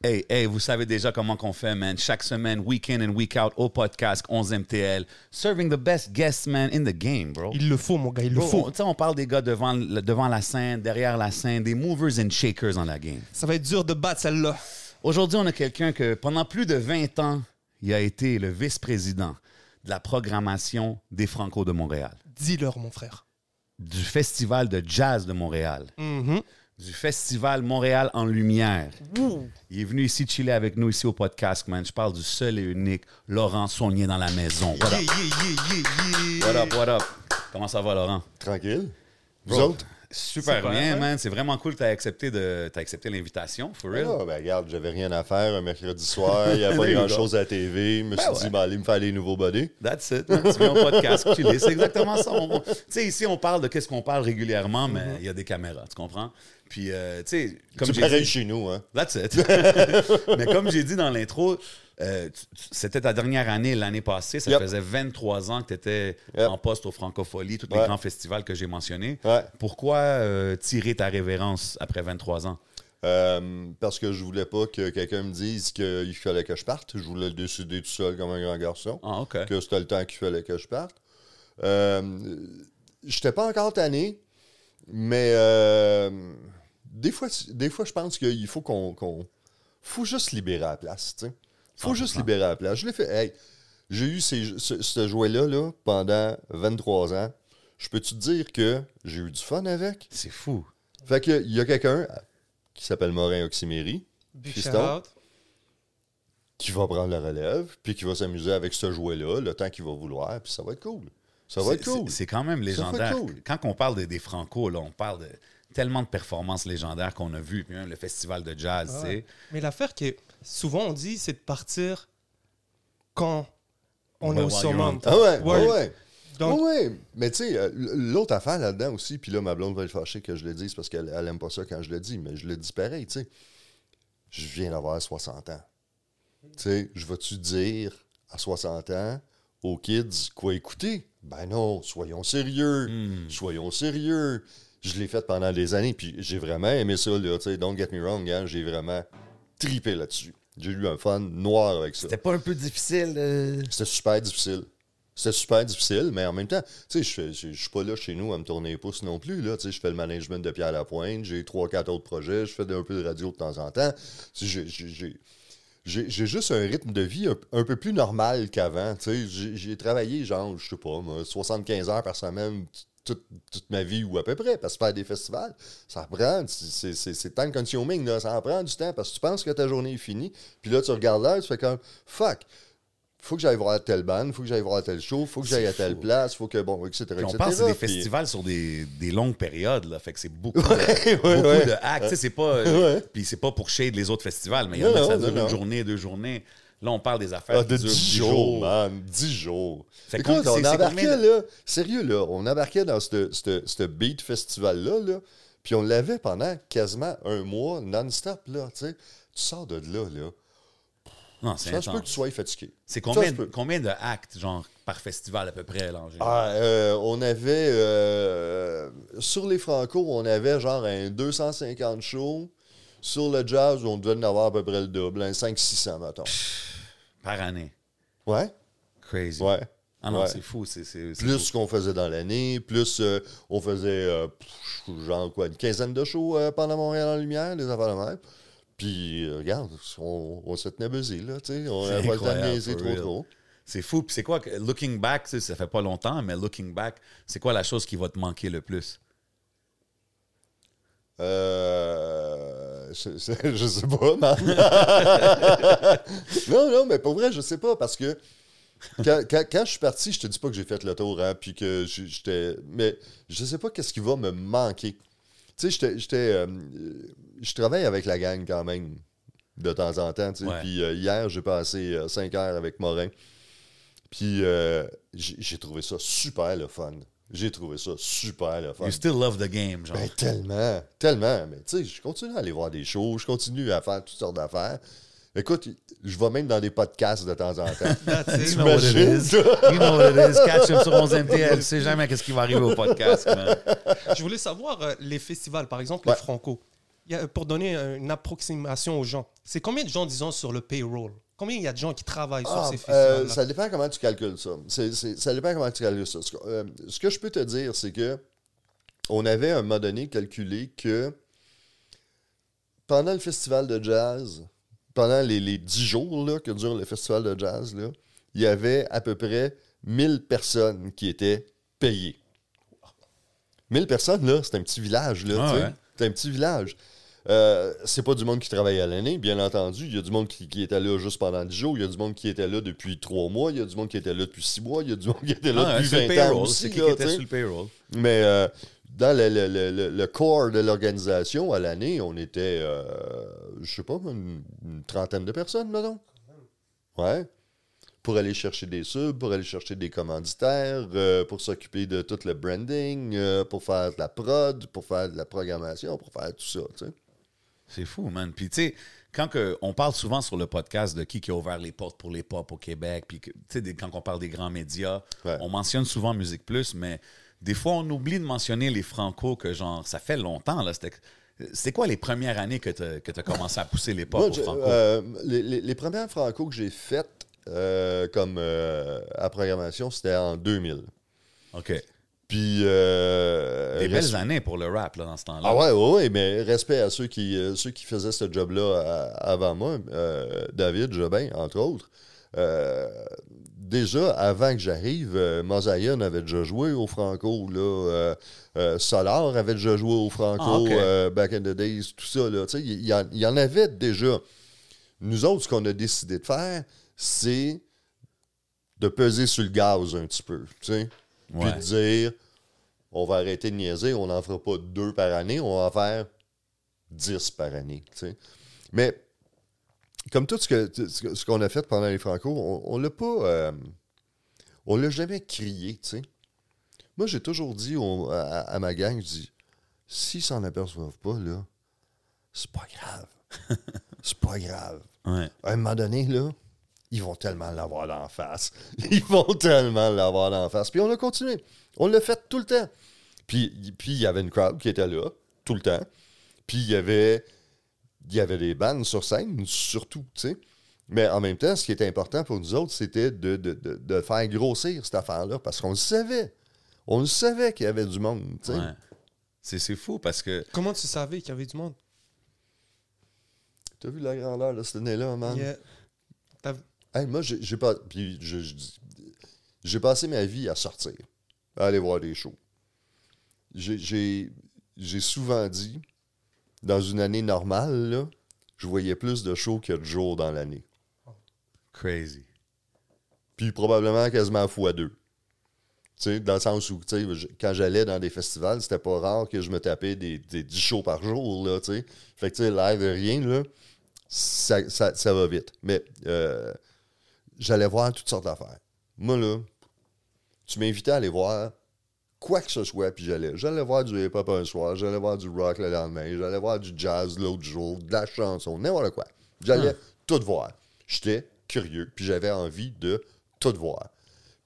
Hey, hey, vous savez déjà comment qu'on fait, man. Chaque semaine, week in and week out, au podcast 11 MTL. Serving the best guests, man, in the game, bro. Il le faut, mon gars, il le faut. on, tu sais, on parle des gars devant, devant la scène, derrière la scène, des movers and shakers dans la game. Ça va être dur de battre celle-là. Aujourd'hui, on a quelqu'un que pendant plus de 20 ans, il a été le vice-président de la programmation des Franco de Montréal, Dis-leur, mon frère. du Festival de jazz de Montréal, Mhm. Du Festival Montréal en Lumière. Il est venu ici chiller avec nous ici au podcast, man. Je parle du seul et unique Laurent Saunier dans la maison. What Yeah, up? yeah, yeah, yeah, yeah. What up, what up? Comment ça va, Laurent? Tranquille. Vous Bro, autres? Super, Super, bien, man. C'est vraiment cool que tu as accepté, de- t'as accepté l'invitation, for real? Ah, ben regarde, j'avais rien à faire un mercredi soir, il n'y a pas There you grand chose à la TV. Je me suis Ben dit, ouais. ben, allez me faire les nouveaux body. That's it. man. Tu viens au podcast, chiller. C'est exactement ça. On- Tu sais, ici, on parle de qu'est-ce qu'on parle régulièrement, mais il y a des caméras, tu comprends? Puis, euh, tu sais, comme j'ai pareil dit... chez nous, hein? That's it. mais comme j'ai dit dans l'intro, euh, c'était ta dernière année, l'année passée. Ça Yep. faisait 23 ans que tu étais Yep. en poste au Francophonie, tous les grands festivals que j'ai mentionnés. Ouais. Pourquoi euh, tirer ta révérence après 23 ans? Parce que je voulais pas que quelqu'un me dise qu'il fallait que je parte. Je voulais le décider tout seul comme un grand garçon. Ah, OK. Que c'était le temps qu'il fallait que je parte. Euh, J'étais pas encore tanné, mais des, fois, des fois, je pense qu'il faut qu'on. faut juste libérer la place, tu sais. faut juste 100%. libérer la place. Je l'ai fait. Hey, j'ai eu ces- ce, ce jouet-là là, pendant 23 ans. Je peux te dire que j'ai eu du fun avec? C'est fou. Fait que il y a quelqu'un qui s'appelle Morin Oxyméry qui va prendre la relève, puis qui va s'amuser avec ce jouet-là le temps qu'il va vouloir, puis ça va être cool. Ça va être cool. c'est- quand même légendaire. cool. Quand on parle de- des Franco, là, on parle de tellement de performances légendaires qu'on a vues. Puis même le festival de jazz, Ah. Mais l'affaire qui est souvent on dit, c'est de partir quand on Ouais, est au summum. Ah ouais, Ouais. ouais, ouais. Donc, Ouais, ouais. Mais tu sais, euh, l'autre affaire là-dedans aussi, puis là, ma blonde va être fâchée que je le dise parce qu'elle elle aime pas ça quand je le dis, mais je le dis pareil, tu sais. Je viens d'avoir 60 ans. Tu sais, je vais-tu dire à 60 ans aux kids quoi écouter? Ben non, soyons sérieux. Hmm. Soyons sérieux. Je l'ai fait pendant des années, puis j'ai vraiment aimé ça, là, tu sais. Don't get me wrong, hein, j'ai vraiment tripé là-dessus. J'ai eu un fun noir avec ça. C'était pas un peu difficile? euh? C'était super difficile. C'était super difficile, mais en même temps, tu sais, je suis pas là chez nous à me tourner les pouces non plus. Là, tu sais, je fais le management de Pierre Lapointe, j'ai trois, quatre autres projets, je fais un peu de radio de temps en temps. J'ai- juste un rythme de vie un, un peu plus normal qu'avant. tu sais. J'ai travaillé, genre, je sais pas, moi, 75 heures par semaine toute, toute ma vie ou à peu près, parce que faire des festivals, ça prend, c'est- time consuming, là, ça en prend du temps, parce que tu penses que ta journée est finie, puis là, tu regardes l'heure, tu fais comme, fuck, faut que j'aille voir telle bande, faut que j'aille voir tel show, faut que j'aille à telle fou. place, faut que, bon, etc., Puis on etc., parle c'est des puis- festivals sur des, des longues périodes, là. Fait que c'est beaucoup, de, ouais, beaucoup ouais. de sais, c'est pas. Puis c'est pas pour shade les autres festivals, mais il y en a ça dure une journée, deux journées. Là, on parle des affaires Ah, de qui durent 10 dix jours, man. 10 jours. Fait Écoute, on embarquait, de- là, sérieux, là, on embarquait dans ce beat festival-là, là, puis on l'avait pendant quasiment un mois non-stop, là, tu sais. Tu sors de là, là. Non, c'est Ça se peut que tu sois fatigué. C'est combien, combien de actes, genre, par festival à peu près, là, en général? Ah, euh, on avait, euh, sur les Franco, on avait genre un 250 shows. Sur le jazz, on devait en avoir à peu près le double, un 500-600, mettons. Par année. Ouais, Crazy. ouais. Ah non, Ouais. c'est fou. C'est, Plus qu'on faisait dans l'année, plus euh, on faisait euh, genre quoi, une quinzaine de shows euh, pendant Montréal en lumière, les affaires de même. Puis regarde, on, on se tenait busy, là, tu sais. On C'est n'avait pas le temps de incroyable, niaiser for trop real. trop. C'est fou. Puis c'est quoi, que- looking back, ça fait pas longtemps, mais looking back, c'est quoi la chose qui va te manquer le plus? Euh, je, je- je sais pas, man. non, non, mais pour vrai, je sais pas, parce que quand, quand- quand je suis parti, je te dis pas que j'ai fait le tour, hein, puis que j'étais... Mais je sais pas qu'est-ce qui va me manquer. Tu sais, j'étais... euh, je travaille avec la gang quand même, de temps en temps, tu sais. Ouais. Puis euh, hier, j'ai passé 5 heures avec Morin. Puis euh, j'ai trouvé ça super le fun. J'ai trouvé ça super le fun. You still love the game, genre. Ben, tellement, tellement. Mais tu sais, je continue à aller voir des shows, je continue à faire toutes sortes d'affaires. Écoute, je vais même dans des podcasts de temps en temps. that's. You know what it is. You know what it is. Catch him sur 11 MTL. Tu sais jamais qu'est-ce qui va arriver au podcast, man. Je voulais savoir, euh, les festivals, par exemple, Ouais. les Franco, il y a- pour donner une approximation aux gens, c'est combien de gens, disons, sur le payroll? Combien il y a de gens qui travaillent sur Ah, ces euh, festivals ça dépend comment tu calcules ça. Ça dépend comment tu calcules ça. Ce que, euh, ce que je peux te dire, c'est que on avait à un moment donné calculé que pendant le festival de jazz, pendant les, les 10 jours là, que dure le festival de jazz, là, il y avait à peu près 1000 personnes qui étaient payées. 1000 personnes, là, c'est un petit village. Là, Ah ouais. C'est un petit village. Euh, c'est pas du monde qui travaille à l'année, bien entendu. Il y a du monde qui, qui était là juste pendant 10 jours. Il y a du monde qui était là depuis 3 mois. Il y a du monde qui était là depuis 6 mois. Il y a du monde qui était là Ah, depuis sur le 20 ans payroll, c'est qui là, qui était sur le payroll? Mais euh, dans le, le- le- le- le corps de l'organisation, à l'année, on était, euh, je sais pas, une, une trentaine de personnes, mettons. Ouais. Pour aller chercher des subs, pour aller chercher des commanditaires, euh, pour s'occuper de tout le branding, euh, pour faire de la prod, pour faire de la programmation, pour faire tout ça, tu sais. C'est fou, man. Puis, tu sais, quand que- on parle souvent sur le podcast de qui qui a ouvert les portes pour les pop au Québec, puis, que, tu sais, quand on parle des grands médias, Ouais. on mentionne souvent Musique Plus, mais des fois, on oublie de mentionner les Franco, que genre, ça fait longtemps, là. C'était. C'est quoi les premières années que tu as, commencé à pousser les pop Moi, au je- Franco? euh, les, les- les premières franco que j'ai faites euh, comme euh, à programmation, c'était en 2000. OK. Puis. euh, Des res- belles années pour le rap, là, dans ce temps-là. Ah ouais, ouais, ouais, mais respect à ceux qui, euh, ceux qui faisaient ce job-là à- avant moi, euh, David Jobin, entre autres. Euh, déjà, avant que j'arrive, euh, Mosaïen avait déjà joué au Franco, là. euh, euh, Solar avait déjà joué au Franco, Ah, euh, back in the days, tout ça, là. Tu sais, il y, en- il y en avait déjà. Nous autres, ce qu'on a décidé de faire, c'est de peser sur le gaz un petit peu, tu sais. Puis de dire, on va arrêter de niaiser, on n'en fera pas deux par année, on va en faire dix par année. Mais comme tout ce que ce qu'on a fait pendant les Franco, on, on l'a pas. euh, on l'a jamais crié, tu sais. Moi, j'ai toujours dit au- à, à ma gang, je dis, s'ils s'en aperçoivent pas, là, c'est pas grave. c'est pas grave. Ouais. À un moment donné, là, ils vont tellement l'avoir d'en face. Ils vont tellement l'avoir d'en face. Puis on a continué. On l'a fait tout le temps. Puis puis il y avait une crowd qui était là, tout le temps. Puis il y avait, il y avait des bandes sur scène, surtout, tu sais. Mais en même temps, ce qui était important pour nous autres, c'était de, de- de- de faire grossir cette affaire-là, parce qu'on le savait. On le savait qu'il y avait du monde, tu sais. Ouais. C'est c'est fou parce que. Comment tu savais qu'il y avait du monde? T'as vu la grandeur de cette année-là, man? Yeah. Hey, moi, j'ai pas. Puis je- je dis- j'ai passé ma vie à sortir, à aller voir des shows. J'ai- souvent dit, dans une année normale, là, je voyais plus de shows que de jours dans l'année. Crazy. Puis probablement quasiment fois deux. Tu sais, dans le sens où, tu sais, je- quand j'allais dans des festivals, c'était pas rare que je me tapais des, des 10 shows par jour, là, tu sais. Fait que, tu sais, l'air de rien, là, ça, ça- ça va vite. Mais euh, j'allais voir toutes sortes d'affaires. Moi, là, tu m'invitais à aller voir quoi que ce soit, puis j'allais. J'allais voir du hip-hop un soir, j'allais voir du rock le lendemain, j'allais voir du jazz l'autre jour, de la chanson, n'importe quoi. J'allais tout voir. J'étais curieux, puis j'avais envie de tout voir.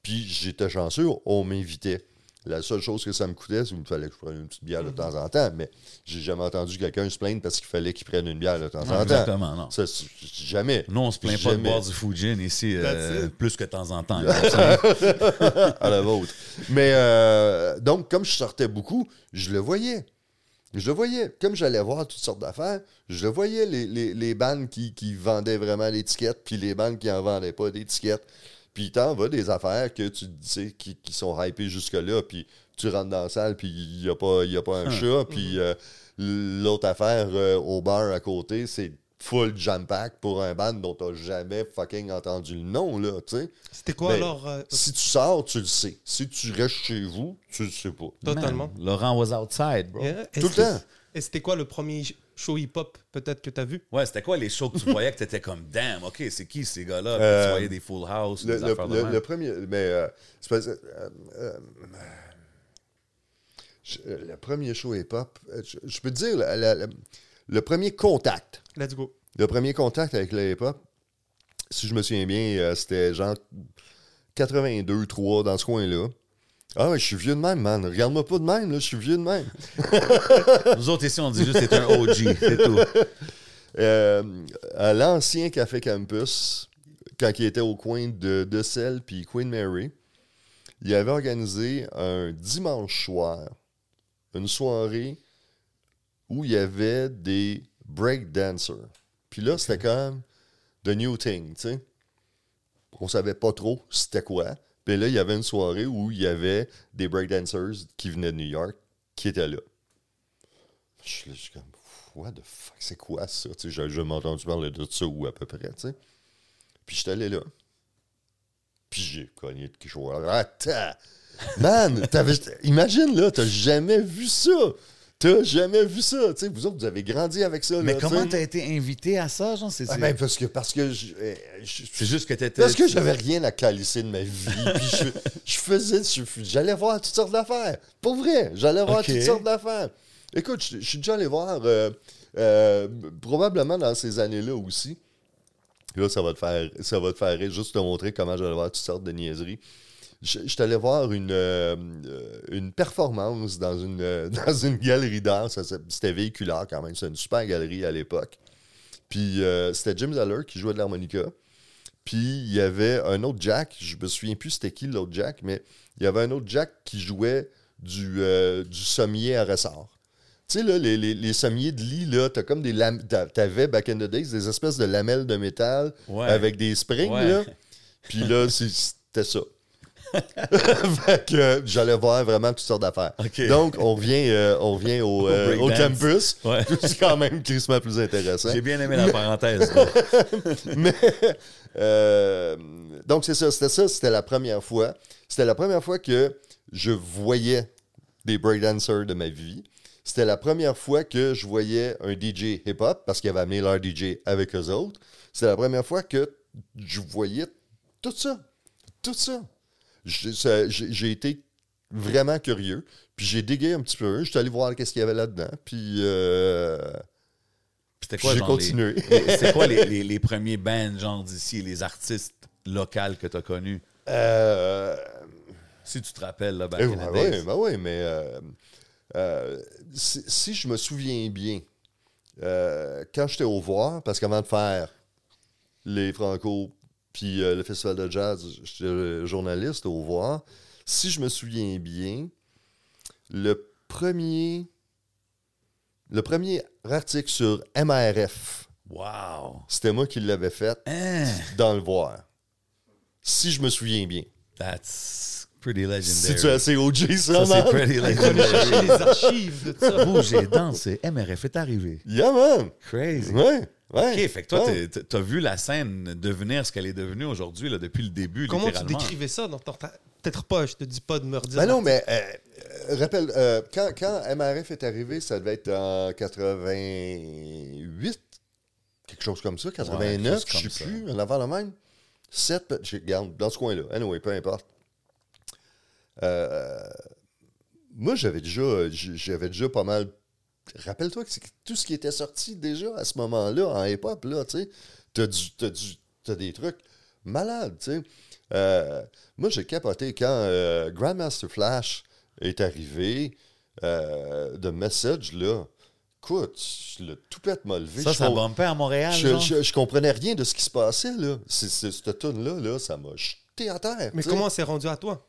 Puis j'étais chanceux, on m'invitait. La seule chose que ça me coûtait, c'est qu'il me fallait que je prenne une petite bière de temps en temps, mais j'ai jamais entendu quelqu'un se plaindre parce qu'il fallait qu'il prenne une bière de temps en temps. Exactement, non. Ça, jamais. Nous, on se plaint pas de boire du Fujin ici euh, plus que de temps en temps. à la vôtre. Mais euh, donc, comme je sortais beaucoup, je le voyais. Je le voyais. Comme j'allais voir toutes sortes d'affaires, je le voyais, les, les, les bandes qui, qui vendaient vraiment l'étiquette, puis les bandes qui en vendaient pas d'étiquette. Puis t'en vas des affaires que tu sais qui, qui sont hypées jusque-là, puis tu rentres dans la salle, puis il n'y a, pas- y a pas un chat, puis euh, l'autre affaire euh, au bar à côté, c'est full jam-pack pour un band dont t'as jamais fucking entendu le nom, là, tu sais. C'était quoi Ben, alors euh, Si tu sors, tu le sais. Si tu restes chez vous, tu le sais pas. Totalement. Man, Laurent was outside, bro. Yeah. Tout le c'est- temps. Et c'était quoi le premier show hip-hop peut-être que t'as vu? Ouais, c'était quoi les shows que tu voyais que t'étais comme damn, ok, c'est qui ces gars-là? Euh, tu voyais des Full House, Le, des le- affaires de le- le premier. Mais. euh, euh, euh, je- le premier show hip-hop, je, je peux te dire, la- la- la- le premier contact, Let's go. le premier contact avec le hip-hop, si je me souviens bien, euh, c'était genre 82, 3 dans ce coin-là. Ah ouais, je suis vieux de même, man. Regarde-moi pas de même, là, je suis vieux de même. Nous autres ici, on dit juste c'est un OG, c'est tout. Euh, à l'ancien Café Campus, quand il était au coin de De Selle puis Queen Mary, il avait organisé un dimanche soir, une soirée où il y avait des breakdancers. Puis là, c'était comme The New Thing, tu sais. On savait pas trop c'était quoi. Puis là, il y avait une soirée où il y avait des breakdancers qui venaient de New York qui étaient là. Je suis là, je suis comme, what the fuck, c'est quoi ça? Tu sais, j'ai jamais entendu parler de ça ou à peu près, tu sais. Puis j'étais allé là. Puis j'ai cogné de quelque chose. Attends! Man, imagine là, t'as jamais vu ça! T'as jamais vu ça! Tu sais, vous autres, vous avez grandi avec ça. Mais là, comment t'as été invité à ça, genre? C'est Ah, ben, parce que, parce que je- euh, je- c'est juste que t'étais. parce que j'avais rien à calisser de ma vie. Puis je, je faisais, j'allais voir toutes sortes d'affaires. Pour vrai, j'allais voir toutes sortes d'affaires. Écoute, je, suis déjà allé voir, euh, euh, probablement dans ces années-là aussi. Là, ça va te faire, ça va te faire juste te montrer comment j'allais voir toutes sortes de niaiseries. Je, je suis allé voir une, euh, une performance dans une, euh, dans une galerie d'art. C'était véhiculaire quand même. C'était une super galerie à l'époque. Puis euh, c'était Jim Zeller qui jouait de l'harmonica. Puis il y avait un autre Jack, je me souviens plus c'était qui l'autre Jack, mais il y avait un autre Jack qui jouait du, du sommier à ressort. Tu sais, là, les, les, les sommiers de lit, là, t'as comme des T'avais, back in the days, des espèces de lamelles de métal Ouais. avec des springs, Ouais. là. Puis là, c'était ça. fait que j'allais voir vraiment toutes sortes d'affaires. Donc, on revient, euh, on revient au, euh, au campus. Ouais. C'est quand même crissement plus intéressant. J'ai bien aimé la parenthèse. Mais, euh, donc, c'est ça. C'était ça. C'était la première fois. C'était la première fois que je voyais des breakdancers de ma vie. C'était la première fois que je voyais un DJ hip-hop, parce qu'ils avaient amené leur DJ avec eux autres. C'était la première fois que je voyais tout ça. Tout ça. J'ai été vraiment curieux. Puis j'ai dégué un petit peu. Je suis allé voir qu'est-ce qu'il y avait là-dedans. Puis euh, C'était quoi, j'ai continué. C'est quoi les, les- les premiers bands, genre d'ici, les artistes locaux que t'as connus? Euh, Si tu te rappelles, là, back Eh ouais, days. ben ouais, mais euh, euh, si, si je me souviens bien, euh, quand j'étais au voir, parce qu'avant de faire les Franco puis euh, le Festival de jazz, j'étais journaliste au voir. Si je me souviens bien, le premier, le premier article sur MRF, Wow! c'était moi qui l'avais fait Hein? dans le voir. Si je me souviens bien. That's pretty legendary. Si tu es assez OG, Ça, ça, c'est pretty legendary. les archives de ça. Bouger, danser, MRF est arrivé. Yeah, man! Crazy. Ouais, ouais. OK, fait que toi, ouais. t'as vu la scène devenir ce qu'elle est devenue aujourd'hui, là, depuis le début, Comment tu décrivais ça dans ton- Peut-être pas, je te dis pas de me redire. Ben non, mais euh, euh, rappelle, euh, quand, quand MRF est arrivé, ça devait être en 88, quelque chose comme ça, 89, chose je sais comme ça. plus, un avant le même. 7, je regarde, dans ce coin-là. Anyway, peu importe. Euh, moi, j'avais déjà, j'avais déjà pas mal. Rappelle-toi que c'est tout ce qui était sorti déjà à ce moment-là, en hip-hop, là, tu sais. T'as du, t'as du, t'as des trucs malades, tu sais. Euh, moi, j'ai capoté quand euh, Grandmaster Flash est arrivé, euh, de Message, là. Écoute, le toupette m'a levé. Ça, Je ça bumpait à Montréal, je, genre? je, je comprenais rien de ce qui se passait, là. C'est, c'est- cette tune-là, là, ça m'a jeté à terre. Mais comment c'est rendu à toi?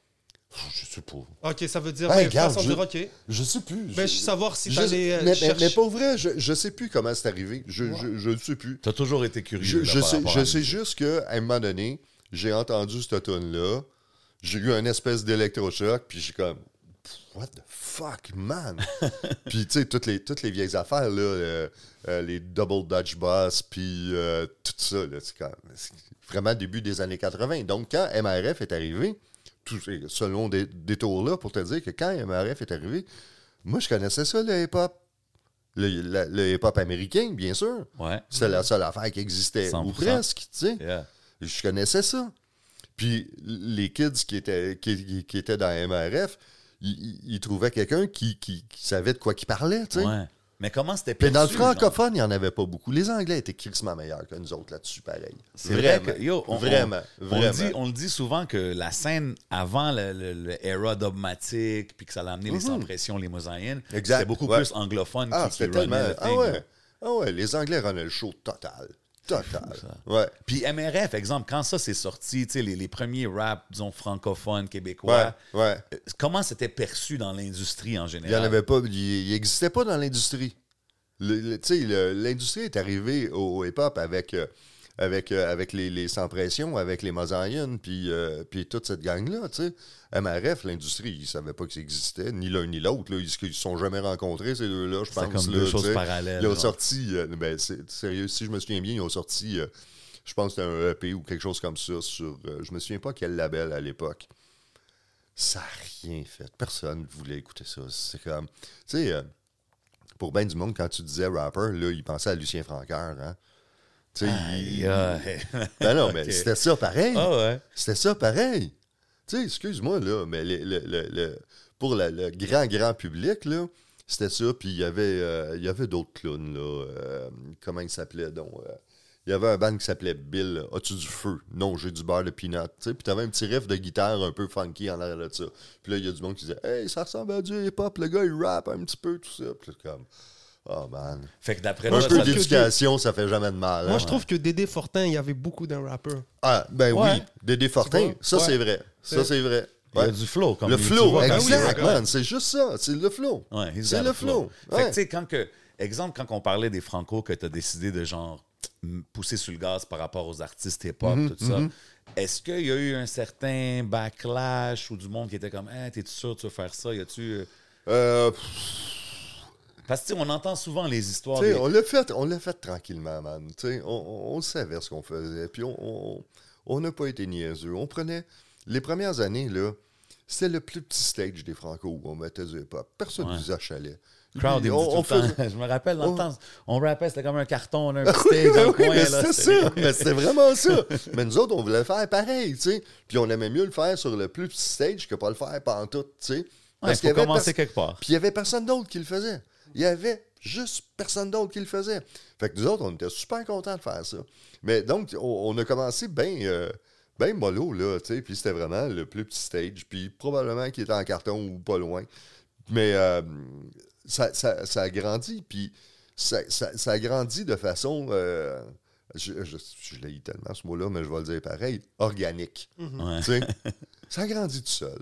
Je sais pas. Ok, ça veut dire ouais, regarde, façon de je- dire ok. Je sais plus. Ben, je savoir si je- t'allais euh, mais, mais, chercher. mais pour vrai, je, je sais plus comment c'est arrivé. Je, je, je ne sais plus. T'as toujours été curieux. Je, là, je par sais, je juste qu'à un moment donné, j'ai entendu cette tune-là. J'ai eu un espèce d'électrochoc, puis j'ai comme. What the fuck, man? puis, tu sais, toutes les, toutes les vieilles affaires, là, euh, euh, les Double Dutch Boss, puis euh, tout ça, là, c'est vraiment début des années 80. Donc, quand MRF est arrivé, long des détours-là, pour te dire que quand MRF est arrivé, moi, je connaissais ça, le hip-hop. Le, hip-hop américain, bien sûr. Ouais. C'était la seule affaire qui existait, 100%. ou presque, tu sais. Yeah. Je connaissais ça. Puis les kids qui étaient, qui, étaient dans MRF, ils, trouvaient quelqu'un qui, qui- qui savait de quoi qu'il parlait, tu sais. Ouais. Mais comment c'était Puis dans le perçu, francophone, il n'y en avait pas beaucoup. Les Anglais étaient crissement meilleurs que nous autres là-dessus, pareil. C'est vrai que, yo, on, vraiment, on, vraiment. On, le dit, on le dit souvent que la scène avant le, le, le era dogmatique, puis que ça a amené les sans-pression, les mosaïennes, Mhm. C'était beaucoup ouais. plus anglophone Ah, qui, tellement. le Ah ouais. Ah ouais, les Anglais runnaient le show total. Total. Ouais. Puis MRF, exemple, quand ça s'est sorti, les, les premiers rap, disons, francophones, québécois, Ouais. euh, comment c'était perçu dans l'industrie en Il général? n'y en avait pas. Il n'existait pas dans l'industrie. L'industrie est arrivée au hip-hop avec, euh, avec, euh, avec les, les Sans Pression, avec les Mosaïens, puis, euh, puis toute cette gang-là. tu sais. MRF, l'industrie, ils ne savaient pas que ça existait, ni l'un ni l'autre. Ils ne se sont jamais rencontrés, ces deux-là, je pense. comme là, deux choses parallèles, Ils ont genre. sorti, euh, ben, sérieux, si je me souviens bien, ils ont sorti, euh, je pense que c'était un EP ou quelque chose comme ça, sur, euh, je me souviens pas quel label à l'époque. Ça n'a rien fait. Personne ne voulait écouter ça. C'est comme, tu sais, pour bien du monde, quand tu disais rapper, là, il pensait à Lucien Francoeur, hein. Il- Aïe, aïe. Ben non, mais c'était ça pareil. Ah ouais. C'était ça pareil. Tu sais, excuse-moi, là, mais le, le- le- pour la- le grand, grand public, là, c'était ça. Puis il y avait, euh, il y avait d'autres clowns, là. euh, comment ils s'appelaient, donc? euh, il y avait un band qui s'appelait Bill. As-tu du feu? Non, j'ai du beurre de peanut. Tu sais, Puis t'avais un petit riff de guitare un peu funky en arrière de ça. Puis là, il y a du monde qui disait Hey, ça ressemble à du hip-hop. Le gars, il rappe un petit peu, tout ça. Puis comme, oh man. Fait que d'après Un peu ça- d'éducation, ça fait jamais de mal. Moi, hein? je trouve que Dédé Fortin, il y avait beaucoup d'un rappeur. Ah, ben Ouais. oui, Dédé Fortin, ça Ouais. c'est vrai. Ça C'est- vrai. il y a du flow. Comme Le flow, vois, quand exact, man. C'est juste ça. C'est le flow. C'est le flow. Fait que, tu sais, quand que, exemple, quand on parlait des Franco, que tu as décidé de genre pousser sur le gaz par rapport aux artistes hip-hop, Mm-hmm, tout ça, est-ce qu'il y a eu un certain backlash ou du monde qui était comme, hey, t'es-tu sûr que tu veux faire ça? Y a-tu. euh, Euh, Parce que, on entend souvent les histoires. des- on l'a fait, on l'a fait tranquillement, man. On, on, savait ce qu'on faisait. Puis on- on on n'a pas été niaiseux. On prenait les premières années là. C'était le plus petit stage des Franco où on mettait du hip-hop. Personne ne Ouais. nous achalait. Crowd, on- on faisait- Je me rappelle, dans on- le temps, on rappait, c'était comme un carton, on a un petit Oui, stage dans oui, coin. mais là, ça. Mais c'était vraiment ça. Mais nous autres, on voulait faire pareil, tu sais. Puis on aimait mieux le faire sur le plus petit stage que pas le faire pantoute, tu sais. Ouais, Parce il qu'il y avait commencer pers- quelque part. Puis il y avait personne d'autre qui le faisait. Il y avait juste personne d'autre qui le faisait. Fait que nous autres, on était super contents de faire ça. Mais donc, on, on a commencé bien euh, ben mollo, là, tu sais. Puis c'était vraiment le plus petit stage. Puis probablement qu'il était en carton ou pas loin. Mais euh, ça, ça- ça a grandi. Puis ça, a grandi de façon... euh, je, je, je l'ai tellement ce mot-là, mais je vais le dire pareil, organique. Sais, ça a grandi tout seul.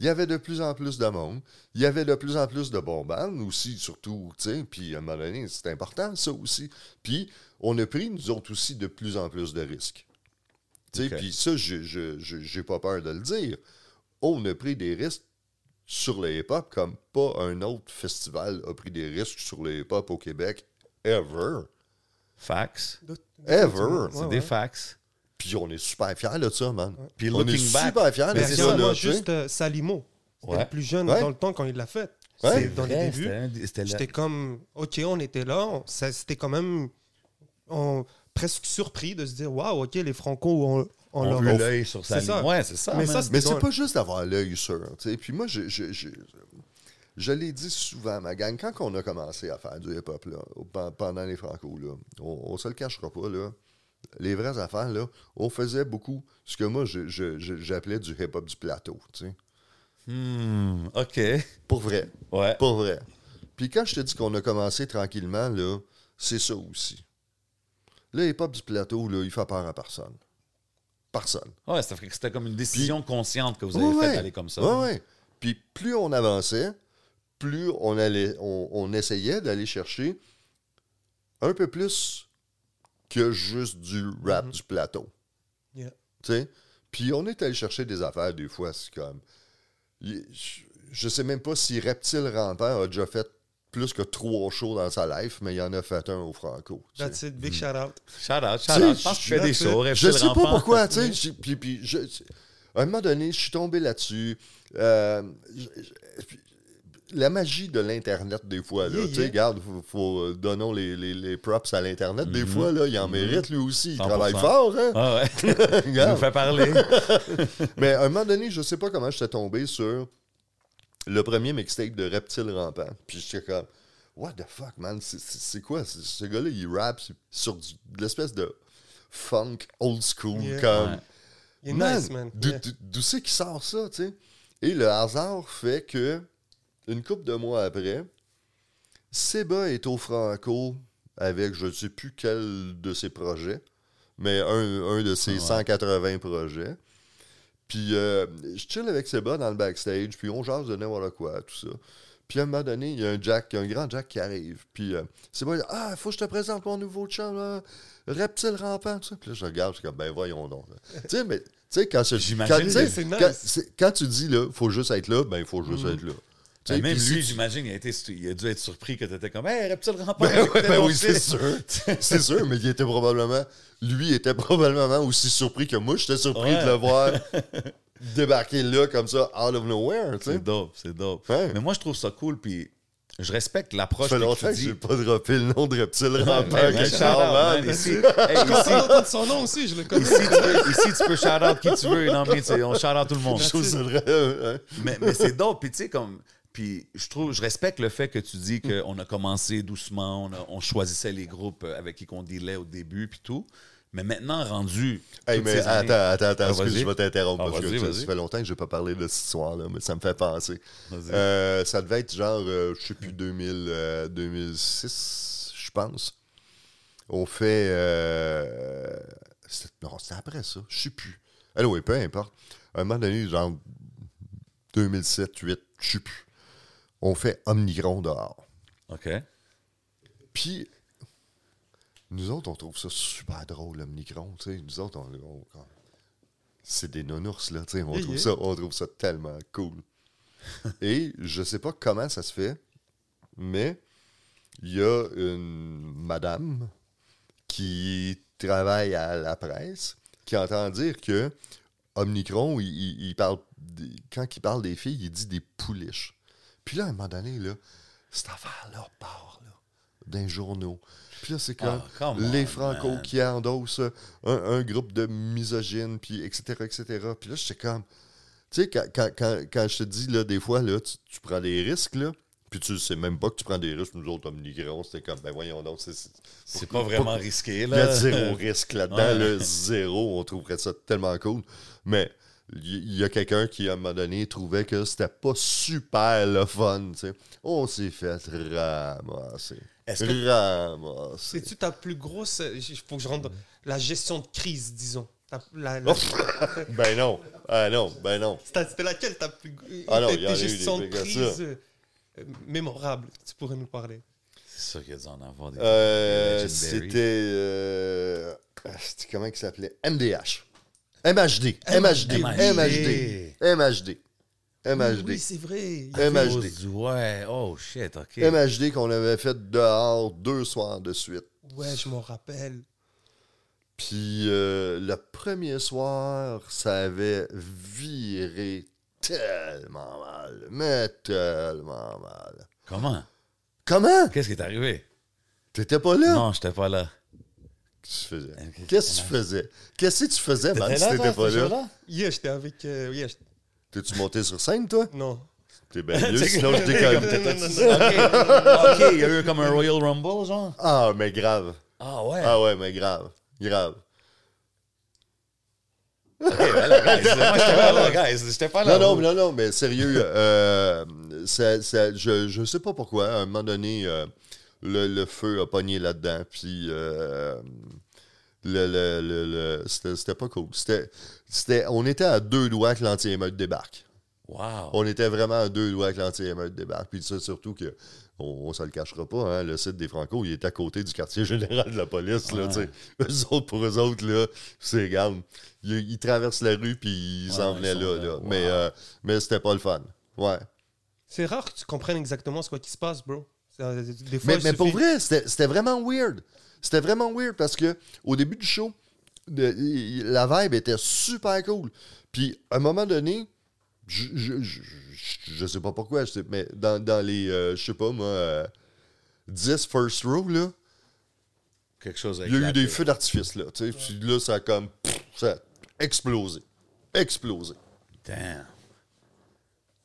Il y avait de plus en plus de monde. Il y avait de plus en plus de bons bands aussi, surtout, tu sais. Puis à un moment donné, c'est important, ça aussi. Puis on a pris, nous autres aussi, de plus en plus de risques. Tu sais, puis ça, je je- je- j'ai pas peur de le dire. On a pris des risques sur le hip-hop comme pas un autre festival a pris des risques sur le hip-hop au Québec ever. Facts. Ever. C'est des ouais. Puis on est super fiers de ça, man. Puis on est looking back, super fiers de mais Mais c'est ça, moi, juste euh, Salimo. C'était Ouais. le plus jeune Ouais. dans le temps quand il l'a fait. Ouais. Dans les Vrai, débuts. C'était là. J'étais comme, OK, on était là. on- C'était quand même on- presque surpris de se dire, waouh, OK, les Franco ont, ont On leur l'œil sur sa C'est ça. Ouais, c'est ça. Mais ça, c'est- Mais c'est pas juste d'avoir l'œil sûr. tu sais. Puis moi, je, je, je, je l'ai dit souvent, ma gang, quand on a commencé à faire du hip-hop, pendant les Franco, là, on, on se le cachera pas, là, les vraies affaires, là, on faisait beaucoup ce que moi, je- je- je- j'appelais du hip-hop du plateau. tu sais. Hmm, OK. Pour vrai. Ouais. Pour vrai. Puis quand je te dis qu'on a commencé tranquillement, là, c'est ça aussi. Le hip-hop du plateau, là, il fait peur à personne. Personne. Ouais, ça fait que c'était comme une décision consciente que vous avez Ouais, faite d'aller comme ça. Ouais, ouais. Puis plus on avançait, plus on, allait, on, on essayait d'aller chercher un peu plus que juste du rap Mhm. du plateau. Yeah. Tu sais? Puis on est allé chercher des affaires, des fois, c'est comme. Je, je sais même pas si Reptile Rampant a déjà fait plus que trois shows dans sa life, mais il en a fait un au Franco. That's it, big shout out. Shout out, shout out. Je pense que tu fais des je- shows. Je Reptile sais pas Rampant. pourquoi, tu sais. Puis, puis je- à un moment donné, je suis tombé là-dessus. Euh, je- je- la magie de l'Internet, des fois, là. Yeah, tu sais, yeah. regarde, faut, faut, euh, donnons les, les- les props à l'Internet. Des Mhm. fois, là, il en mérite lui aussi. Il 100%. travaille fort, hein? Ah ouais. Il nous fait parler. Mais à un moment donné, je sais pas comment j'étais tombé sur le premier mixtape de Reptile Rampant. Puis j'étais comme, what the fuck, man? C'est- quoi? Ce gars-là, il rappe sur- du- de l'espèce de funk old school. Yeah. Comme, Ouais. Il est Man, nice, man. D'où c'est qu'il sort ça, tu sais? Et le hasard fait que, une couple de mois après, Seba est au Franco avec je ne sais plus quel de ses projets, mais un, un de ses Ouais. 180 projets. Puis euh, je chill avec Seba dans le backstage, puis on jase de n'importe quoi, tout ça. Puis à un moment donné, il y a un Jack, un grand Jack qui arrive. Puis euh, Seba, il dit Ah, faut que je te présente mon nouveau chum, là, reptile rampant, tout ça. Puis là, je regarde, je suis comme Ben voyons donc. tu sais, mais tu sais, quand, quand, tu quand, quand dis là, faut juste être là, ben il faut juste être là. Ben, même lui, j'imagine, il a, été, il a dû être surpris que tu étais comme Hey, reptile rampant. Ben, ouais, ben oui, c'est ça. sûr. C'est sûr, mais il était probablement. Lui était probablement aussi surpris que moi. J'étais surpris Ouais. de le voir débarquer là comme ça, out of nowhere. C'est dope, c'est dope. Ouais. Mais moi, je trouve ça cool, puis je respecte Ça l'approche fait que longtemps que j'ai pas droppé le nom de reptile man. man. Ici, hey, son nom aussi, je le connais. ici, tu peux, ici, tu peux shout out qui tu veux. Non, mais on shout out tout le monde. Ça mais, mais c'est dope. Puis tu sais, comme. Puis je trouve, je respecte le fait que tu dis qu'on a commencé doucement, on, a- on choisissait les groupes avec qui qu'on dealait au début, puis tout. Mais maintenant, rendu. Hey, mais années- attends, attends, attends, Ah, excuse, vas-y. je vais t'interrompre Ah, parce que ça, fait longtemps que je n'ai pas parlé de cette histoire-là, mais ça me fait penser. Euh, ça devait être genre, euh, je sais plus, 2000, euh, 2006, je pense. On fait. euh, non, c'était après ça, je sais plus. oui, peu importe. À un moment donné, genre 2007, 2008, je sais plus. On fait Omnicron dehors. OK. Puis, nous autres, on trouve ça super drôle, Omnicron. Nous autres, on, on- on- c'est des nounours, là. On, Yeah, trouve yeah. ça, on trouve ça tellement cool. Et je sais pas comment ça se fait, mais il y a une madame qui travaille à la presse qui entend dire que Omnicron, il, il- il parle quand il parle des filles, il dit des pouliches. Puis là, à un moment donné, là, cette affaire-là part là, d'un journaux. Puis là, c'est comme Ah, come les Franco man. qui endossent un, un groupe de misogynes, puis etc., etc. Puis là, j'étais comme... Tu sais, quand, quand, quand, quand je te dis, là, des fois, là, tu, tu prends des risques, là, puis tu sais même pas que tu prends des risques, nous autres, Omnicron, c'était comme, ben voyons donc, c'est... c'est- C'est pas vraiment risqué, il y a là. zéro risque là-dedans, Ouais. là, zéro. On trouverait ça tellement cool. Mais il y, a quelqu'un qui, à un moment donné, trouvait que c'était pas super le fun. tu sais. On s'est fait ramasser. Est-ce que- Ramasser. C'est-tu ta plus grosse. Il faut que je rentre. La gestion de crise, disons. La- Oh. la- Ben non. Ah non, ben non. C'était laquelle ta plus. Ah non, il y a tes eu des de crise euh, mémorables que tu pourrais nous parler? C'est sûr qu'il y a dû en avoir des. Euh, c'était. euh, c'était comment il s'appelait? MDH. MHD. MHD. MHD. MHD. MHD. Oui, c'est vrai. MHD. Ouais, oh shit, ok. MHD qu'on avait fait dehors deux soirs de suite. Ouais, je m'en rappelle. Puis euh, le premier soir, ça avait viré tellement mal. Mais tellement mal. Comment? Comment? Qu'est-ce qui est arrivé? T'étais pas là? Non, j'étais pas là. Qu'est-ce que tu faisais? Qu'est-ce que tu faisais? Qu'est-ce que tu faisais, man, si t'étais pas là? Yeah, j'étais avec. euh, yeah, T'es-tu monté sur scène, toi? non. T'es bien mieux, sinon je déconne. Ok, il y a eu comme un Royal Rumble, genre? Ah, mais grave. Ah ouais. Ah ouais, mais grave. Grave. Ok, ben là, guys, moi j'étais pas là, guys. J'étais pas là. Non, non, non, non, mais sérieux, euh, ça- ça- je, je sais pas pourquoi, à un moment donné, euh, le, le feu a pogné là-dedans, puis euh, le, le, le, le- c'était c'était pas cool. C'était, c'était, on était à deux doigts que l'anti-émeute débarque. Wow. On était vraiment à deux doigts que l'anti-émeute débarque. Puis ça, surtout que, on, on se le cachera pas, hein, le site des Franco, il est à côté du quartier général de la police. Là, Ouais. Eux autres, pour eux autres, là, c'est, regarde, ils, ils traversent la rue, puis ils s'en Ouais, venaient ils sont là. là. là. Wow. Mais, euh, mais c'était pas le fun. Ouais. C'est rare que tu comprennes exactement ce qui se passe, bro. Ça, Des fois, Mais, pour vrai, c'était vraiment weird. C'était vraiment weird parce que au début du show, de- y- y- la vibe était super cool. Puis à un moment donné, je, je, je, je- je sais pas pourquoi, je sais- mais dans, dans les, euh, je sais pas moi, euh, 10 first row, là, Quelque chose il y a eu des feux d'artifice. Là, tu sais. Puis là, ça a comme. pff, ça a explosé. Explosé. Damn.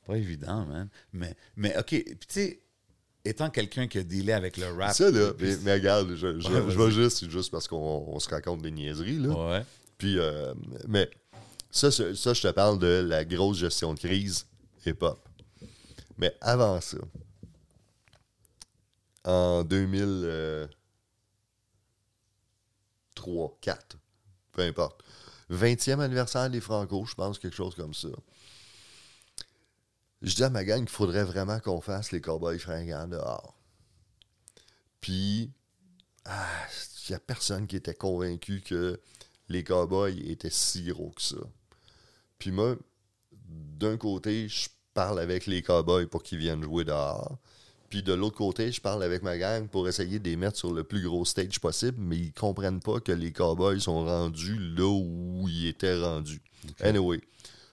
Pas évident, man. Mais, mais OK, puis tu sais, étant quelqu'un qui a dealé avec le rap. Ça, là, depuis- mais, mais regarde, je, je, Ouais, je vas-y. vais juste, c'est juste parce qu'on on se raconte des niaiseries, là. Ouais. Puis, euh, mais ça, ça, ça, je te parle de la grosse gestion de crise hip-hop. Mais avant ça, en 2003, 4, peu importe, 20e anniversaire des Franco, je pense, quelque chose comme ça. Je dis à ma gang qu'il faudrait vraiment qu'on fasse les cowboys fringants dehors. Puis, ah, il n'y a personne qui était convaincu que les cowboys étaient si gros que ça. Puis moi, d'un côté, je parle avec les cowboys pour qu'ils viennent jouer dehors. Puis de l'autre côté, je parle avec ma gang pour essayer de les mettre sur le plus gros stage possible, mais ils comprennent pas que les cowboys sont rendus là où ils étaient rendus. Anyway,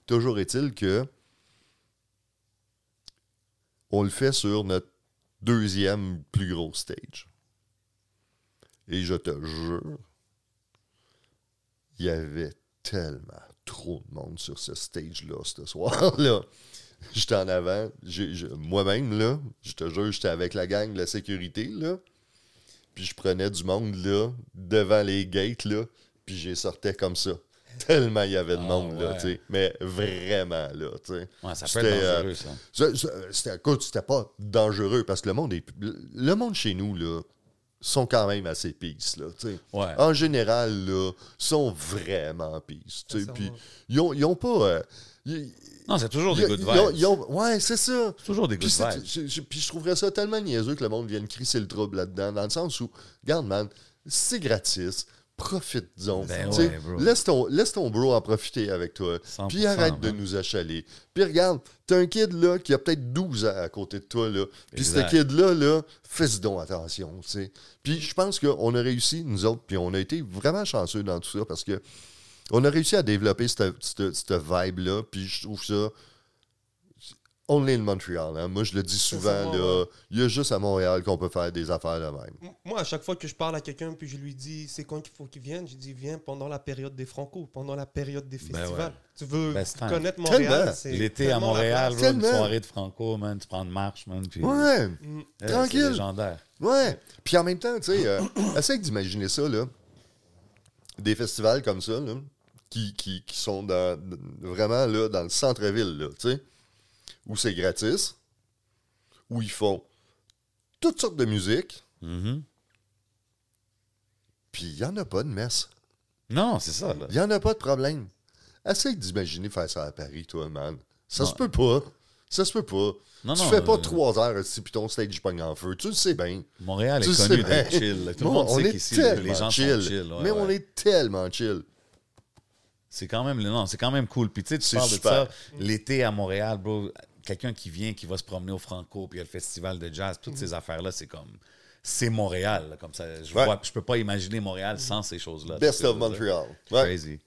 toujours est-il que on le fait sur notre deuxième plus gros stage. Et je te jure, il y avait tellement trop de monde sur ce stage-là ce soir-là. J'étais en avant. Moi-même, là, je te jure, j'étais avec la gang de la sécurité, là. Puis je prenais du monde, là, devant les gates, là. Puis j'ai sortais comme ça. Tellement il y avait de Ah, monde, là, ouais. tu sais. Mais vraiment, là, tu sais. Ouais, ça peut C'était, être euh, dangereux, ça. C'était, écoute, c'était pas dangereux parce que le monde est. Le monde chez nous, là, sont quand même assez peace, là, tu sais. Ouais. En général, là, sont vraiment peace, tu sais. Puis, ils ont, ils ont pas. euh, ils- Non, c'est toujours des good ils ont- vibes. ils ont- ouais, c'est ça. C'est toujours des good vibes. puis je trouverais ça tellement niaiseux que le monde vienne crisser le trouble là-dedans, dans le sens où, regarde, man, c'est gratis, profite-en. Ben ouais, laisse, ton, laisse ton bro en profiter avec toi. 100%, Puis arrête de nous achaler. Puis regarde, t'as un kid là qui a peut-être 12 ans à côté de toi, là. Puis ce kid-là, là, fais-y donc attention. Puis je pense qu'on a réussi, nous autres, puis on a été vraiment chanceux dans tout ça parce que on a réussi à développer cette, cette- cette vibe-là, puis je trouve ça only in Montreal. hein. Moi, je le dis souvent, là, il y a juste à Montréal qu'on peut faire des affaires de même. Moi, à chaque fois que je parle à quelqu'un, puis je lui dis c'est quand qu'il faut qu'il vienne, je dis viens pendant la période des Franco, pendant la période des Ben festivals. ouais. Tu veux time. connaître Montréal, L'été à Montréal, une soirée de Franco, man, tu prends une marche, man. Puis, Ouais, Mm. Eh, C'est tranquille. légendaire. ouais. Puis en même temps, tu sais, euh, essaye d'imaginer ça, là. Des festivals comme ça, là, qui, qui, qui sont dans, vraiment là, dans le centre-ville, là, tu sais, où c'est gratis, où ils font toutes sortes de musique, Mhm. puis il n'y en a pas de messe. Non, c'est ça, là. Il n'y en a pas de problème. Essaye d'imaginer faire ça à Paris, toi, man. Ça se peut pas. Ça se peut pas. Non, tu non, fais pas euh, trois heures si puis ton stage pogne en feu. Tu le sais bien. Montréal Tu est connu d'être chill. Tout le monde on sait est qu'ici, les gens chill. sont chill. ouais, mais on est tellement chill. C'est quand même, non, c'est quand même cool. Puis tu sais, tu parles de super. ça, l'été à Montréal, bro, quelqu'un qui vient, qui va se promener au Franco, puis il y a le festival de jazz, toutes ces affaires-là, c'est comme, c'est Montréal. là, comme ça, je Ouais. je peux pas imaginer Montréal sans ces choses-là. Best of? Montreal. Ouais. Crazy.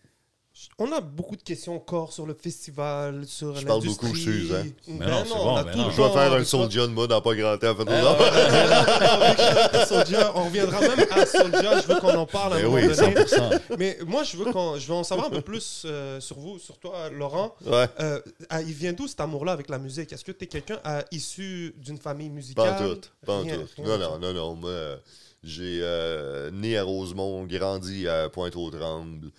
On a beaucoup de questions encore sur le festival, sur Je parle beaucoup, je suis, hein. Ben Mais non, c'est bon, tout non. Je vais faire un. Soulja de moi dans pas grand temps. Eh, Soulja, on reviendra même à Soulja, je veux qu'on en parle à un moment oui, donné. 100%. Mais moi, je veux, qu'on- je veux en savoir un peu plus euh, sur vous, sur toi, Laurent. Ouais. Euh, ah, il vient d'où cet amour-là avec la musique? Est-ce que tu es quelqu'un euh, issu d'une famille Pas musicale en tout. Pas en tout. Non, non, non, non. Moi, euh, j'ai euh, né à Rosemont, grandi à Pointe-aux-Trembles,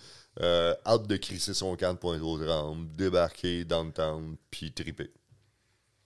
euh, hâte de crisser son camp de Pointe-aux-Trembles, débarquer downtown, puis triper.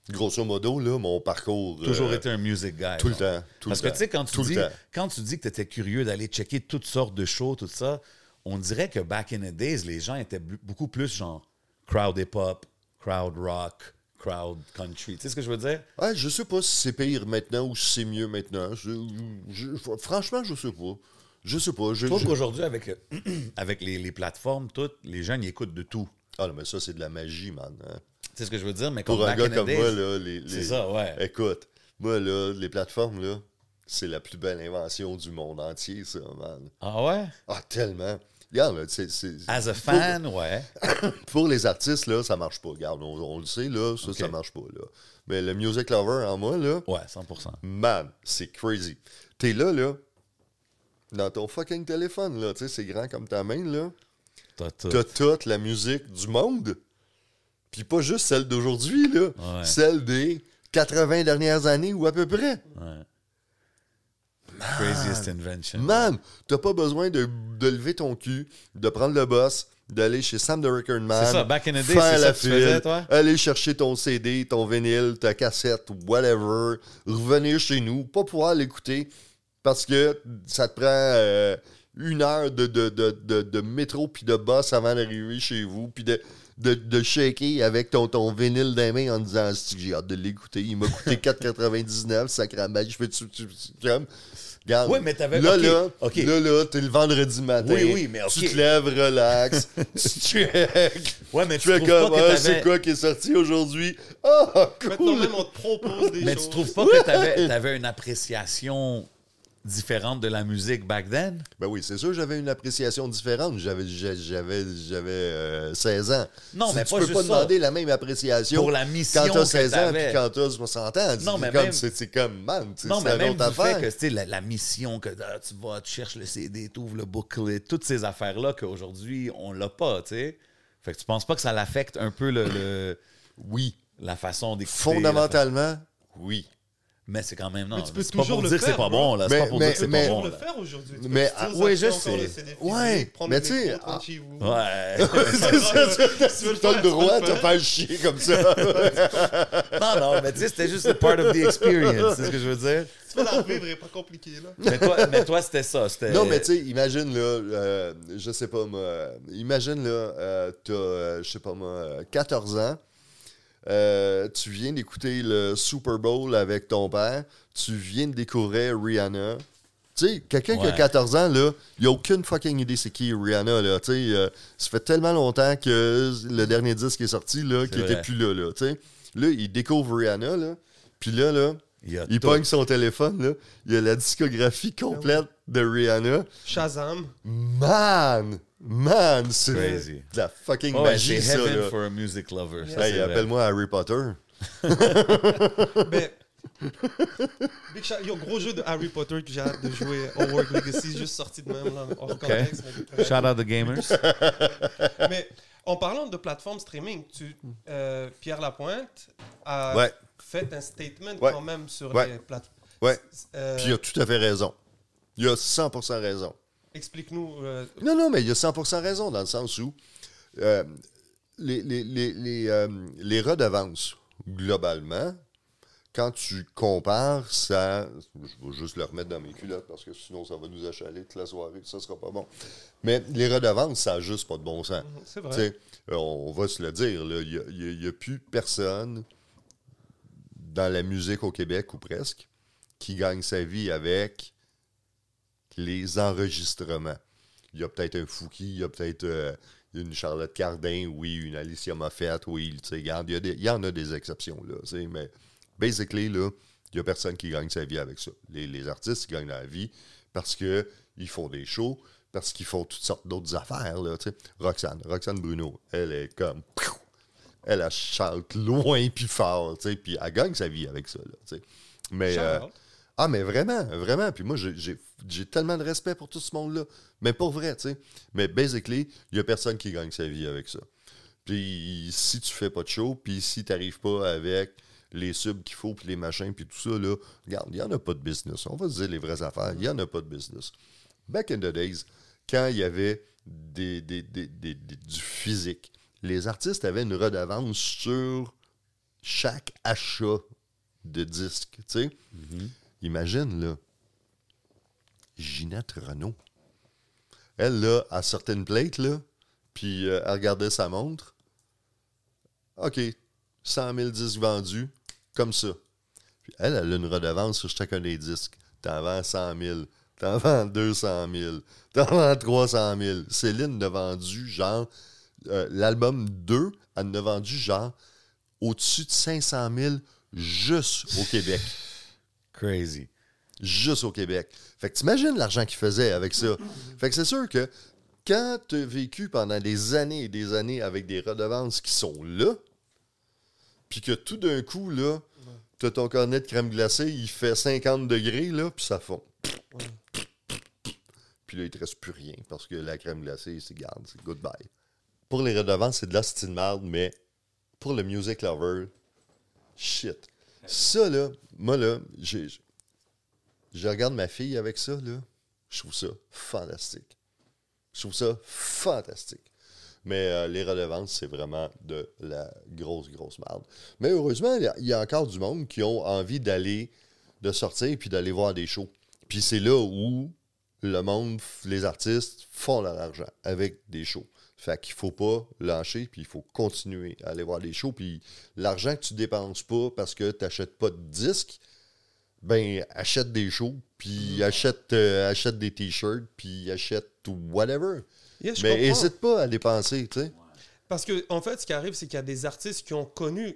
Grosso modo, là, mon parcours. Toujours euh, été un music guy. Tout le temps. Tout Parce le que tu sais, quand tu dis, quand tu dis que tu étais curieux d'aller checker toutes sortes de shows, tout ça, on dirait que back in the days, les gens étaient beaucoup plus genre crowd hip-hop, crowd rock, crowd country. Tu sais ce que je veux dire? Ouais, je sais pas si c'est pire maintenant ou si c'est mieux maintenant. Je- je- franchement, je sais pas. Je sais pas. Je, Je trouve je- qu'aujourd'hui, avec, avec les, les plateformes, toutes, les jeunes ils écoutent de tout. Ah non, mais ça, c'est de la magie, man. hein. Tu sais ce que je veux dire? Mais Pour un gars comme days, moi, là, les, c'est les- ça, ouais. Écoute, moi, là, les plateformes, là, c'est la plus belle invention du monde entier, ça, man. Ah ouais? Ah, tellement. Regarde, là, c'est... c'est- As a fan, ouais. Pour les artistes, là, ça marche pas. Regarde, on, on le sait, là, ça, Ok. ça marche pas, là. Mais le music lover en moi, là, Ouais, 100%. man, c'est crazy. T'es là, là, dans ton fucking téléphone, là, tu sais, c'est grand comme ta main, là. T'as tout. T'as toute la musique du monde. Puis pas juste celle d'aujourd'hui, là. Ouais. Celle des 80 dernières années ou à peu près. Ouais. Craziest invention. Man, t'as pas besoin de, de lever ton cul, de prendre le boss, d'aller chez Sam the Record Man. C'est ça, back in the day, faire c'est ça tu faisais, toi? Aller chercher ton CD, ton vinyle, ta cassette, whatever. Revenir chez nous, pas pouvoir l'écouter parce que ça te prend euh, une heure de, de, de, de, de métro puis de boss avant d'arriver chez vous, puis de, de, de shaker avec ton, ton vinyle dans les mains en disant j'ai hâte de l'écouter. Il m'a coûté 4,99, sacrément. Je fais tu, tu, tu- comme. Regarde, Ouais, mais t'avais- Là, ok, là, ok. là, là, t'es le vendredi matin. Oui, oui, mais Tu ok. te lèves, relax, tu check. Ouais, mais Tu tu fais trouves comme, pas que ah, c'est quoi qui est sorti aujourd'hui? Ah, Maintenant cool! même, on te propose des Mais choses. tu trouves pas que t'avais avais une appréciation différente de la musique back then? Ben oui, c'est sûr, j'avais une appréciation différente. J'avais, j'a- j'avais, j'avais euh, 16 ans. Non, Tu- mais tu pas peux juste pas ça. demander la même appréciation Pour la mission quand t'as que 16 ans puis quand t'as 60 ans. Non, C'est mais comme, même- c'est, c'est comme, man, c'est, Non, mais une même autre du affaire. fait que, tu sais, la, la mission, que ah, tu vas, tu cherches le CD, tu ouvres le booklet, toutes ces affaires-là qu'aujourd'hui, on l'a pas, tu sais. Fait que tu penses pas que ça l'affecte un peu le, le- Oui. la façon d'écouter? Fondamentalement, oui. Mais c'est quand même, non. Mais tu peux c'est pas toujours pour le dire que c'est faire, pas bon, là. C'est Mais- pas pour mais- dire que c'est mais- pas On bon. le là. faire aujourd'hui. Mais, ah, oui, je sais. le CD physique, Ouais, mais le tu sais, ah. Ouais. T'as le droit de te faire chier comme ça. non, non, mais tu sais, c'était juste a part of the experience, c'est ce que je veux dire. Tu fais la vivre, pas compliqué, là. Mais toi, mais toi c'était ça. C'était... Non, mais tu sais, imagine, là, euh, je sais pas, moi, imagine, là, euh, t'as, euh, je sais pas, moi, euh, 14 ans, euh, tu viens d'écouter le Super Bowl avec ton père, tu viens de découvrir Rihanna. Tu sais, quelqu'un qui a Ouais. 14 ans, là, il a aucune fucking idée c'est qui Rihanna, là, tu sais. euh, ça fait tellement longtemps que le dernier disque est sorti, là, qu'il était plus là, là, tu sais. Là, il découvre Rihanna, là, puis là, là, il, il pogne son téléphone, là, il a la discographie complète de Rihanna. Shazam. Man! Man! C'est Crazy. de la fucking Ouais, magie, c'est ça, heaven là. for a music lover. ça, Hey, c'est vrai. appelle-moi Harry Potter. Mais. Big shout- Yo, gros jeu de Harry Potter que j'ai hâte de jouer. Hogwarts Legacy, juste sorti de même, là, hors contexte. mais- Shout out the gamers. Mais en parlant de plateforme streaming, tu, euh, Pierre Lapointe a Ouais. fait un statement Ouais. quand même sur Ouais. les plateformes. Ouais. Euh, Puis il a tout à fait raison. Il a 100% raison. Explique-nous. euh, Non, non, mais il a 100% raison dans le sens où euh, les, les, les, les, euh, les redevances, globalement, quand tu compares ça. Je vais juste le remettre dans mes culottes parce que sinon ça va nous achaler toute la soirée, ça sera pas bon. Mais les redevances, ça n'a juste pas de bon sens. c'est Tu vrai. on va se le dire, il n'y a, plus personne dans la musique au Québec, ou presque, qui gagne sa vie avec les enregistrements. Il y a peut-être un Fouki, il y a peut-être euh, une Charlotte Cardin, oui, une Alicia Moffett, oui, tu sais, il y, il y en a des exceptions, là, mais basically, là, il n'y a personne qui gagne sa vie avec ça. Les, artistes, gagnent la vie parce qu'ils font des shows, parce qu'ils font toutes sortes d'autres affaires, là, tu. Roxane, Roxane Bruno, elle est comme... Elle, elle chante loin puis fort, tu sais, puis elle gagne sa vie avec ça. Mais... euh. Ah, mais vraiment, vraiment. Puis moi, j'ai- tellement de respect pour tout ce monde-là. Mais pour vrai, tu sais. Mais basically, il n'y a personne qui gagne sa vie avec ça. Puis si tu fais pas de show, puis si tu n'arrives pas avec les subs qu'il faut, puis les machins, puis tout ça, là, regarde, il n'y en a pas de business. On va se dire les vraies affaires. Il n'y en a pas de business. Back in the days, quand il y avait des, des- des- des- du physique, les artistes avaient une redevance sur chaque achat de disque, tu sais. Imagine, là, Ginette Renault. Elle, là, elle sortait une plate, là, puis euh, elle regardait sa montre. OK, 100 000 disques vendus, comme ça. Puis elle, elle a une redevance sur chacun des disques. T'en vends 100 000, t'en vends 200 000, t'en vends 300 000. Céline a vendu, genre, euh, l'album 2, elle en a vendu, genre, au-dessus de 500 000 juste au Québec. Crazy. Juste au Québec. Fait que t'imagines l'argent qu'il faisait avec ça. Fait que c'est sûr que quand tu vécu pendant des années et des années avec des redevances qui sont là, puis que tout d'un coup, là, t'as ton cornet de crème glacée, il fait 50 degrés, là, puis ça fond. Puis là, il te reste plus rien parce que la crème glacée, c'est garde, c'est goodbye. Pour les redevances, c'est de la style marde, mais pour le music lover, shit. Ça, là, moi, là, je regarde ma fille avec ça, là. Je trouve ça fantastique. Je trouve ça fantastique. Mais euh, les redevances, c'est vraiment de la grosse, grosse merde. Mais heureusement, il y a- il y, a encore du monde qui ont envie d'aller, de sortir puis d'aller voir des shows. Puis c'est là où le monde, les artistes font leur argent avec des shows. Fait qu'il faut pas lâcher, puis il faut continuer à aller voir des shows. Puis l'argent que tu dépenses pas parce que tu n'achètes pas de disques, ben achète des shows, puis achète, euh, achète des t-shirts, puis achète whatever. Yeah, Mais n'hésite pas à dépenser, tu sais. Parce que, en fait, ce qui arrive, c'est qu'il y a des artistes qui ont connu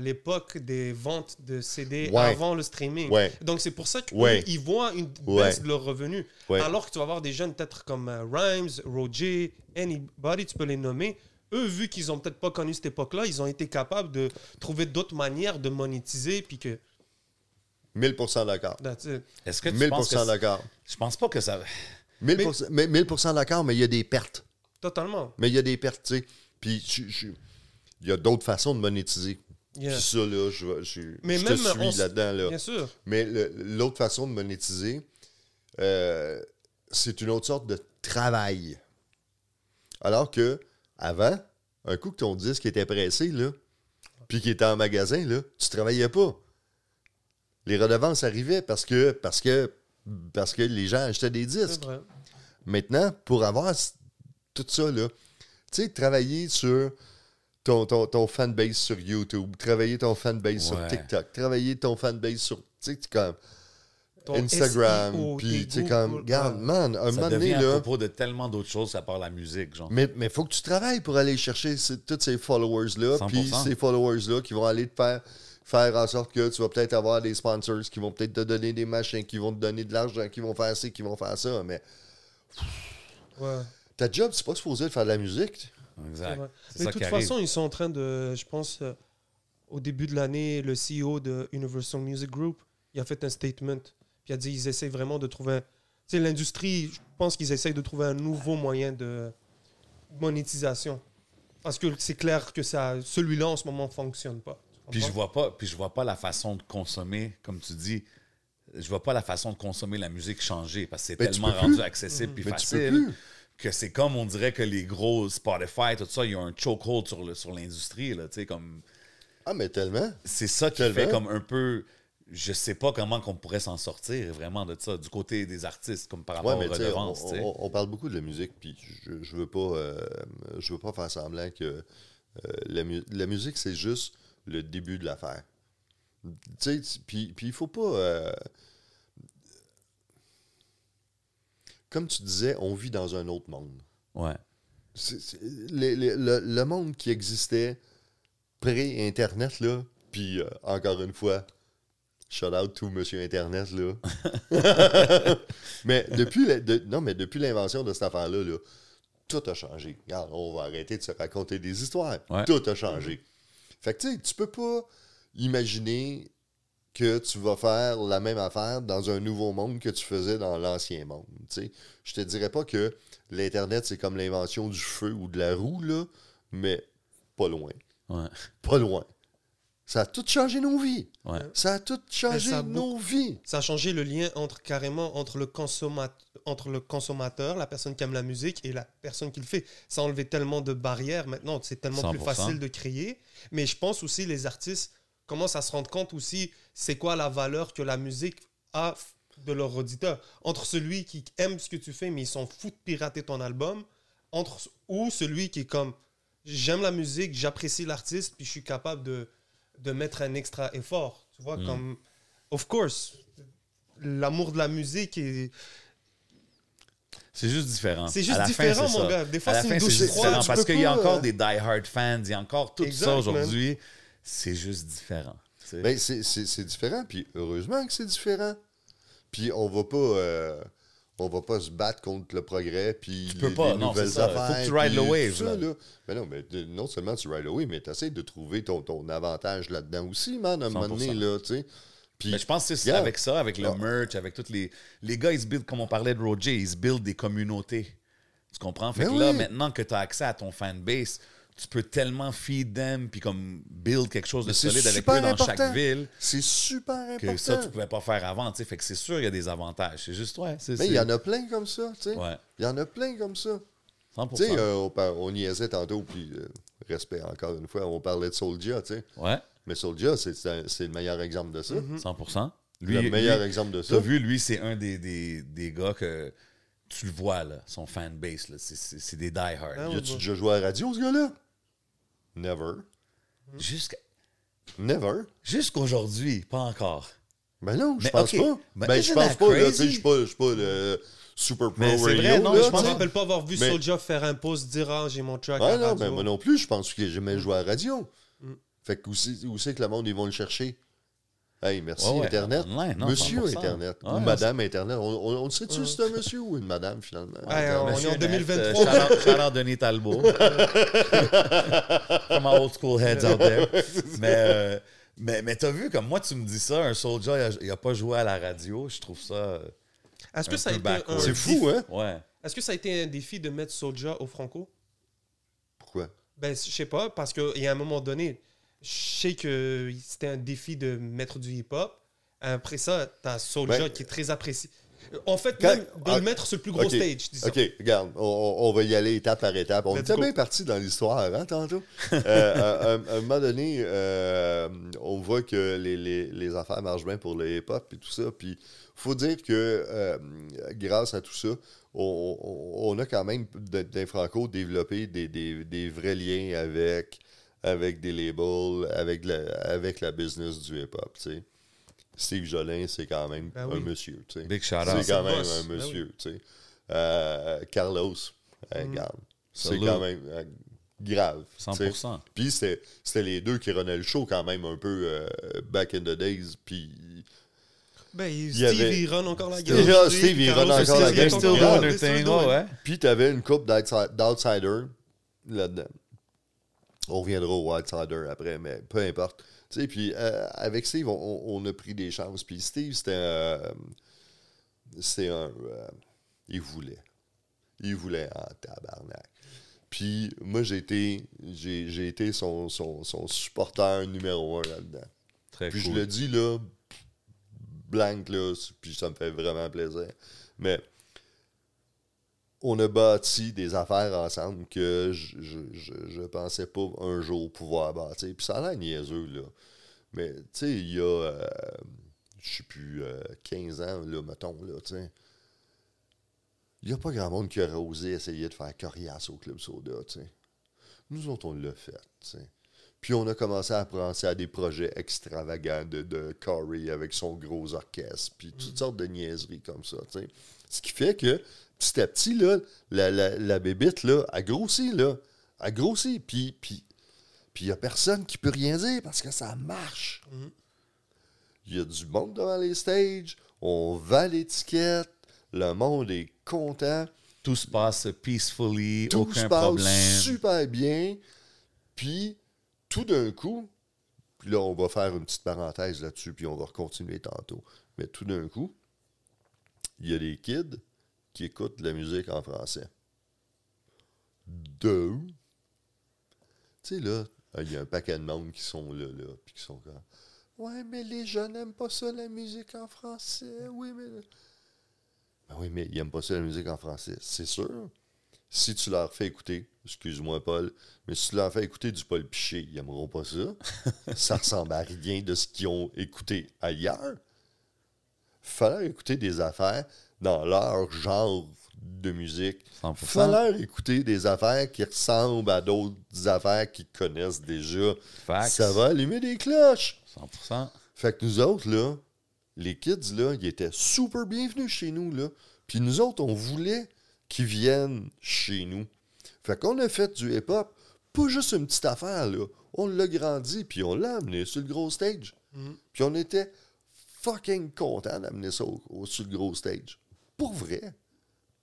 l'époque des ventes de CD Ouais. avant le streaming. Ouais. Donc, c'est pour ça qu'ils Ouais. voient une Ouais. baisse de leurs revenus. Ouais. Alors que tu vas avoir des jeunes, peut-être comme euh, Rhymes, Roger, anybody, tu peux les nommer. Eux, vu qu'ils ont peut-être pas connu cette époque-là, ils ont été capables de trouver d'autres manières de monétiser. Puis que. 1000% d'accord. that's it. Est-ce que tu 1000% penses que... d'accord. Je pense pas que ça... 1000%, mais 1000% d'accord, mais il y a des pertes. Totalement. Mais il y a des pertes, tu sais. Puis il y a d'autres façons de monétiser. Yeah. Puis ça, là, je, je, Mais je même, te suis là-dedans, là. Bien sûr. Mais l'autre façon de monétiser, euh, c'est une autre sorte de travail. Alors que, avant, un coup que ton disque était pressé, là, puis qu'il était en magasin, là, tu travaillais pas. Les redevances arrivaient parce que, parce que, parce que les gens achetaient des disques. Maintenant, pour avoir tout ça, là, tu sais, travailler sur ton, ton, ton fanbase sur YouTube, travailler ton fanbase sur. TikTok, travailler ton fanbase sur, tu sais, tu comme Ton Instagram, puis tu sais, comme, regarde, man, un Ça moment donné, devient à là, propos de tellement d'autres choses à part la musique, genre. mais il faut que tu travailles pour aller chercher tous ces followers-là, 100%. puis ces followers-là qui vont aller te faire, faire en sorte que tu vas peut-être avoir des sponsors qui vont peut-être te donner des machins, qui vont te donner de l'argent, qui vont faire ci, qui vont faire ça, mais Ouais. Ta job, c'est pas supposé de faire de la musique. C'est Exact. Mais de toute arrive. façon, ils sont en train de, je pense, euh, au début de l'année, le CEO de Universal Music Group, il a fait un statement. Puis il a dit ils essaient vraiment de trouver. un- Tu sais, l'industrie, je pense qu'ils essayent de trouver un nouveau moyen de monétisation. Parce que c'est clair que ça, celui-là en ce moment fonctionne pas. Tu Puis je vois pas, puis je vois pas la façon de consommer, comme tu dis. Je vois pas la façon de consommer la musique changer parce que c'est tu tellement rendu plus. accessible puis Mais tu peux facile plus. Que c'est comme on dirait que les gros Spotify tout ça, il y a un chokehold sur le sur l'industrie là, tu sais comme Ah, mais tellement. c'est ça qui Tellement. fait comme un peu je sais pas comment qu'on pourrait s'en sortir vraiment de ça du côté des artistes comme par rapport Ouais, mais aux on, redevances, on- on parle beaucoup de la musique, puis je, je veux pas, euh, je veux pas faire semblant que euh, la, mu- la musique c'est juste le début de l'affaire. Tu sais, puis puis il faut pas. euh, comme tu disais, on vit dans un autre monde. Ouais. Les- les- le, le monde qui existait pré-Internet, là, puis euh, encore une fois, shout out to Monsieur Internet, là. mais depuis la- de- non, mais depuis l'invention de cette affaire-là, là, tout a changé. Regarde, on va arrêter de se raconter des histoires. Ouais. Tout a changé. Fait que tu sais, tu peux pas imaginer que tu vas faire la même affaire dans un nouveau monde que tu faisais dans l'ancien monde. tu sais. Je te dirais pas que l'Internet, c'est comme l'invention du feu ou de la roue, là, mais pas loin. Ouais. Pas loin. Ça a tout changé nos vies. Ouais. Ça a tout changé a nos vies. Ça a changé le lien entre carrément entre le, consommat- entre le consommateur, la personne qui aime la musique, et la personne qui le fait. Ça a enlevé tellement de barrières maintenant, c'est tellement plus 100%. facile de créer. Mais je pense aussi les artistes commencent à se rendre compte aussi c'est quoi la valeur que la musique a de leur auditeur. Entre celui qui aime ce que tu fais, mais ils s'en fout de pirater ton album, entre, ou celui qui est comme j'aime la musique, j'apprécie l'artiste, puis je suis capable de, de mettre un extra effort. Tu vois, Mm. comme, of course, l'amour de la musique est. C'est juste différent. C'est juste fin, différent, mon ça. gars. Des fois, c'est une douche froide. parce qu'il y a encore euh, des die-hard fans, il y a encore tout Exact, ça aujourd'hui. C'est juste différent. tu. Ben, c'est- différent, puis heureusement que c'est différent. Puis on va pas... euh, on va pas se battre contre le progrès, puis peux les, pas, les non, nouvelles ça. Faut que tu rides tout wave, ça, là. là. Mais non, mais non seulement tu ride the wave, mais tu essaies de trouver ton, ton avantage là-dedans aussi, man, à un moment donné, 100%. là, tu sais. Puis, Mais je pense que c'est regarde, avec ça, avec le Ah. merch, avec toutes les. Les gars, ils se build, comme on parlait de Roger, ils se build des communautés. Tu comprends? Fait Ben que là, maintenant que tu as accès à ton fanbase, tu peux tellement feed them puis comme build quelque chose de solide avec eux dans chaque ville C'est super que important. ça, tu pouvais pas faire avant. tu sais. Fait que c'est sûr, il y a des avantages. C'est juste, ouais. Mais il y en a plein comme ça, tu sais. Ouais, Il y en a plein comme ça. 100%. Tu sais, euh, on, on niaisait tantôt, puis euh, respect encore une fois, on parlait de Soulja, tu sais. Ouais, Mais Soulja, c'est- le meilleur exemple de ça. 100%. le Lui, meilleur lui, exemple de ça. T'as vu, lui, c'est un des, des, des gars que tu le vois, là, son fanbase, là, c'est- des die-hard. Ah a-tu déjà joué à la radio, ce gars-là? Never. Jusqu'à- Never? Jusqu'aujourd'hui, pas encore. Ben non, je pense pas. mais ben, je pense pas, là, tu sais, je suis pas, je suis pas le super pro Mais c'est radio, vrai, non, là, je me rappelle pas avoir vu Mais- Soulja faire un post dire Ah, j'ai mon track Ouais, à non, radio. ben moi non plus, je pense qu'il n'a jamais joué à la radio. Mm. Fait que où c'est que le monde, ils vont le chercher? Hey, merci, Ouais, ouais, Internet. online, non, monsieur 100%. Internet. Ouais, ou Madame Internet. On, on, on sait-tu si c'est un monsieur ou une madame, finalement? Ouais, on est en Net, 2023. euh, out Denis Talbot. From my old school heads out there. Mais, euh, mais, mais t'as vu, comme moi, tu me dis ça, un soldier, il a pas joué à la radio. Je trouve ça. euh, Est-ce que ça a été un. C'est fou, hein? Ouais. Est-ce que ça a été un défi de mettre Soulja au Franco? Pourquoi? Ben, je sais pas, parce qu'il y a un moment donné, sais que c'était un défi de mettre du hip-hop. Après ça, t'as Soulja Ben, qui est très apprécié. En fait, Quand- même de ah, le mettre sur le plus gros stage, disons. OK, regarde, on, va y aller étape par étape. On Let's était go. bien parti dans l'histoire, hein, tantôt. Euh, à, à- à un moment donné, euh, on voit que les, les- les affaires marchent bien pour le hip-hop et tout ça. Puis, faut dire que euh, grâce à tout ça, on, on- on a quand même, d'un Franco, développé des, des- des vrais liens avec, avec des labels, avec la, avec la business du hip-hop, tu sais. Steve Jolin, c'est quand même Ben un monsieur, tu sais. Big shout C'est quand même boss. un Ben monsieur, tu sais. Euh, Carlos, hein, Mm. regarde, c'est quand même euh, grave. tu sais. 100%. Puis c'était c'était les deux qui renaient le show quand même un peu euh, back in the days. Puis Ben, Steve, avait- il run encore la game. Ah, Steve, il run encore la il game. puis t'avais une coupe d'outsi- d'outsiders là-dedans. On reviendra au outsider après, mais peu importe. Tu sais, puis euh, avec Steve, on, a pris des chances. Puis Steve, c'était euh, c'était un. euh, il voulait. Il voulait en tabarnak. Puis moi, j'ai été, j'ai, j'ai été son, son, son supporter numéro un là-dedans. Très Puis cool. je le dis là, blank là, puis ça me fait vraiment plaisir. Mais on a bâti des affaires ensemble que je, je, je, je pensais pas un jour pouvoir bâtir. Puis ça a l'air niaiseux, là. Mais, tu sais, il y a, euh, je sais plus, euh, 15 ans, là, mettons, là, tu sais. Il n'y a pas grand monde qui aurait osé essayer de faire coriace au Club Soda, tu sais. Nous autres, on l'a fait, tu sais. Puis on a commencé à penser à des projets extravagants de, de Corey avec son gros orchestre, puis toutes sortes de niaiseries comme ça, tu sais. Ce qui fait que, petit à petit, là, la, la, la bébite, là, a grossi, là. A grossi, puis... puis puis il n'y a personne qui peut rien dire parce que ça marche. Il y a du monde devant les stages, on vend l'étiquette, le monde est content, Tout se passe peacefully, tout aucun se passe problème. super bien. Puis tout d'un coup, puis là on va faire une petite parenthèse là-dessus, puis on va continuer tantôt. Mais tout d'un coup, il y a des kids qui écoutent de la musique en français. Deux. Tu sais, là, il y a un paquet de monde qui sont là, là, puis qui sont comme Ouais, mais les jeunes n'aiment pas ça, la musique en français. Oui, mais. Ben oui, mais ils n'aiment pas ça, la musique en français. C'est sûr. Si tu leur fais écouter, excuse-moi, Paul, mais si tu leur fais écouter du Paul Piché, ils n'aimeront pas ça. ça ressemble à rien de ce qu'ils ont écouté ailleurs. Fallait écouter des affaires dans leur genre de musique. 100%. Fallait écouter des affaires qui ressemblent à d'autres affaires qu'ils connaissent déjà. Ça va allumer des cloches. 100%. Fait que nous autres, là, les kids, là, ils étaient super bienvenus chez nous, là. Puis nous autres, on voulait qu'ils viennent chez nous. Fait qu'on a fait du hip-hop, pas juste une petite affaire, là. On l'a grandi, puis on l'a amené sur le gros stage. Puis on était fucking contents d'amener ça au, au- sur le gros stage. Pour vrai.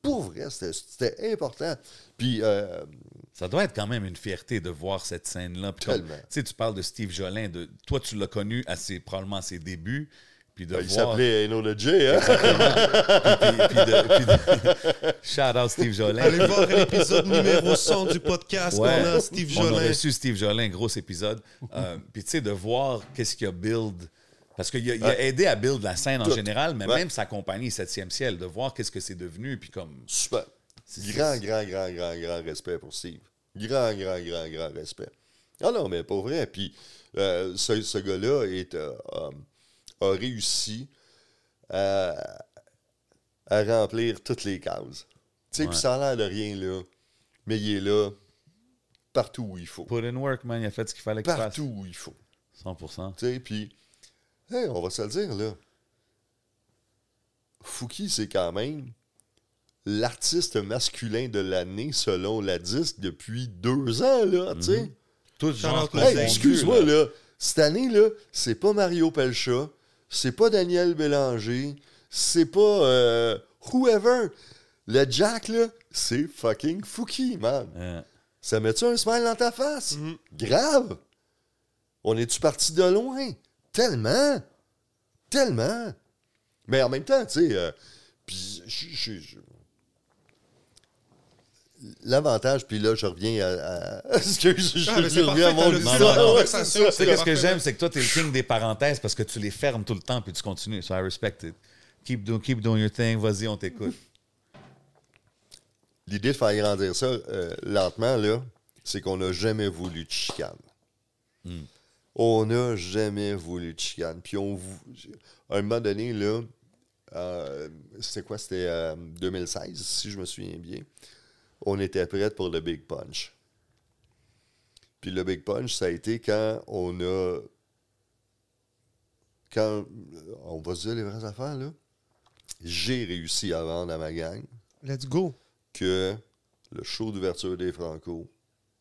Pour vrai, c'était- important. Puis, euh, Ça doit être quand même une fierté de voir cette scène-là. Tu sais, tu parles de Steve Jolin. De, toi, tu l'as connu à ses, probablement à ses débuts. Puis de Ben, Il voir... s'appelait Eno le J, hein? puis- puis de- puis de- Shout out Steve Jolin. Allez voir l'épisode numéro 100 du podcast Ouais. qu'on a Steve On a Jolin. reçu Steve Jolin, gros épisode. Euh, puis tu sais, de voir qu'est-ce qu'il a build. Parce qu'il a, aidé à build la scène en général, mais Ouais. même sa compagnie, 7e ciel, de voir qu'est-ce que c'est devenu. Puis comme. Super. C'est- Grand, grand, grand, grand, grand respect pour Steve. Grand, grand, grand, grand respect. Ah non, mais pas vrai. Puis euh, ce, ce gars-là est, euh, euh, a réussi à, à remplir toutes les cases. Tu sais, puis ça a l'air de rien là, mais il est là partout où il faut. Put in work, man. Il a fait ce qu'il fallait qu'il fasse. Partout où il faut. 100%. Tu sais, puis, hey, on va se le dire, là. Fouki, c'est quand même l'artiste masculin de l'année selon la disque depuis deux ans, là, tu sais. Tout genre. Hey, excuse-moi, là. Cette année, là, c'est pas Mario Pelcha, c'est pas Daniel Bélanger, c'est pas euh, whoever. Le Jack, là, c'est fucking Fouki, man. Euh, Ça met-tu un smile dans ta face? Mhm. Grave! On est-tu parti de loin? Tellement! Tellement! Mais en même temps, tu sais, euh, puis je- je- je- L'avantage, puis là, je reviens à. à- Excuse, je, Ah, mais je reviens à mon histoire. Tu qu'est-ce que j'aime, c'est que toi, t'es le king des parenthèses parce que tu les fermes tout le temps puis tu continues. So I respect it. Keep, do, keep doing your thing. Vas-y, on t'écoute. L'idée de faire grandir ça euh, lentement, là, c'est qu'on n'a jamais voulu de chicane. On n'a jamais voulu de chicane. Puis on à un moment donné, là, euh, c'était quoi? C'était euh, 2016, si je me souviens bien. On était prêts pour le Big Punch. Puis le Big Punch, ça a été quand on a. Quand. On va se dire les vraies affaires, là. J'ai réussi à vendre à ma gang Let's go. que le show d'ouverture des Franco,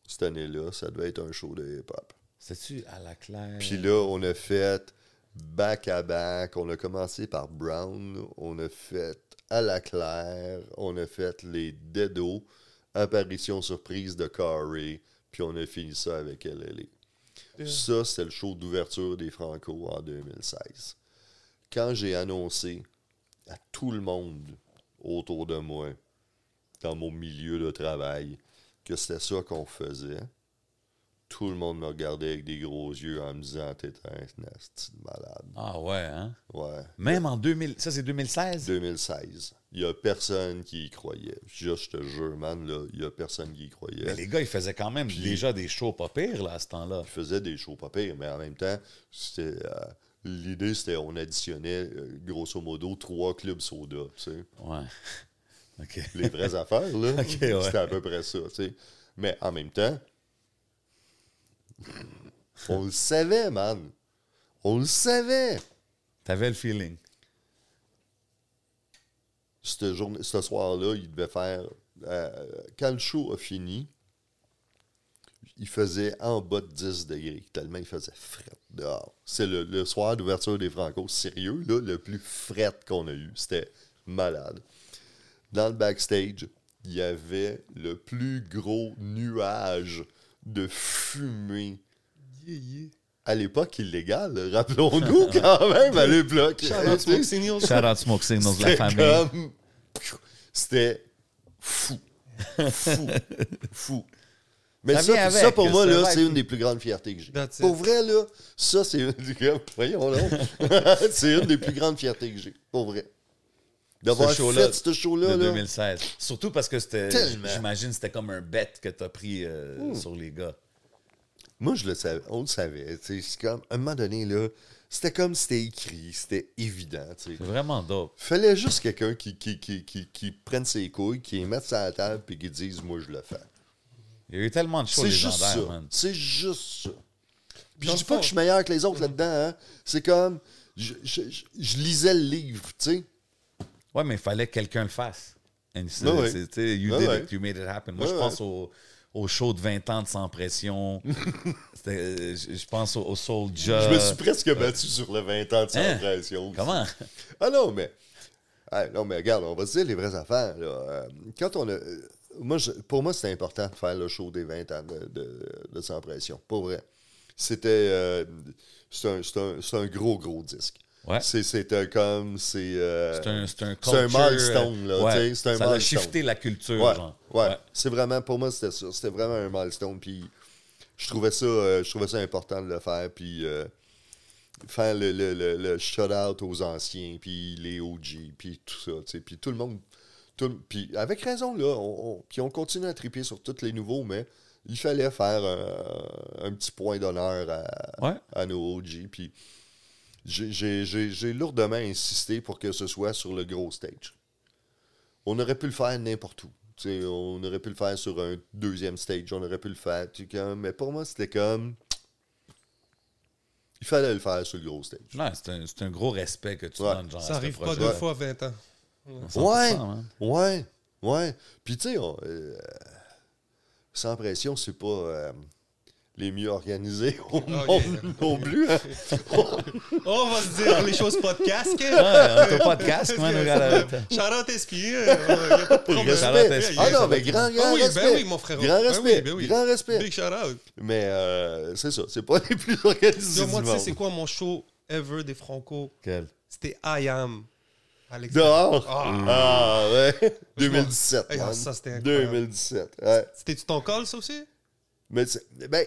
cette année-là, ça devait être un show de hip-hop. C'est-tu à la claire? Puis là, on a fait back à back. On a commencé par Brown, on a fait à la claire, on a fait les Dedos, apparition surprise de Corey, puis on a fini ça avec LLA. Ça, c'était le show d'ouverture des Franco en 2016. Quand j'ai annoncé à tout le monde autour de moi, dans mon milieu de travail, que c'était ça qu'on faisait, tout le monde me regardait avec des gros yeux en me disant T'es un nasty de malade. Ah ouais, hein? Ouais. Même en 2000... Ça, c'est 2016? 2016. Il n'y a personne qui y croyait. Juste, je te jure, man, là, il n'y a personne qui y croyait. Mais les gars, ils faisaient quand même déjà des shows pas pires, là, à ce temps-là. Il faisait des shows pas pires, mais en même temps, c'était. euh, L'idée, c'était on additionnait, euh, grosso modo, trois clubs soda, tu sais. Ouais. OK. Les vraies affaires, là. Ouais. C'était à peu près ça, tu sais. Mais en même temps, on le savait, man. On le savait. T'avais le feeling. Cette journée, ce soir-là, il devait faire. euh, quand le show a fini, il faisait en bas de 10 degrés, tellement il faisait fret dehors. C'est le, le soir d'ouverture des Franco, sérieux, là, le plus fret qu'on a eu. C'était malade. Dans le backstage, il y avait le plus gros nuage de fumée. À l'époque illégale, rappelons-nous quand même, à l'époque. Shout out Smoke Signals. Shout out Smoke Signals, la C'était famille. comme- C'était fou. Fou. fou. Mais Ça ça, pour moi, c'est là, c'est une des plus grandes fiertés que j'ai. Pour vrai, là, ça, c'est une des Voyons, là. c'est une des plus grandes fiertés que j'ai. Pour vrai. D'avoir fait ce show-là, de là. 2016. Surtout parce que c'était, j'imagine, c'était comme un bet que t'as pris euh, Hmm. sur les gars. Moi, je le savais. On le savait. tu sais, C'est comme, à un moment donné, là, c'était comme c'était écrit. C'était évident. tu. C'est vraiment dope. Fallait juste quelqu'un qui, qui, qui, qui, qui prenne ses couilles, qui les mette sur la table et qui dise Moi, je le fais. Il y a eu tellement de juste légendaires, ça. man. C'est juste ça. Puis Dans je dis pas fond- que je suis meilleur que les autres là-dedans. Hein. C'est comme. Je, je- je- je lisais le livre, tu sais. Ouais, mais il fallait que quelqu'un le fasse. And you did it, you made it happen. Moi, je pense au, au show de 20 ans de Sans Pression. Je pense au, au Soulja. Je me suis presque battu sur le 20 ans de Hein? pression. Comment? Ah non, mais. Ah, non, mais regarde, on va se dire les vraies affaires. là. Euh, Quand on a. euh, Moi, je- pour moi, c'était important de faire le show des 20 ans de, de, de Sans Pression. Pour vrai. C'était. euh, c'est un, c'est un- c'est un gros, gros disque. Ouais. C'est, c'est un comme. C'est, euh, C'est un, c'est un, c'est un culture, milestone, là, ouais, sais, c'est un ça a shifté la culture, Ouais, genre. ouais. C'est vraiment, pour moi, c'était ça. C'était vraiment un milestone. Puis je trouvais ça, euh, je trouvais ça important de le faire. Puis euh, faire le, le, le, le shout-out aux anciens, puis les OG, puis tout ça. tu sais. Puis tout le monde. tout puis avec raison, là. On, on- puis on continue à triper sur tous les nouveaux, mais il fallait faire un, un petit point d'honneur à, Ouais. à nos OG. Puis j'ai- j'ai j'ai- j'ai lourdement insisté pour que ce soit sur le gros stage. On aurait pu le faire n'importe où. Tu sais, on aurait pu le faire sur un deuxième stage, on aurait pu le faire. tu sais, comme- mais pour moi, c'était comme. Il fallait le faire sur le gros stage. Non, c'est un, c'est un gros respect que tu Ouais. donnes, genre, à Ça arrive pas deux Ouais. fois 20 ans. 100%, Ouais, ouais, ouais. Puis tu sais, euh, sans pression, c'est pas euh, les mieux organisés au Ok. monde non plus. hein. On va se dire les choses casque. Ouais, de casque, man, regarde. Shout-out Espier. euh. Respect. Ah non, mais grand, grand Ah oui, respect. ben oui, mon frère. Grand Ben respect, oui, ben oui. grand respect. Big shout-out. Mais euh, c'est ça, c'est pas les plus organisés Moi, tu sais, c'est quoi mon show ever des Franco? Quel? C'était I Am. Alex Dehors? Ah. Ah, ouais. 2017. Hey, ah, man. ça, c'était incroyable. 2017. Ouais. C'était-tu ton call, ça aussi? Mais, ben,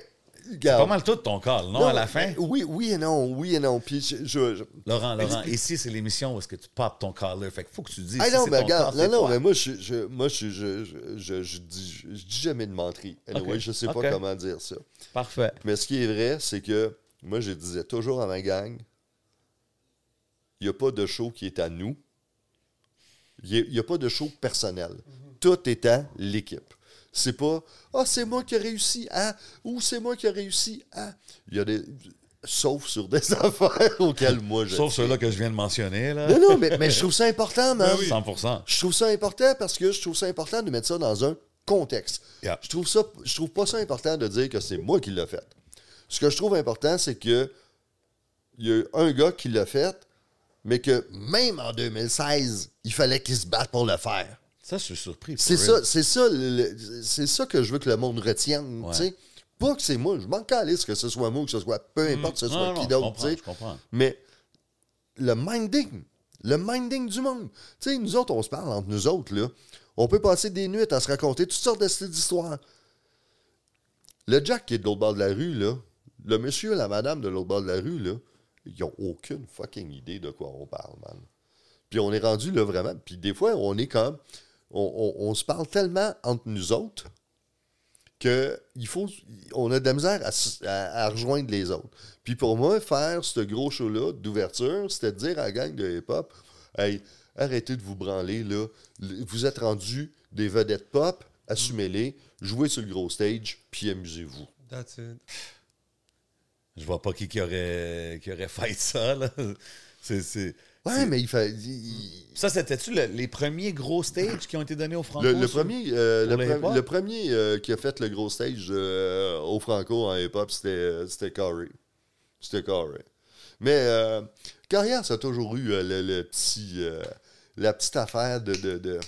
C'est pas mal tout ton call, non, Non, à la fin? Oui, oui et non, oui et non. Puis je. je- je- Laurent, Laurent, ici, c'est l'émission où est-ce que tu popes ton caller. Fait qu'il faut que tu dises Ah si non, mais ton regarde, call, non, non, mais moi, je, je, moi, je, je, je, dis, je, dis jamais de menterie. Anyway, Ok. je sais pas comment dire ça. Parfait. Mais ce qui est vrai, c'est que moi, je disais toujours à ma gang, il n'y a pas de show qui est à nous. Il n'y a, pas de show personnel. Tout est à l'équipe. C'est pas Ah, c'est moi qui ai réussi à ou c'est moi qui ai réussi à. Il y a des. Sauf sur des affaires auxquelles moi je. Sauf ceux-là que je viens de mentionner, là. Non, non, mais, mais je trouve ça important, man. Ben oui. 100%. Je trouve ça important parce que je trouve ça important de mettre ça dans un contexte. Yeah. Je trouve ça, je trouve pas ça important de dire que c'est moi qui l'ai fait. Ce que je trouve important, c'est que il y a un gars qui l'a fait, mais que même en 2016, il fallait qu'il se batte pour le faire. Ça, je suis surpris. C'est ça, c'est ça, c'est ça que je veux que le monde retienne. Ouais. tu sais. Pas que c'est moi, je m'en calisse que ce soit moi ou que ce soit peu importe que ce soit Non, qui d'autre. Mais le minding, le minding du monde. Tu sais, nous autres, on se parle entre nous autres, là. On peut passer des nuits à se raconter toutes sortes d'histoires. Le Jack qui est de l'autre bord de la rue, là, le monsieur, la madame de l'autre bord de la rue, là, ils ont aucune fucking idée de quoi on parle, man. Puis on est rendu là vraiment. Puis des fois, on est comme. On, on- on se parle tellement entre nous autres que il faut, on a de la misère à, s- à- à rejoindre les autres. Puis pour moi, faire ce gros show-là d'ouverture, c'était de dire à la gang de hip-hop Hey, arrêtez de vous branler, là. Vous êtes rendus des vedettes pop, assumez-les, jouez sur le gros stage, puis amusez-vous. That's it. Je vois pas qui, qui aurait, qui aurait fait ça, là. C'est- Ouais, mais il fait. il- Ça, c'était-tu le- les premiers gros stages qui ont été donnés au Franco? Le, le sur- premier, euh, pour le, le pre- hip-hop? le premier euh, qui a fait le gros stage euh, au Franco en hip-hop, c'était, euh, c'était Corey. C'était Corey. Mais euh, Carrière, ça a toujours eu euh, le, le petit, euh, la petite affaire de. de, de-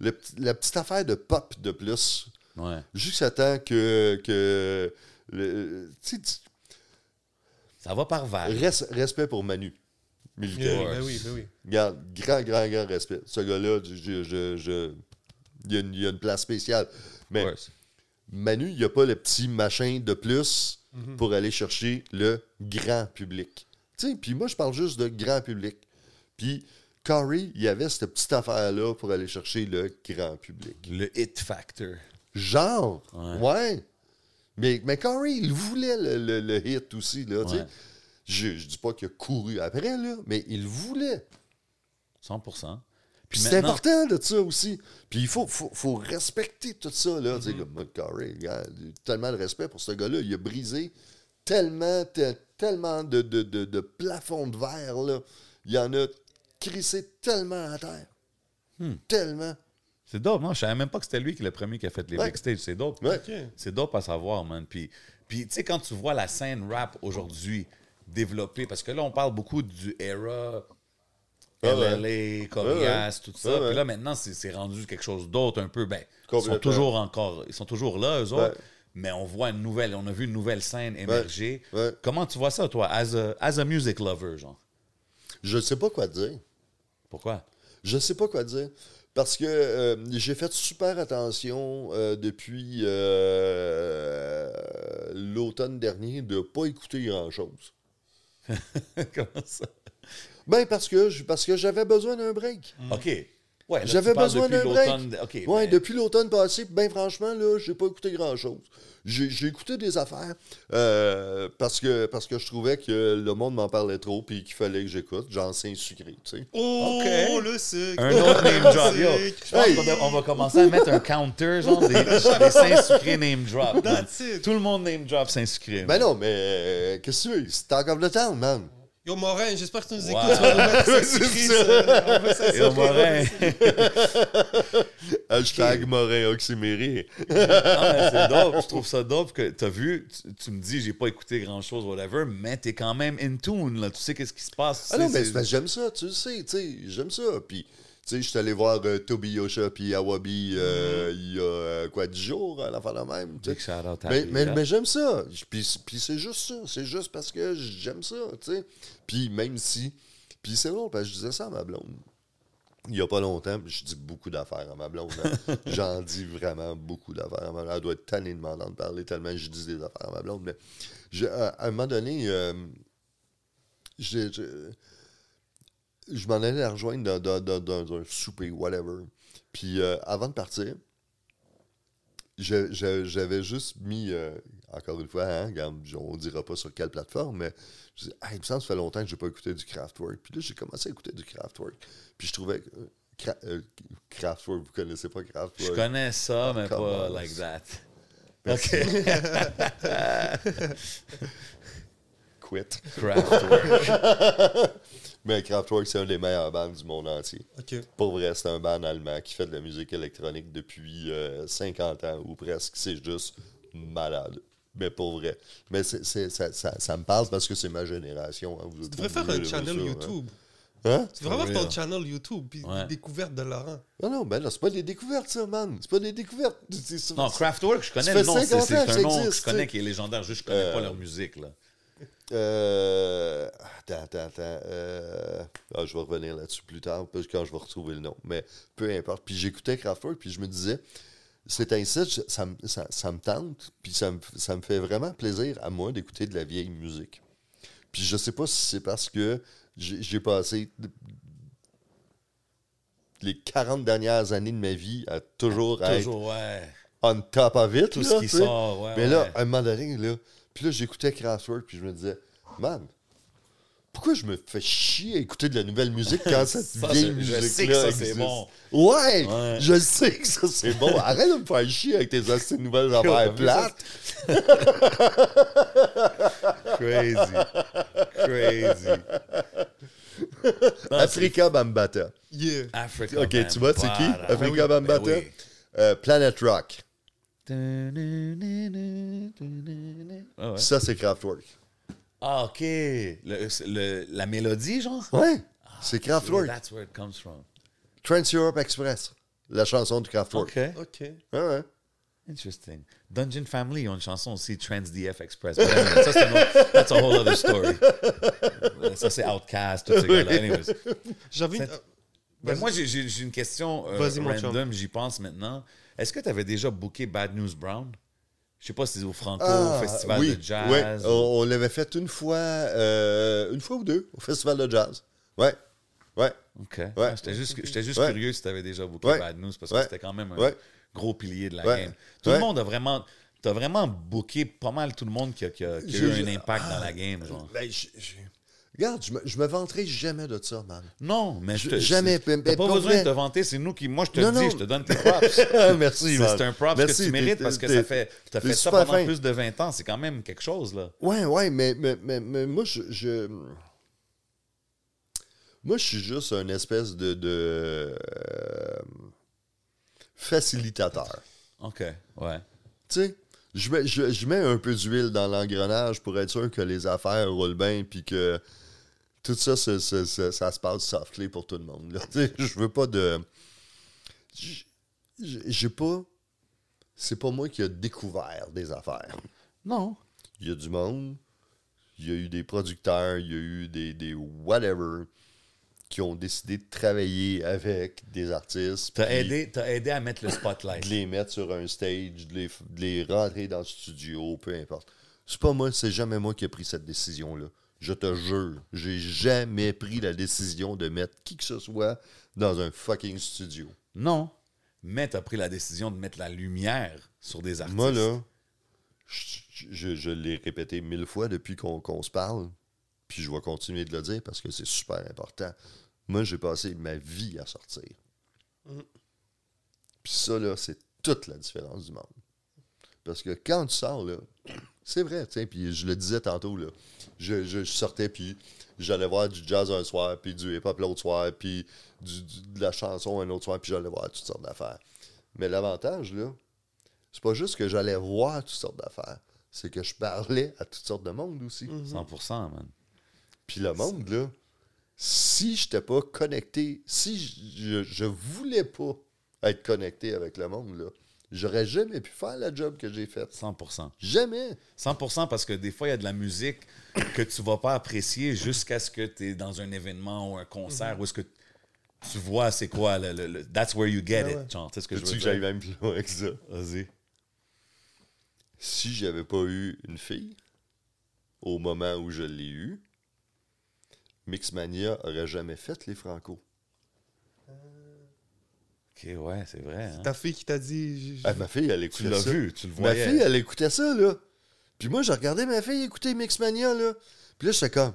le petit- la petite affaire de pop de plus. Ouais. Jusqu'à temps que. que le- tu sais, tu- Ça va par vague. res- respect pour Manu. Militaire. Yeah, ben oui, ben oui. Regarde, grand, grand, grand respect. Ce gars-là, je, je- je- il, y a une, il y a une place spéciale. Mais Ouais. Manu, il n'y a pas le petit machin de plus Mhm. pour aller chercher le grand public. Tu sais, puis moi, je parle juste de grand public. Puis Corey, il y avait cette petite affaire-là pour aller chercher le grand public. Le hit factor. Genre, Ouais. ouais. Mais, mais Corey, il voulait le, le- le hit aussi, là, tu sais. Ouais. Je, je dis pas qu'il a couru après, là, mais il voulait. 100%. Puis Puis c'est important de ça aussi. Puis il faut, faut, faut respecter tout ça, là. Regarde, j'ai tellement de respect pour ce gars-là. Il a brisé tellement, te- tellement de, de, de, de plafonds de verre, là. Il en a crissé tellement à terre. Tellement. C'est dope, non? Je savais même pas que c'était lui qui est le premier qui a fait les Ouais. stages. C'est dope. Ouais. C'est dope à savoir, man. Puis, puis tu sais, quand tu vois la scène rap aujourd'hui développée, parce que là, on parle beaucoup du era Ah ouais. LLA, Corias, tout ça. Ah ouais. Puis là, maintenant, c'est rendu quelque chose d'autre un peu. Ben, ils sont toujours encore, ils sont toujours là, eux autres. Mais on voit une nouvelle, on a vu une nouvelle scène émerger. Comment tu vois ça, toi, as a, as a music lover, genre? Je sais pas quoi dire. Pourquoi? Je sais pas quoi dire. Parce que euh, j'ai fait super attention euh, depuis euh, l'automne dernier de pas écouter grand-chose. Comment ça? Ben parce que je- parce que j'avais besoin d'un break. OK. Ouais, J'avais besoin d'un break. Ouais, mais- depuis l'automne passé, ben franchement, là, j'ai pas écouté grand-chose. J'ai écouté des affaires euh, parce, que, parce que je trouvais que le monde m'en parlait trop puis qu'il fallait que j'écoute. Genre, c'est sucré, tu sais. Oh, Ok. le sucre. Un autre name drop. Yo, Sick. je pense Hey. qu'on doit- on va commencer à mettre un counter, genre des, des saints sucrés name drop. man. That's it. Tout le monde name drop saint sucré. Ben non, mais euh, qu'est-ce que tu veux? C'est Talk of the Town, man. Yo, Morin, j'espère que tu nous écoutes. Ouais. Tu vas nous mettre ça C'est écrit, ça. ça. On veut ça Yo, Morin. Hashtag Morin Oxyméré. Non, mais c'est dope. Je trouve ça dope que t'as vu, tu, tu me dis, j'ai pas écouté grand chose, whatever, mais t'es quand même in tune, là. Tu sais qu'est-ce qui se passe. Ah non, sais, mais j'aime ça, tu le sais, tu sais, j'aime ça. Puis, tu sais, je suis allé voir euh, Toby Yosha puis Awabi euh, il y a, euh, quoi, 10 jours, à la fin de même, tu sais. Mais, mais, j'aime ça. Puis, puis c'est juste ça. C'est juste parce que j'aime ça, tu sais. Puis même si... Puis c'est drôle, parce que je disais ça à ma blonde. Il y a pas longtemps, puis je dis beaucoup d'affaires à ma blonde. hein. J'en dis vraiment beaucoup d'affaires à ma blonde. Elle doit être tannée de m'entendre parler tellement je dis des affaires à ma blonde. Mais je- à, à un moment donné, euh, j'ai- je, je m'en allais la rejoindre dans, un souper, whatever. Puis euh, avant de partir, j'avais juste mis, euh, encore une fois, hein, on ne dira pas sur quelle plateforme, mais je dis, Hey, il me semble que ça fait longtemps que je n'ai pas écouté du Kraftwerk. Puis là, j'ai commencé à écouter du Kraftwerk. Puis je trouvais que euh, Kra- euh, Kraftwerk, vous connaissez pas Kraftwerk? Je connais ça, mais come pas like that. Merci. OK. Quit. Kraftwerk. Mais Kraftwerk, c'est un des meilleurs bands du monde entier. Pour vrai, c'est un band allemand qui fait de la musique électronique depuis euh, 50 ans ou presque. C'est juste malade. Mais pour vrai. Mais c'est, c'est- ça, ça- ça me parle parce que c'est ma génération. hein. Vous Tu devrais faire un channel hein. YouTube. Hein? Tu devrais avoir ton channel YouTube, puis Ouais. des découvertes de Laurent. Non, non, ben là, c'est pas des découvertes, ça, man. C'est pas des découvertes. C'est- c'est- Non, Kraftwerk, je connais le nom. C'est 50 c'est ans un nom que je connais qui est légendaire. Juste, je connais Euh, pas leur musique, là. Euh, attends, attends, attends. euh, ah, je vais revenir là-dessus plus tard, quand je vais retrouver le nom. Mais peu importe. Puis j'écoutais Kraftwerk, puis je me disais, c'est ainsi, je- ça, me- ça, ça me tente, puis ça me, ça me fait vraiment plaisir à moi d'écouter de la vieille musique. Puis je sais pas si c'est parce que j'ai passé les 40 dernières années de ma vie à toujours, être Toujours, ouais. on top of it. Tout là, ce qui sort, ouais. Mais ouais. là, à un moment donné, là, puis là, j'écoutais Kraftwerk, puis je me disais, man, pourquoi je me fais chier à écouter de la nouvelle musique quand cette Ça, vieille c'est- je musique-là sais que ça, c'est existe? bon. Ouais, Ouais. je sais que ça, c'est bon. Arrête de me faire chier avec tes astuces nouvelles affaires plates. Crazy. Crazy. Non, Africa Bambata. Yeah. Africa Ok, tu vois, c'est qui? Africa Ben oui, Bambata? ben oui. Euh, Planet Rock. Ah, ouais. Ça, c'est Kraftwerk. Ah, OK. Le- le- la mélodie, genre? Ouais, c'est Kraftwerk. That's where it comes from. Trans-Europe Express. La chanson de Kraftwerk. OK. Ok. Ouais, ouais. Interesting. Dungeon Family, ils ont une chanson aussi, Trans DF Express. But anyway, ça, c'est un autre- that's a whole other story. Ça, c'est Outcast, tous ces gars-là. Anyways. J'avais une... C'est- Ben, moi, j'ai- j'ai j'ai une question euh, Vas-y, mon chum. random, j'y pense maintenant. Est-ce que tu avais déjà booké Bad News Brown? Je sais pas si c'est au Franco, Ah, au Festival oui, de Jazz. oui. ou- On, on l'avait fait une fois, euh, une fois ou deux au Festival de Jazz. Ouais, ouais, OK. Ah, J'étais juste, Ouais. curieux si tu avais déjà booké Ouais. Bad News parce que Ouais. c'était quand même un Ouais. gros pilier de la Ouais. game. Tout Ouais. le monde a vraiment. T'as vraiment booké pas mal tout le monde qui a, qui a- qui a Je- eu un impact dans la game, genre. Ben, Regarde, je me, je me vanterai jamais de ça, man. Non, mais je te, Jamais, T'as pas besoin de te vanter, c'est nous qui. Moi, je te Non, le dis, non. je te donne tes props. Merci, C'est un prop Merci, que tu t'es- mérites parce que ça fait, t'as fait ça pendant fin. plus de 20 ans. C'est quand même quelque chose, là. Ouais, ouais, mais, mais, mais, mais moi, je, je- Moi, je suis juste un espèce de. de euh, facilitateur. OK, ouais. Tu sais, je mets, je, je mets un peu d'huile dans l'engrenage pour être sûr que les affaires roulent bien puis que tout ça, ça, ça- ça- ça se passe softly pour tout le monde. je veux pas de. J'ai pas. C'est pas moi qui a découvert des affaires. Non. Il y a du monde, il y a eu des producteurs, il y a eu des, des whatever qui ont décidé de travailler avec des artistes. T'as aidé, aidé à mettre le spotlight. De les mettre sur un stage, de les, de les rentrer dans le studio, peu importe. C'est pas moi, c'est jamais moi qui ai pris cette décision-là. Je te jure, j'ai jamais pris la décision de mettre qui que ce soit dans un fucking studio. Non, mais t'as pris la décision de mettre la lumière sur des artistes. Moi, là, je, je- je l'ai répété mille fois depuis qu'on qu'on se parle, puis je vais continuer de le dire parce que c'est super important. Moi, j'ai passé ma vie à sortir. Puis ça, là, c'est toute la différence du monde. Parce que quand tu sors, là, c'est vrai, tu sais, puis je le disais tantôt, là, je, je sortais, puis j'allais voir du jazz un soir, puis du hip-hop l'autre soir, puis du- du- de la chanson un autre soir, puis j'allais voir toutes sortes d'affaires. Mais l'avantage, là, c'est pas juste que j'allais voir toutes sortes d'affaires, c'est que je parlais à toutes sortes de monde aussi. 100%, man. Puis le monde, là, si je n'étais pas connecté, si je, je voulais pas être connecté avec le monde, là, j'aurais jamais pu faire la job que j'ai faite. 100%. Jamais. 100% parce que des fois, il y a de la musique que tu vas pas apprécier jusqu'à ce que tu es dans un événement ou un concert où est-ce que tu vois c'est quoi le, le- le- That's where you get Ouais, it. Genre, ce que je j'aille même plus loin avec ça? Vas-y. Si j'avais pas eu une fille, au moment où je l'ai eu, Mixmania aurait jamais fait les Franco. Ok, ouais, c'est vrai. hein. Ta fille qui t'a dit. Ah, ma fille, elle Tu écoutait l'as ça. vu, tu le Ma voyais. fille, elle écoutait ça, là. Puis moi, je regardais ma fille écouter Mixmania, là. Puis là, j'étais comme,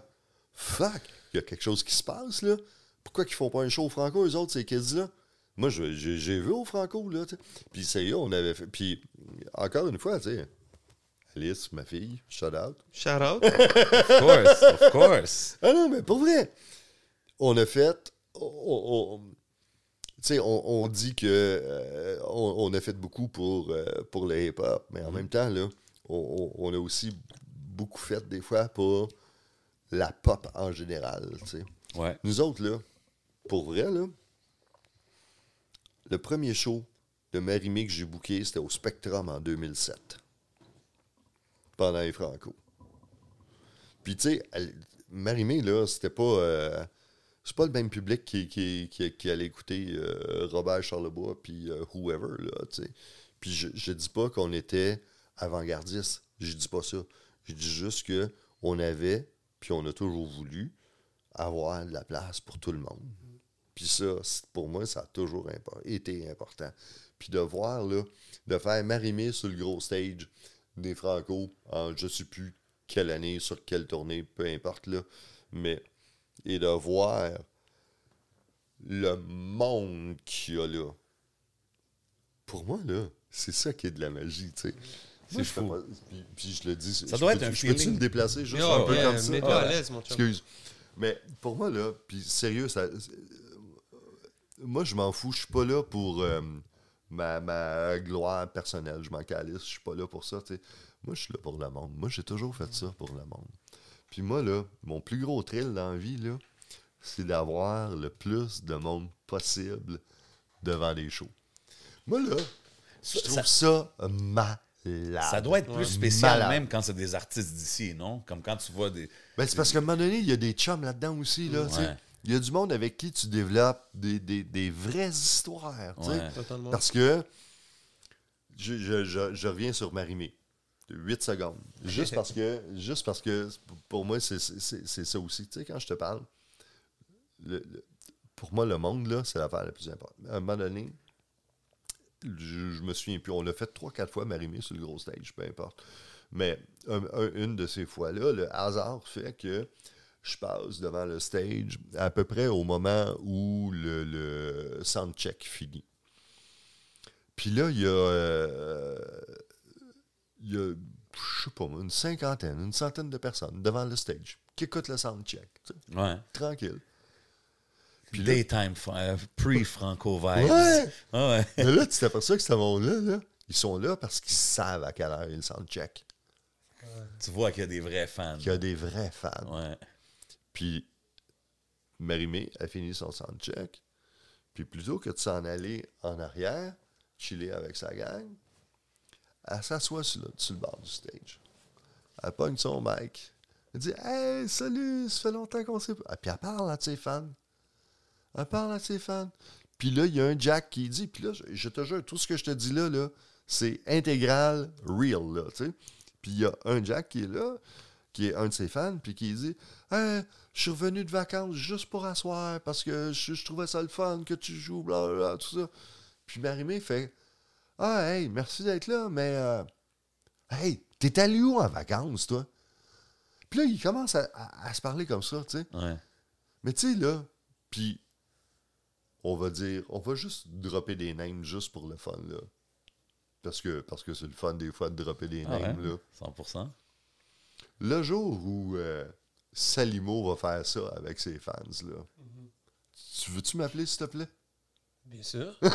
fuck, il y a quelque chose qui se passe, là. Pourquoi qu'ils font pas un show au Franco, eux autres, ces kids-là? Moi, j'ai j'ai vu au Franco, là, tu sais. Puis sérieux, on avait fait... Puis, encore une fois, tu sais, Alice, ma fille, shout out. Shout out. Of course, of course. Ah non, mais pour vrai, on a fait... on- on- on- tu sais, on, on dit que euh, on, on a fait beaucoup pour, euh, pour le hip-hop, mais en même temps, là, on, a aussi beaucoup fait des fois pour la pop en général. Ouais. Nous autres, là, pour vrai, là, le premier show de Marimé que j'ai booké, c'était au Spectrum en 2007, pendant les Franco. Puis, tu sais, Marimé, là, c'était pas. euh, c'est pas le même public qui, qui, qui, allait écouter euh, Robert Charlebois puis euh, whoever, là, tu sais. Puis je, je dis pas qu'on était avant-gardiste. Je dis pas ça. Je dis juste que on avait, puis on a toujours voulu, avoir de la place pour tout le monde. Puis ça, pour moi, ça a toujours été important. Puis de voir, là, de faire Marimé sur le gros stage des Franco en je sais plus quelle année, sur quelle tournée, peu importe, là. Mais, et de voir le monde qu'il y a là. Pour moi, là, c'est ça qui est de la magie, tu sais. Moi, je pas- Puis, puis je le dis. Ça je doit peux- être un je peux-tu le déplacer juste Yo, un peu yeah, comme ça? Mets-toi Ah, à l'aise, mon. Excuse. Mais pour moi, là, puis sérieux, ça, c'est- moi, je m'en fous. Je suis pas là pour euh, ma, ma gloire personnelle. Je m'en calisse. Je suis pas là pour ça, tu sais. Moi, je suis là pour le monde. Moi, j'ai toujours fait ça pour le monde. Puis moi, là, mon plus gros thrill dans la vie, là, c'est d'avoir le plus de monde possible devant les shows. Moi, là, je trouve Ça- ça, malade. Ça doit être plus spécial Malade. même quand c'est des artistes d'ici, non? Comme quand tu vois des. Ben, c'est parce qu'à un moment donné, il y a des chums là-dedans aussi. Là, tu sais. Ouais. Il y a du monde avec qui tu développes des, des- des vraies histoires. tu sais. Parce que je, je- je- je reviens sur Marimé. 8 secondes. Juste parce que, juste parce que pour moi, c'est ça aussi. Tu sais, quand je te parle, le- le- pour moi, le monde, là, c'est l'affaire la plus importante. À un moment donné, je, me souviens plus. On l'a fait 3-4 fois Marimé sur le gros stage, peu importe. Mais un- un- une de ces fois-là, le hasard fait que je passe devant le stage à peu près au moment où le, le soundcheck finit. Puis là, il y a, euh, il y a, je sais pas, une cinquantaine, une centaine de personnes devant le stage qui écoutent le soundcheck. Ouais. Tranquille. Puis Daytime, euh, pre-Franco. Ouais! Ah ouais. Mais là, tu t'aperçois que ce monde-là, là, ils sont là parce qu'ils savent à quelle heure ils le soundcheck. Tu vois qu'il y a des vrais fans. Qu'il y a des vrais fans. Ouais. Puis Marimé a fini son soundcheck. Puis plutôt que de s'en aller en arrière, chiller avec sa gang, elle s'assoit sur le, bord du stage. Elle pogne son mic. Elle dit Hey, salut, ça fait longtemps qu'on s'est pas. Puis elle parle à ses fans. Elle parle à ses fans. Puis là, il y a un Jack qui dit, puis là, je, te jure, tout ce que je te dis là, là c'est intégral, real, là. Puis il y a un Jack qui est là, qui est un de ses fans, puis qui dit Hey, je suis revenu de vacances juste pour asseoir parce que je, je trouvais ça le fun que tu joues, blablabla, tout ça. Puis Marimé fait Ah, hey, merci d'être là, mais euh, hey, t'es allé où en vacances, toi? Puis là, il commence à, à- à se parler comme ça, tu sais. Ouais. Mais tu sais, là, puis on va dire, on va juste dropper des names juste pour le fun, là. Parce que parce que c'est le fun des fois de dropper des Ah ouais, names, là. 100%. Le jour où euh, Salimo va faire ça avec ses fans, là, tu veux-tu m'appeler, s'il te plaît? Bien sûr. ah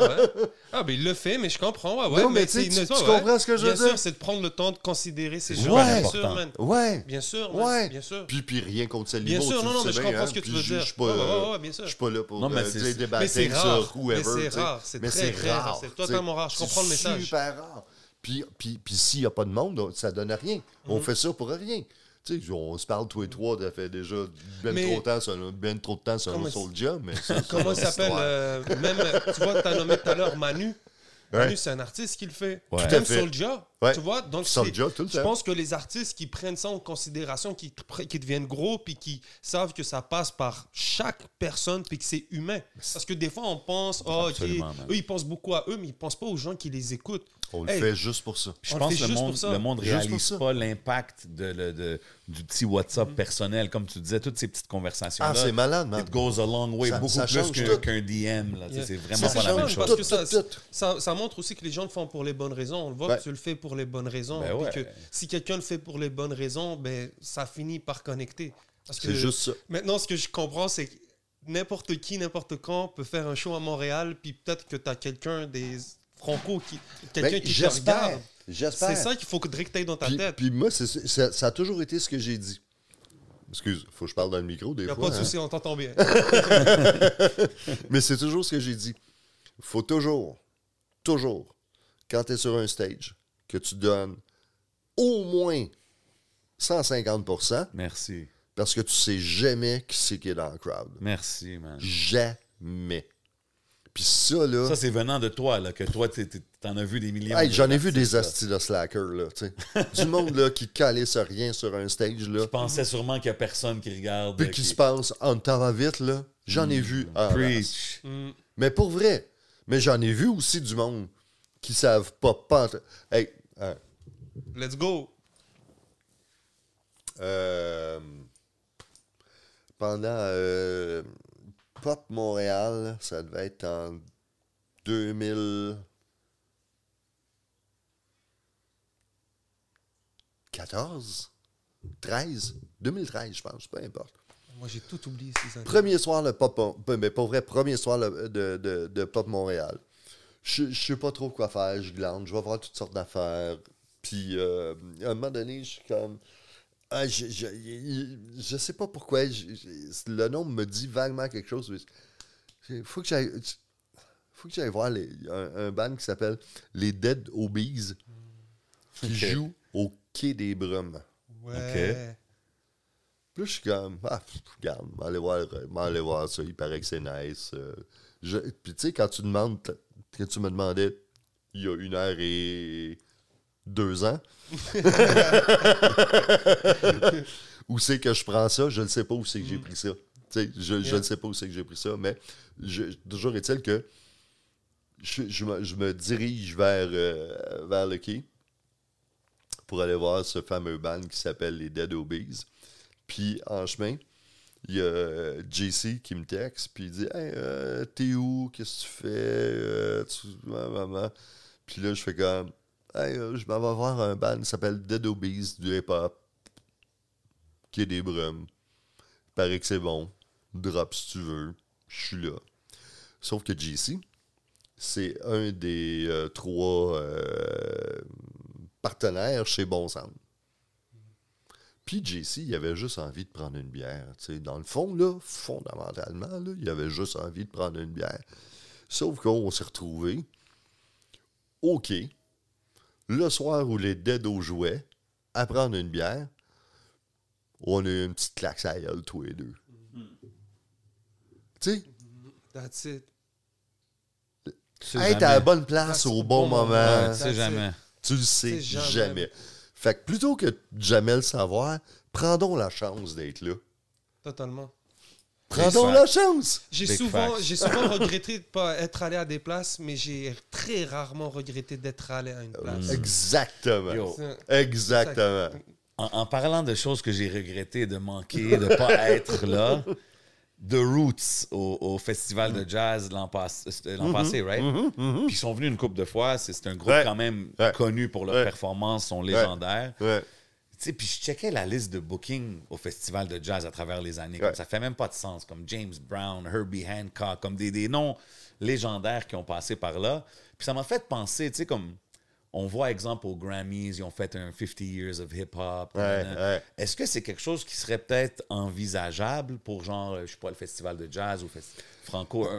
ouais. Ah, ben il le fait, mais je comprends. Ouais, ouais, Non, mais tu c'est- tu- tu ouais. comprends ce que je veux Bien dire? sûr, c'est de prendre le temps de considérer ces C'est gens. Ouais. Bien sûr, man. Ouais! Bien sûr, man. Ouais! Bien sûr. Puis, puis rien contre Salimo. Bien sûr, non, non, mais je comprends hein, ce que tu veux dire. Je suis pas, euh, ouais, ouais, bien sûr. je suis pas là pour Non, mais euh, c'est- mais débattre Mais c'est sur rare. whoever. Mais c'est rare. C'est Mais très, c'est très rare. rare. C'est tu totalement rare. Je comprends le C'est message. super rare. Puis, puis, puis s'il n'y a pas de monde, ça donne à rien. Mhm. On fait ça pour rien. Tu sais, on se parle tous les trois, ça fait déjà ben Mais- trop, de temps sur un- ben trop de temps sur un Comment- Soulja, mais ça, Comment il s'appelle euh, Même, tu vois, tu as nommé tout à l'heure Manu. Ouais. Manu, c'est un artiste qui le fait. Ouais. Tout à fait. Ouais. Tu vois, donc je temps. pense que les artistes qui prennent ça en considération, qui, qui deviennent gros, puis qui savent que ça passe par chaque personne, puis que c'est humain. Parce que des fois, on pense, oh, eux, ils pensent beaucoup à eux, mais ils pensent pas aux gens qui les écoutent. On le fait juste pour ça. Je pense que le monde, le monde réalise pas l'impact de, le- de- du petit WhatsApp personnel, comme tu disais, toutes ces petites conversations-là. Ah, c'est malade, man. It goes a long way, Ça- beaucoup ça plus qu'un DM. Yeah. C'est vraiment ça pas la même chose. parce que ça, Tout, tout, tout. ça, ça montre aussi que les gens le font pour les bonnes raisons. On le voit que tu le fais pour les bonnes raisons. Ben puis ouais. que si quelqu'un le fait pour les bonnes raisons, ben, ça finit par connecter. Parce que juste ça. Maintenant, ce que je comprends, c'est que n'importe qui, n'importe quand peut faire un show à Montréal, puis peut-être que tu as quelqu'un des Franco, qui, quelqu'un Ben, qui te regarde. J'espère. C'est ça qu'il faut que Drake t'aille dans ta Puis, tête. puis moi, ça, ça a toujours été ce que j'ai dit. Excuse, faut que je parle dans le micro des Il n'y a fois. pas de hein. souci, on t'entend bien. Mais c'est toujours ce que j'ai dit. faut toujours, toujours, quand tu es sur un stage, que tu donnes au moins 150% Merci. parce que tu sais jamais qui c'est qui est dans le crowd. Merci, man. Jamais. Puis ça, là... Ça, c'est venant de toi, là, que toi, t'en as vu des millions. Hey, de J'en ai vu des astis de slackers, là, tu sais. du monde, là, qui calisse rien sur un stage, là. Je pensais sûrement qu'il n'y a personne qui regarde. Puis qui se pense en temps va vite, là. J'en ai vu. en masse. Preach. Mm. Mais pour vrai. Mais j'en ai vu aussi du monde qui savent pas pas. Hey, Let's go. euh, pendant euh, Pop Montréal, ça devait être en 2014, 13, 2013, je pense, peu importe. Moi, j'ai tout oublié ces années. Premier soir, le Pop, mais pas vrai, premier soir le- de, de- de Pop Montréal. Je, je sais pas trop quoi faire, je glande, je vais voir toutes sortes d'affaires. Puis, euh, à un moment donné, je suis comme. Ah, je, je, je- je sais pas pourquoi, je- je- le nom me dit vaguement quelque chose. Il faut que j'aille. faut que j'aille voir les- un, un band qui s'appelle Les Dead Obies qui joue au Quai des Brumes. Ouais. Puis là, je suis comme, ah, regarde, m'aller voir, m'aller voir ça, il paraît que c'est nice. euh. Je- puis tu sais, quand tu demandes, quand tu me demandais, il y a une heure et deux ans, où c'est que je prends ça, je ne sais pas où c'est que j'ai pris ça. Tu sais, je je ne sais pas où c'est que j'ai pris ça, mais je, toujours est-il que je, je me, je me dirige vers, euh, vers le quai pour aller voir ce fameux band qui s'appelle les Dead Obies. Puis en chemin, il y a euh, JC qui me texte, puis il dit Hey, euh, t'es où? Qu'est-ce que tu fais? Euh. Puis là, je fais comme Hey, euh, je m'en vais voir un band qui s'appelle Dead Obies du hip-hop, qui est des brumes. Il paraît que c'est bon. Drop si tu veux. Je suis là. Sauf que JC, c'est un des trois partenaires chez Bon. Puis JC, il avait juste envie de prendre une bière. tu sais. Dans le fond, là, fondamentalement, là, il avait juste envie de prendre une bière. Sauf qu'on s'est retrouvés, OK, le soir où les Dedos jouaient, à prendre une bière, on a eu une petite claque à gueule, tous les deux. Tu sais, That's it. Être à la bonne place That's au bon bon moment. moment, tu sais jamais. tu le sais jamais. Fait que plutôt que de jamais le savoir, prends donc la chance d'être là. Totalement. Prends Big donc facts. la chance. J'ai souvent, souvent regretté de pas être allé à des places, mais j'ai très rarement regretté d'être allé à une place. Exactement. Yo. Exactement. En, en parlant de choses que j'ai regretté de manquer, de pas être là, The Roots au, au festival de jazz l'an euh, l'an passé, right? Puis ils sont venus une couple de fois. C'est c'est un groupe Ouais. quand même Ouais. connu pour leurs Ouais. performances, sont légendaires. Puis je checkais la liste de booking au festival de jazz à travers les années. Comme ça fait même pas de sens. Comme James Brown, Herbie Hancock, comme des, des noms légendaires qui ont passé par là. Puis ça m'a fait penser, tu sais, comme on voit, exemple, aux Grammys, ils ont fait un 50 Years of Hip Hop. Ouais, nanana. ouais. Est-ce que c'est quelque chose qui serait peut-être envisageable pour, genre, je sais pas, le festival de jazz ou Franco, un,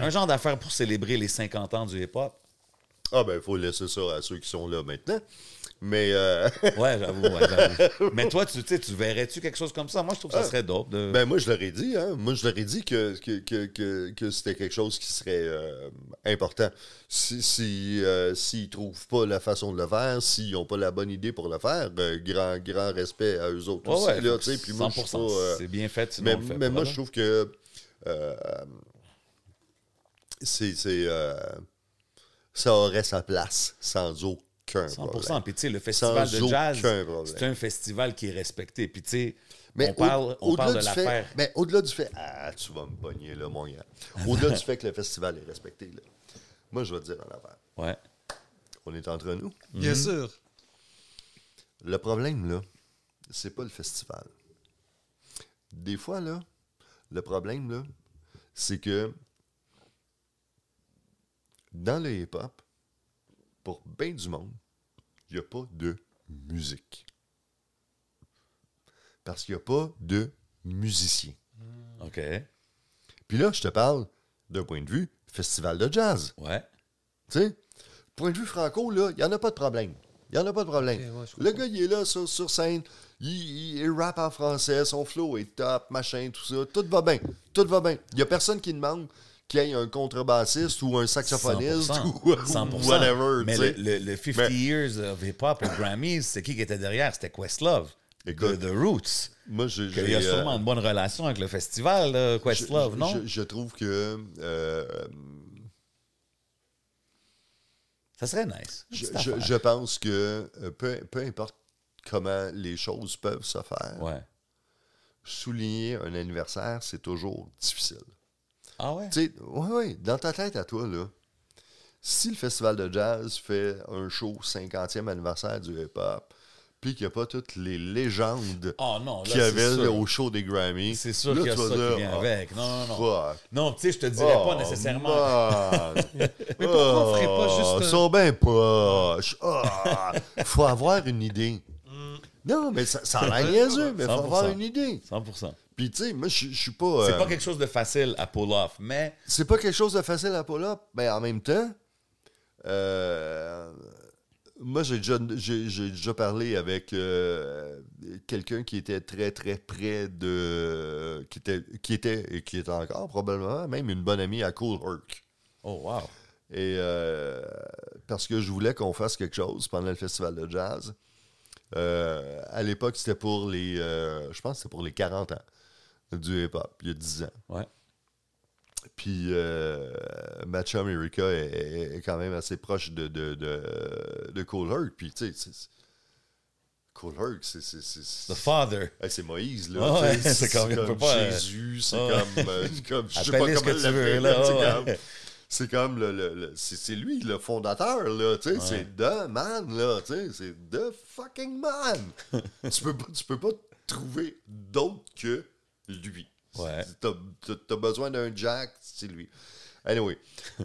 un genre d'affaire pour célébrer les 50 ans du hip-hop? Ah ben, il faut laisser ça à ceux qui sont là maintenant. Mais euh, Ouais, j'avoue, ouais. Mais toi, tu, tu sais, tu verrais-tu quelque chose comme ça? Moi, je trouve que ça serait dope. De... ben moi je leur ai dit, hein. Moi je leur ai dit que, que, que, que, que c'était quelque chose qui serait euh, important. Si si, euh, s'ils trouvent pas la façon de le faire, s'ils n'ont pas la bonne idée pour le faire, ben, grand, grand respect à eux autres Ouais, aussi. ouais, là. Puis moi, je suis 100%, pas, euh, c'est bien fait, sinon mais on le fait mais moi, je trouve que c'est, c'est, ça aurait sa place sans aucun 100%. problème. Puis tu sais, le festival Sans de jazz, c'est un festival qui est respecté. Puis tu sais, Mais on parle, au- on parle de au-delà du fait- l'affaire. Mais au-delà du fait. Ah, tu vas me pogner, là, mon gars. Au-delà du fait que le festival est respecté, là. Moi, je vais te dire en affaire. Ouais. On est entre nous. Bien sûr. Le problème, là, c'est pas le festival. Des fois, là, le problème, là, c'est que dans le hip-hop, pour bien du monde, il n'y a pas de musique. Parce qu'il n'y a pas de musiciens. OK. Puis là, je te parle d'un point de vue festival de jazz. Ouais. Tu sais, point de vue franco, là, il n'y en a pas de problème. Il n'y en a pas de problème. Ouais, le gars, il est là sur, sur scène, il, il- il rappe en français, son flow est top, machin, tout ça. Tout va bien. Tout va bien. Il n'y a personne qui demande qu'il y ait un contrebassiste ou un saxophoniste 100%. ou, ou 100%. whatever. Mais le, le- le 50 Mais- Years of Hip Hop aux Grammys, c'est qui qui était derrière? C'était Questlove. Écoute, de The Roots. Moi. Il y a euh, sûrement une bonne relation avec le festival, là, Questlove, je- non? Je, je trouve que. euh, Ça serait nice. Je, pense que euh, peu, peu importe comment les choses peuvent se faire, Ouais. souligner un anniversaire, c'est toujours difficile. Ah ouais? Tu sais, ouais, ouais, dans ta tête à toi, là, si le festival de jazz fait un show 50e anniversaire du hip-hop, puis qu'il n'y a pas toutes les légendes Oh non, là, qu'il y avait sûr. au show des Grammys, C'est sûr qu'il y a ça qui dire, vient Ah, avec. Non, non, non. fuck. Non, tu sais, je te dirais Oh, pas nécessairement. man. Mais pourquoi on ferait pas Oh, juste un- Ils sont bien poches. Ah, faut avoir une idée. Non, mais ça, ça a l'air niaiseux, mais faut 100%. avoir une idée. 100%. Puis, tu sais, moi, je suis pas. C'est euh, pas quelque chose de facile à pull off, mais c'est pas quelque chose de facile à pull up. Mais en même temps, euh, moi, j'ai déjà, parlé avec euh, quelqu'un qui était très, très près de. qui était, qui était, et qui est encore probablement, même une bonne amie à Cool Herc. oh wow. Et euh, parce que je voulais qu'on fasse quelque chose pendant le festival de jazz. Euh, à l'époque, c'était pour les. euh, je pense que c'était pour les 40 ans du hip-hop, il y a 10 ans. Ouais. Puis euh, ma chum Erika est, est quand même assez proche de, de, de, de Cool Herc. Puis, tu sais, c'est- Cool Herc, c'est. The Father. Hey, c'est Moïse, là. Sais, ouais, c'est comme- pas, Jésus, c'est comme, euh, comme. Je sais pas comment l'appeler, veux, là, c'est comme- le. le- le- c'est c'est lui, le fondateur, là. Tu sais, c'est The Man, là. Tu sais, c'est The fucking Man. tu, peux pas, tu peux pas trouver d'autre que lui. Ouais. T'as t'as- t'as besoin d'un Jack, c'est lui. Anyway.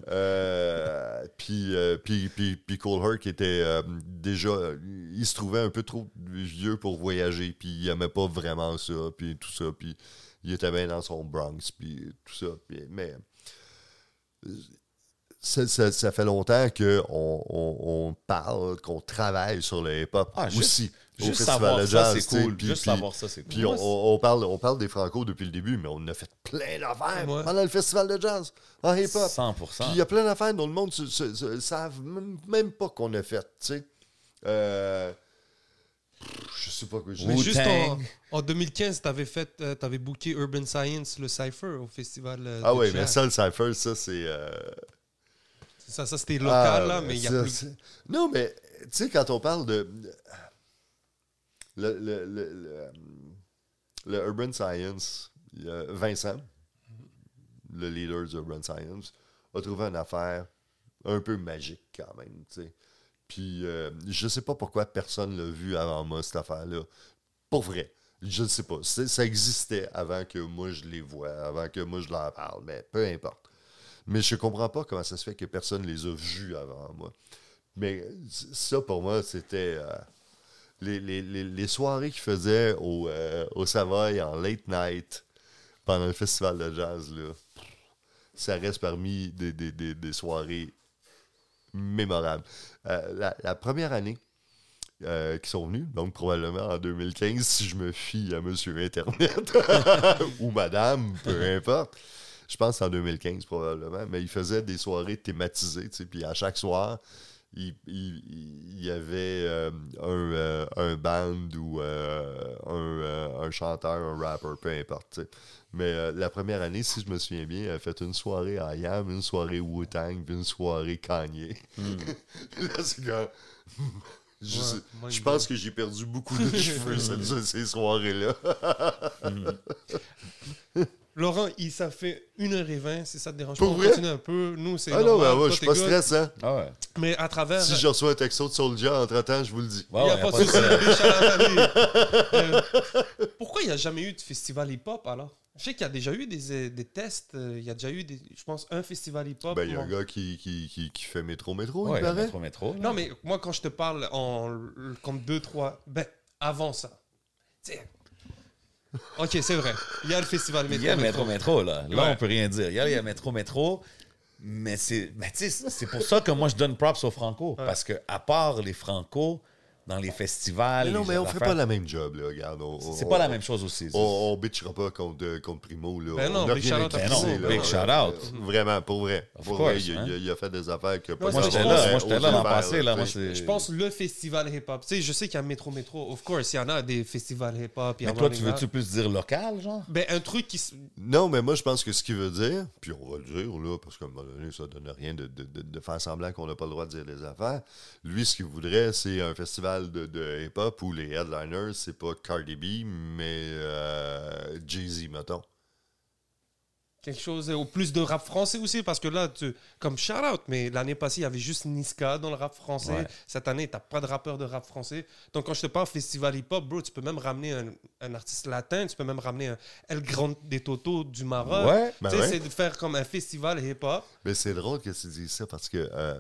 euh, puis, euh, puis, puis, puis Cole Herc était euh, déjà. il se trouvait un peu trop vieux pour voyager, puis il aimait pas vraiment ça, puis tout ça. Puis il était bien dans son Bronx, puis tout ça. puis- mais. ça, ça- ça fait longtemps qu'on on, on parle, qu'on travaille sur le hip-hop Ah, aussi. au Juste Festival savoir ça, jazz, c'est cool. puis- Juste puis- savoir ça, c'est cool. Puis on, parle, on parle des Franco depuis le début, mais on a fait plein d'affaires Ouais. pendant le festival de jazz en hip-hop. 100%. Puis il y a plein d'affaires dont le monde ne savent même, pas qu'on a fait, tu sais. Euh, je sais pas quoi je Mais juste en, en 2015, t'avais fait, euh, t'avais booké Urban Science, le Cypher, au festival. euh, Ah oui, mais ça, le Cypher, ça, c'est... euh, Ça, ça c'était local, Ah, là, mais il y a plus. Non, mais tu sais, quand on parle de. Le, le, le, le- le Urban Science, Vincent, le leader du Urban Science, a trouvé une affaire un peu magique quand même, sais. Puis euh, je sais pas pourquoi personne l'a vu avant moi, cette affaire-là. Pour vrai. Je ne sais pas. Ça existait avant que moi je les vois, avant que moi je leur parle, mais peu importe. Mais je comprends pas comment ça se fait que personne les a vus avant moi. Mais ça, pour moi, c'était euh, les, les- les- les soirées qu'ils faisaient au, euh, au Savoy en late night pendant le festival de jazz. Là, ça reste parmi des, des- des- des soirées mémorables. Euh, la, la première année euh, qu'ils sont venus, donc probablement en 2015, si je me fie à Monsieur Internet ou Madame, peu importe. Je pense en 2015 probablement, mais il faisait des soirées thématisées, puis à chaque soir, il, y avait euh, un, euh, un band ou euh, un, un chanteur, un rapper, peu importe. Mais la première année, si je me souviens bien, elle a fait une soirée à Yam, une soirée Wu-Tang, puis une soirée Kanye. Là, c'est comme... Je, Ouais, je pense que j'ai perdu beaucoup de cheveux cette- ces soirées-là. Laurent, il, ça fait 1h20, si ça te dérange Pour pas. On vrai? continue un peu. Nous, c'est. Ah non, normal. ben ouais, Toi, je suis pas good. stressant. Ah ouais. Mais à travers. Si je reçois un texto de Soulja entre-temps, je vous le dis. Il n'y a pas de souci. Euh, pourquoi il n'y a jamais eu de festival hip-hop alors? Je sais qu'il y a déjà eu des, euh, des tests. euh, Il y a déjà eu, des, je pense, un festival hip-hop. Ben, il y a un gars qui, qui, qui, qui fait métro-métro, Ouais, il paraît. métro, métro. là. Non, mais moi, quand je te parle en comme deux, trois. Ben, avant ça. Tu sais. Ok, c'est vrai. Il y a le festival Il métro. y a métro, métro, là. Là, Ouais. on peut rien dire. Il y a, il y a métro, métro. Mais c'est c'est pour ça que moi, je donne props aux Franco. Parce que à part les Franco, dans les festivals. Mais non, les mais on fait pas la même job, là, regarde. on- C'est on- pas la même chose aussi. On, on bitchera pas contre, euh, contre Primo, là. Ben non, on a big rien shout-out à accusé, Primo. là. Big shout-out. Euh, Vraiment, pour vrai. Of Pour course, vrai, il, a- hein. il a- il a fait des affaires que Moi, Moi, je j'étais là. Moi, j'étais là l'an passé. Là, Je pense le festival hip-hop. Tu sais, je sais qu'il y a Métro Métro. Of course, il y en a des festivals hip-hop. Mais toi, tu veux-tu plus dire local, genre? Ben, un truc qui. Non, mais moi, je pense que ce qu'il veut dire, puis on va le dire, là, parce qu'à un moment donné, ça donne rien de, de- de- de faire semblant qu'on n'a pas le droit de dire des affaires. Lui, ce qu'il voudrait, c'est un festival de, de hip-hop où les headliners, c'est pas Cardi B, mais euh, Jay-Z, mettons. Quelque chose, au plus de rap français aussi, parce que là, tu, comme shout-out, mais l'année passée, il y avait juste Niska dans le rap français. Ouais. Cette année, t'as pas de rappeur de rap français. Donc, quand je te parle festival hip-hop, bro, tu peux même ramener un, un artiste latin, tu peux même ramener un El Grande des Toto du Maroc. Ouais. Ben Tu sais, ouais. c'est de faire comme un festival hip-hop. Mais c'est drôle que tu dises ça parce que. euh,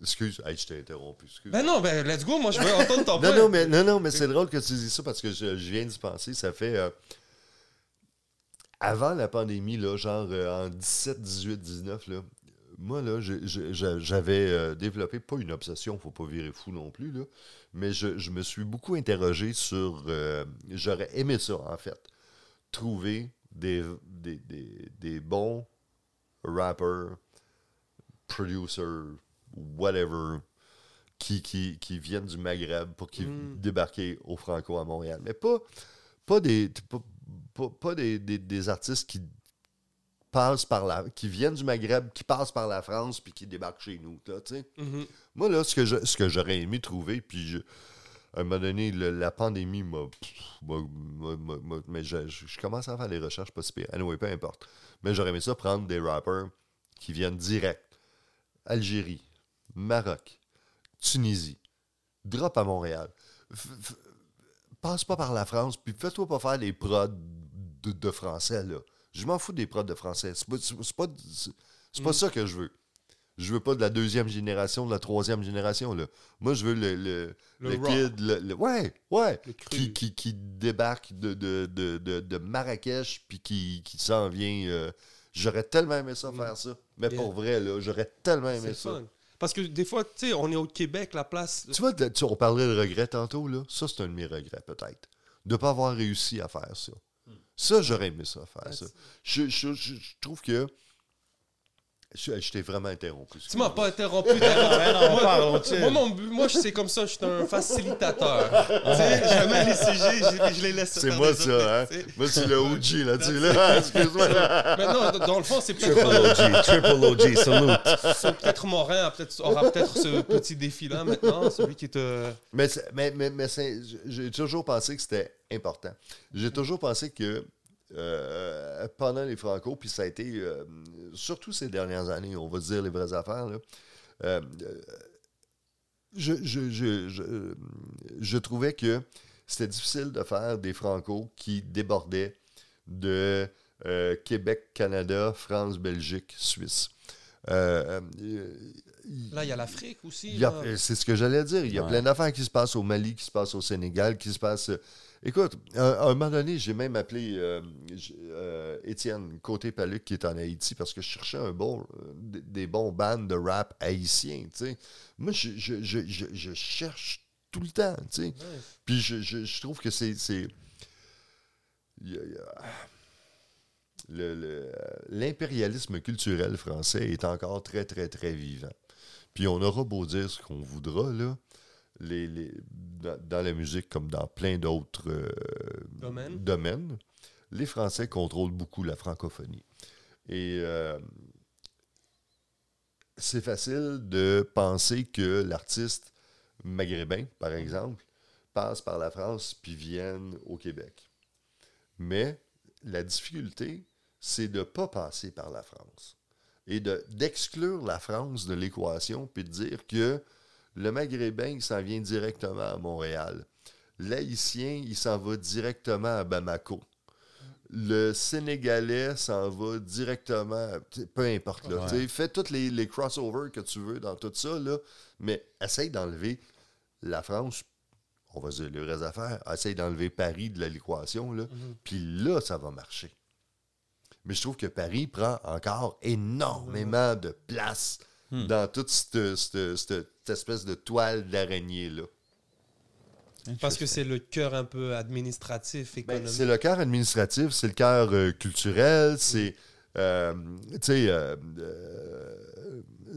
excuse, hey, je t'ai interrompu. Excuse. Ben non, ben let's go, moi je veux entendre ton Non, point. non, mais, non, non, mais c'est drôle que tu dises ça parce que je, je viens d'y penser. Ça fait. euh, avant la pandémie, là, genre euh, en 17, 18, 19, là, moi, là, j'avais euh, développé, pas une obsession, faut pas virer fou non plus, là, mais je, je me suis beaucoup interrogé sur. J'aurais aimé ça, en fait. Trouver des, des, des, des bons rappers, producers, whatever, qui, qui, qui viennent du Maghreb pour qu'ils Mm. débarquer au Franco à Montréal. Mais pas, pas des pas, pas- pas des, des- des artistes qui passent par la qui viennent du Maghreb, qui passent par la France puis qui débarquent chez nous. Là. Mhm. Moi, là, ce que, je- ce que j'aurais aimé trouver, puis je- à un moment donné, le- la pandémie m'a. mais je, je- je commence à faire des recherches pas si pire. Anyway, peu importe. Mais j'aurais aimé ça prendre des rappers qui viennent direct. Algérie, Maroc, Tunisie, drop à Montréal. F- f- passe pas par la France, puis fais-toi pas faire des prods de, de français, là. Je m'en fous des prods de français. C'est pas, pas, Mm. ça que je veux. Je veux pas de la deuxième génération, de la troisième génération, là. Moi, je veux le, le, Le le kid, le, ouais, ouais, qui, qui, qui débarque de, de, de, de, de Marrakech, puis qui, qui s'en vient, euh, J'aurais tellement aimé ça faire ça. Mais Yeah. pour vrai, là, j'aurais tellement aimé ça. fun. Parce que des fois, tu sais, on est au Québec, la place. Tu vois, tu- on parlait de regret tantôt, là. Ça, c'est un de mes regrets, peut-être. De ne pas avoir réussi à faire ça. Ça, j'aurais aimé ça, faire ça. Je, je- je- je trouve que. Je, je t'ai vraiment interrompu. Tu m'as pas interrompu. moi, moi, mon moi, je sais comme ça, je suis un facilitateur. tu sais, jamais les sujets, je, je les laisse C'est moi, ça, autres, hein? Moi, c'est le OG là-dessus, là. Excuse-moi. Mais non, dans le fond, c'est Triple peut-être OG, triple OG, salute. peut-être Morin aura peut-être ce petit défi-là maintenant, celui qui te. Mais, mais, mais, mais c'est- j'ai toujours pensé que c'était important. J'ai toujours pensé que euh, pendant les Franco, puis ça a été, euh, surtout ces dernières années, on va dire les vraies affaires, là, euh, euh, je, je, je, je, je trouvais que c'était difficile de faire des Franco qui débordaient de euh, Québec, Canada, France, Belgique, Suisse. Euh, euh, Là, il y a l'Afrique aussi. C'est ce que j'allais dire. Il y a Ouais. plein d'affaires qui se passent au Mali, qui se passent au Sénégal, qui se passent. Euh, Écoute, à, à un moment donné, j'ai même appelé euh, euh, Étienne Côté-Paluc qui est en Haïti parce que je cherchais un bon, euh, des, bons bands de rap haïtiens. Moi, je, je- je- je- je cherche tout le temps. sais. Puis je, trouve que c'est. a- le- le- L'impérialisme culturel français est encore très, très, très vivant. Puis on aura beau dire ce qu'on voudra, là, les, les- dans, la musique comme dans plein d'autres euh, Domaines. domaines, les Français contrôlent beaucoup la francophonie. Et euh, c'est facile de penser que l'artiste maghrébin, par exemple, passe par la France puis vienne au Québec. Mais la difficulté, c'est de ne pas passer par la France et de- d'exclure la France de l'équation puis de dire que le Maghrébin, il s'en vient directement à Montréal. L'Haïtien, il s'en va directement à Bamako. Le Sénégalais s'en va directement, peu importe. Là, Ouais. Fais tous les, les crossovers que tu veux dans tout ça, là, mais essaye d'enlever la France, on va se dire les vraies affaires, essaye d'enlever Paris de l'équation, là, puis là, ça va marcher. Mais je trouve que Paris prend encore énormément de place dans toute cette, cette- cette espèce de toile d'araignée-là. Parce que c'est le cœur un peu administratif, Ben, économique. c'est le cœur administratif, c'est le cœur euh, culturel, c'est. euh, tu sais, euh, euh,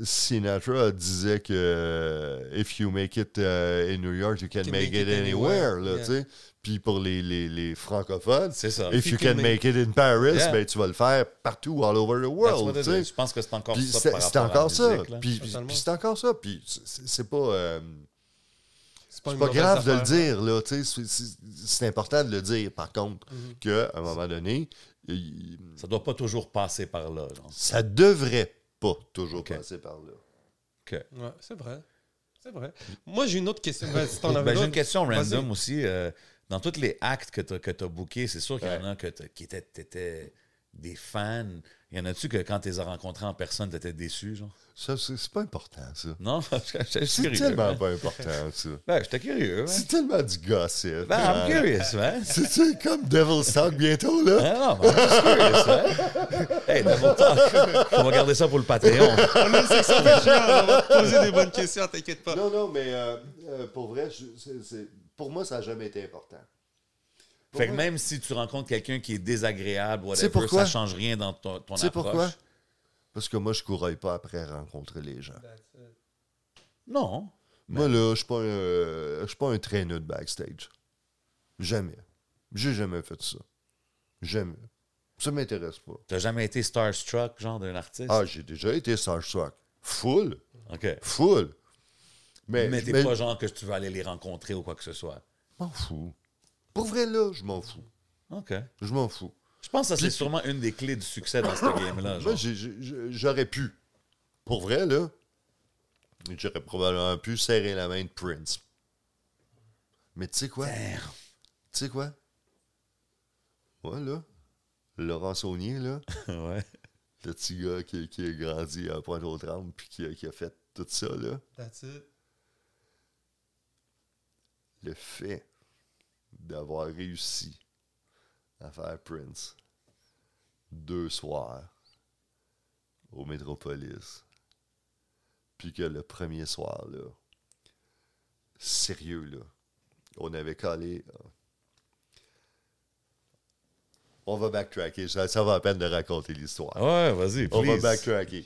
Sinatra disait que euh, if you make it uh, in New York, you can, make, it, anywhere. là, yeah. Puis pour les, les, les francophones, C'est ça. if you can make it in Paris, Yeah. ben, tu vas le faire partout, all over the world. Je pense que c'est encore ça. c'est par c'est rapport à la encore ça. musique. Puis, c'est encore ça. Puis c'est c'est pas. euh, c'est pas grave de le dire, là. C'est c'est- c'est important de le dire, par contre, Mhm. qu'à un moment donné, il- Ça doit pas toujours passer par là. genre. ça devrait pas toujours passer par là. OK. Ouais, c'est vrai. C'est vrai. Moi, j'ai une autre question. Ben, si Ben, j'ai une question random Vas-y. aussi. euh, dans tous les actes que tu as, bookés, c'est sûr qu'il y en a que qui étaient, des fans. Il y en a-tu que quand tu les as rencontrés en personne, tu étais déçu, genre? Ça, c'est pas important, ça. Non? C'est curieux. tellement hein. pas important, ça. Ben, j'étais curieux. ouais. C'est tellement du gossip. Ben, I'm hein. curious, man. C'est c'est comme Devil's Talk bientôt, là? Ah non, mais I'm just curious, man. Hey, Devil Talk. On va garder ça pour le Patreon. On a une section on va te poser des bonnes questions, t'inquiète pas. Non, non, mais euh, euh, pour vrai, c'est- pour moi, ça n'a jamais été important. Pour Fait que même si tu rencontres quelqu'un qui est désagréable, whatever, pourquoi? ça change rien dans ton, ton approche. pourquoi? Parce que moi, je couraille pas après rencontrer les gens. Non. Moi, là, je suis pas, un, euh, je suis pas un traîneur de backstage. Jamais. J'ai jamais fait ça. Jamais. Ça m'intéresse pas. T'as jamais été starstruck, genre, d'un artiste? Ah, j'ai déjà été starstruck. Full. OK. Full. Mais, Mais t'es mais- pas genre que tu veux aller les rencontrer ou quoi que ce soit. Je m'en fous. Pour vrai, là, je m'en fous. OK. Je m'en fous. Je pense que ça, c'est sûrement une des clés du succès dans ce game-là. Moi, j'ai- j'aurais pu. Pour vrai, là, j'aurais probablement pu serrer la main de Prince. Mais tu sais quoi? Tu sais quoi? Ouais, là. Laurent Saunier, là. ouais. le petit gars qui, qui a grandi à Pointe-aux-Trembles puis qui a, qui a fait tout ça, là. That's it. Le fait d'avoir réussi à faire Prince deux soirs au Métropolis. Puis que le premier soir, là, sérieux, là, on avait collé. euh, On va backtracker. Ça, ça va à peine de raconter l'histoire. Ouais, vas-y, On va backtracker.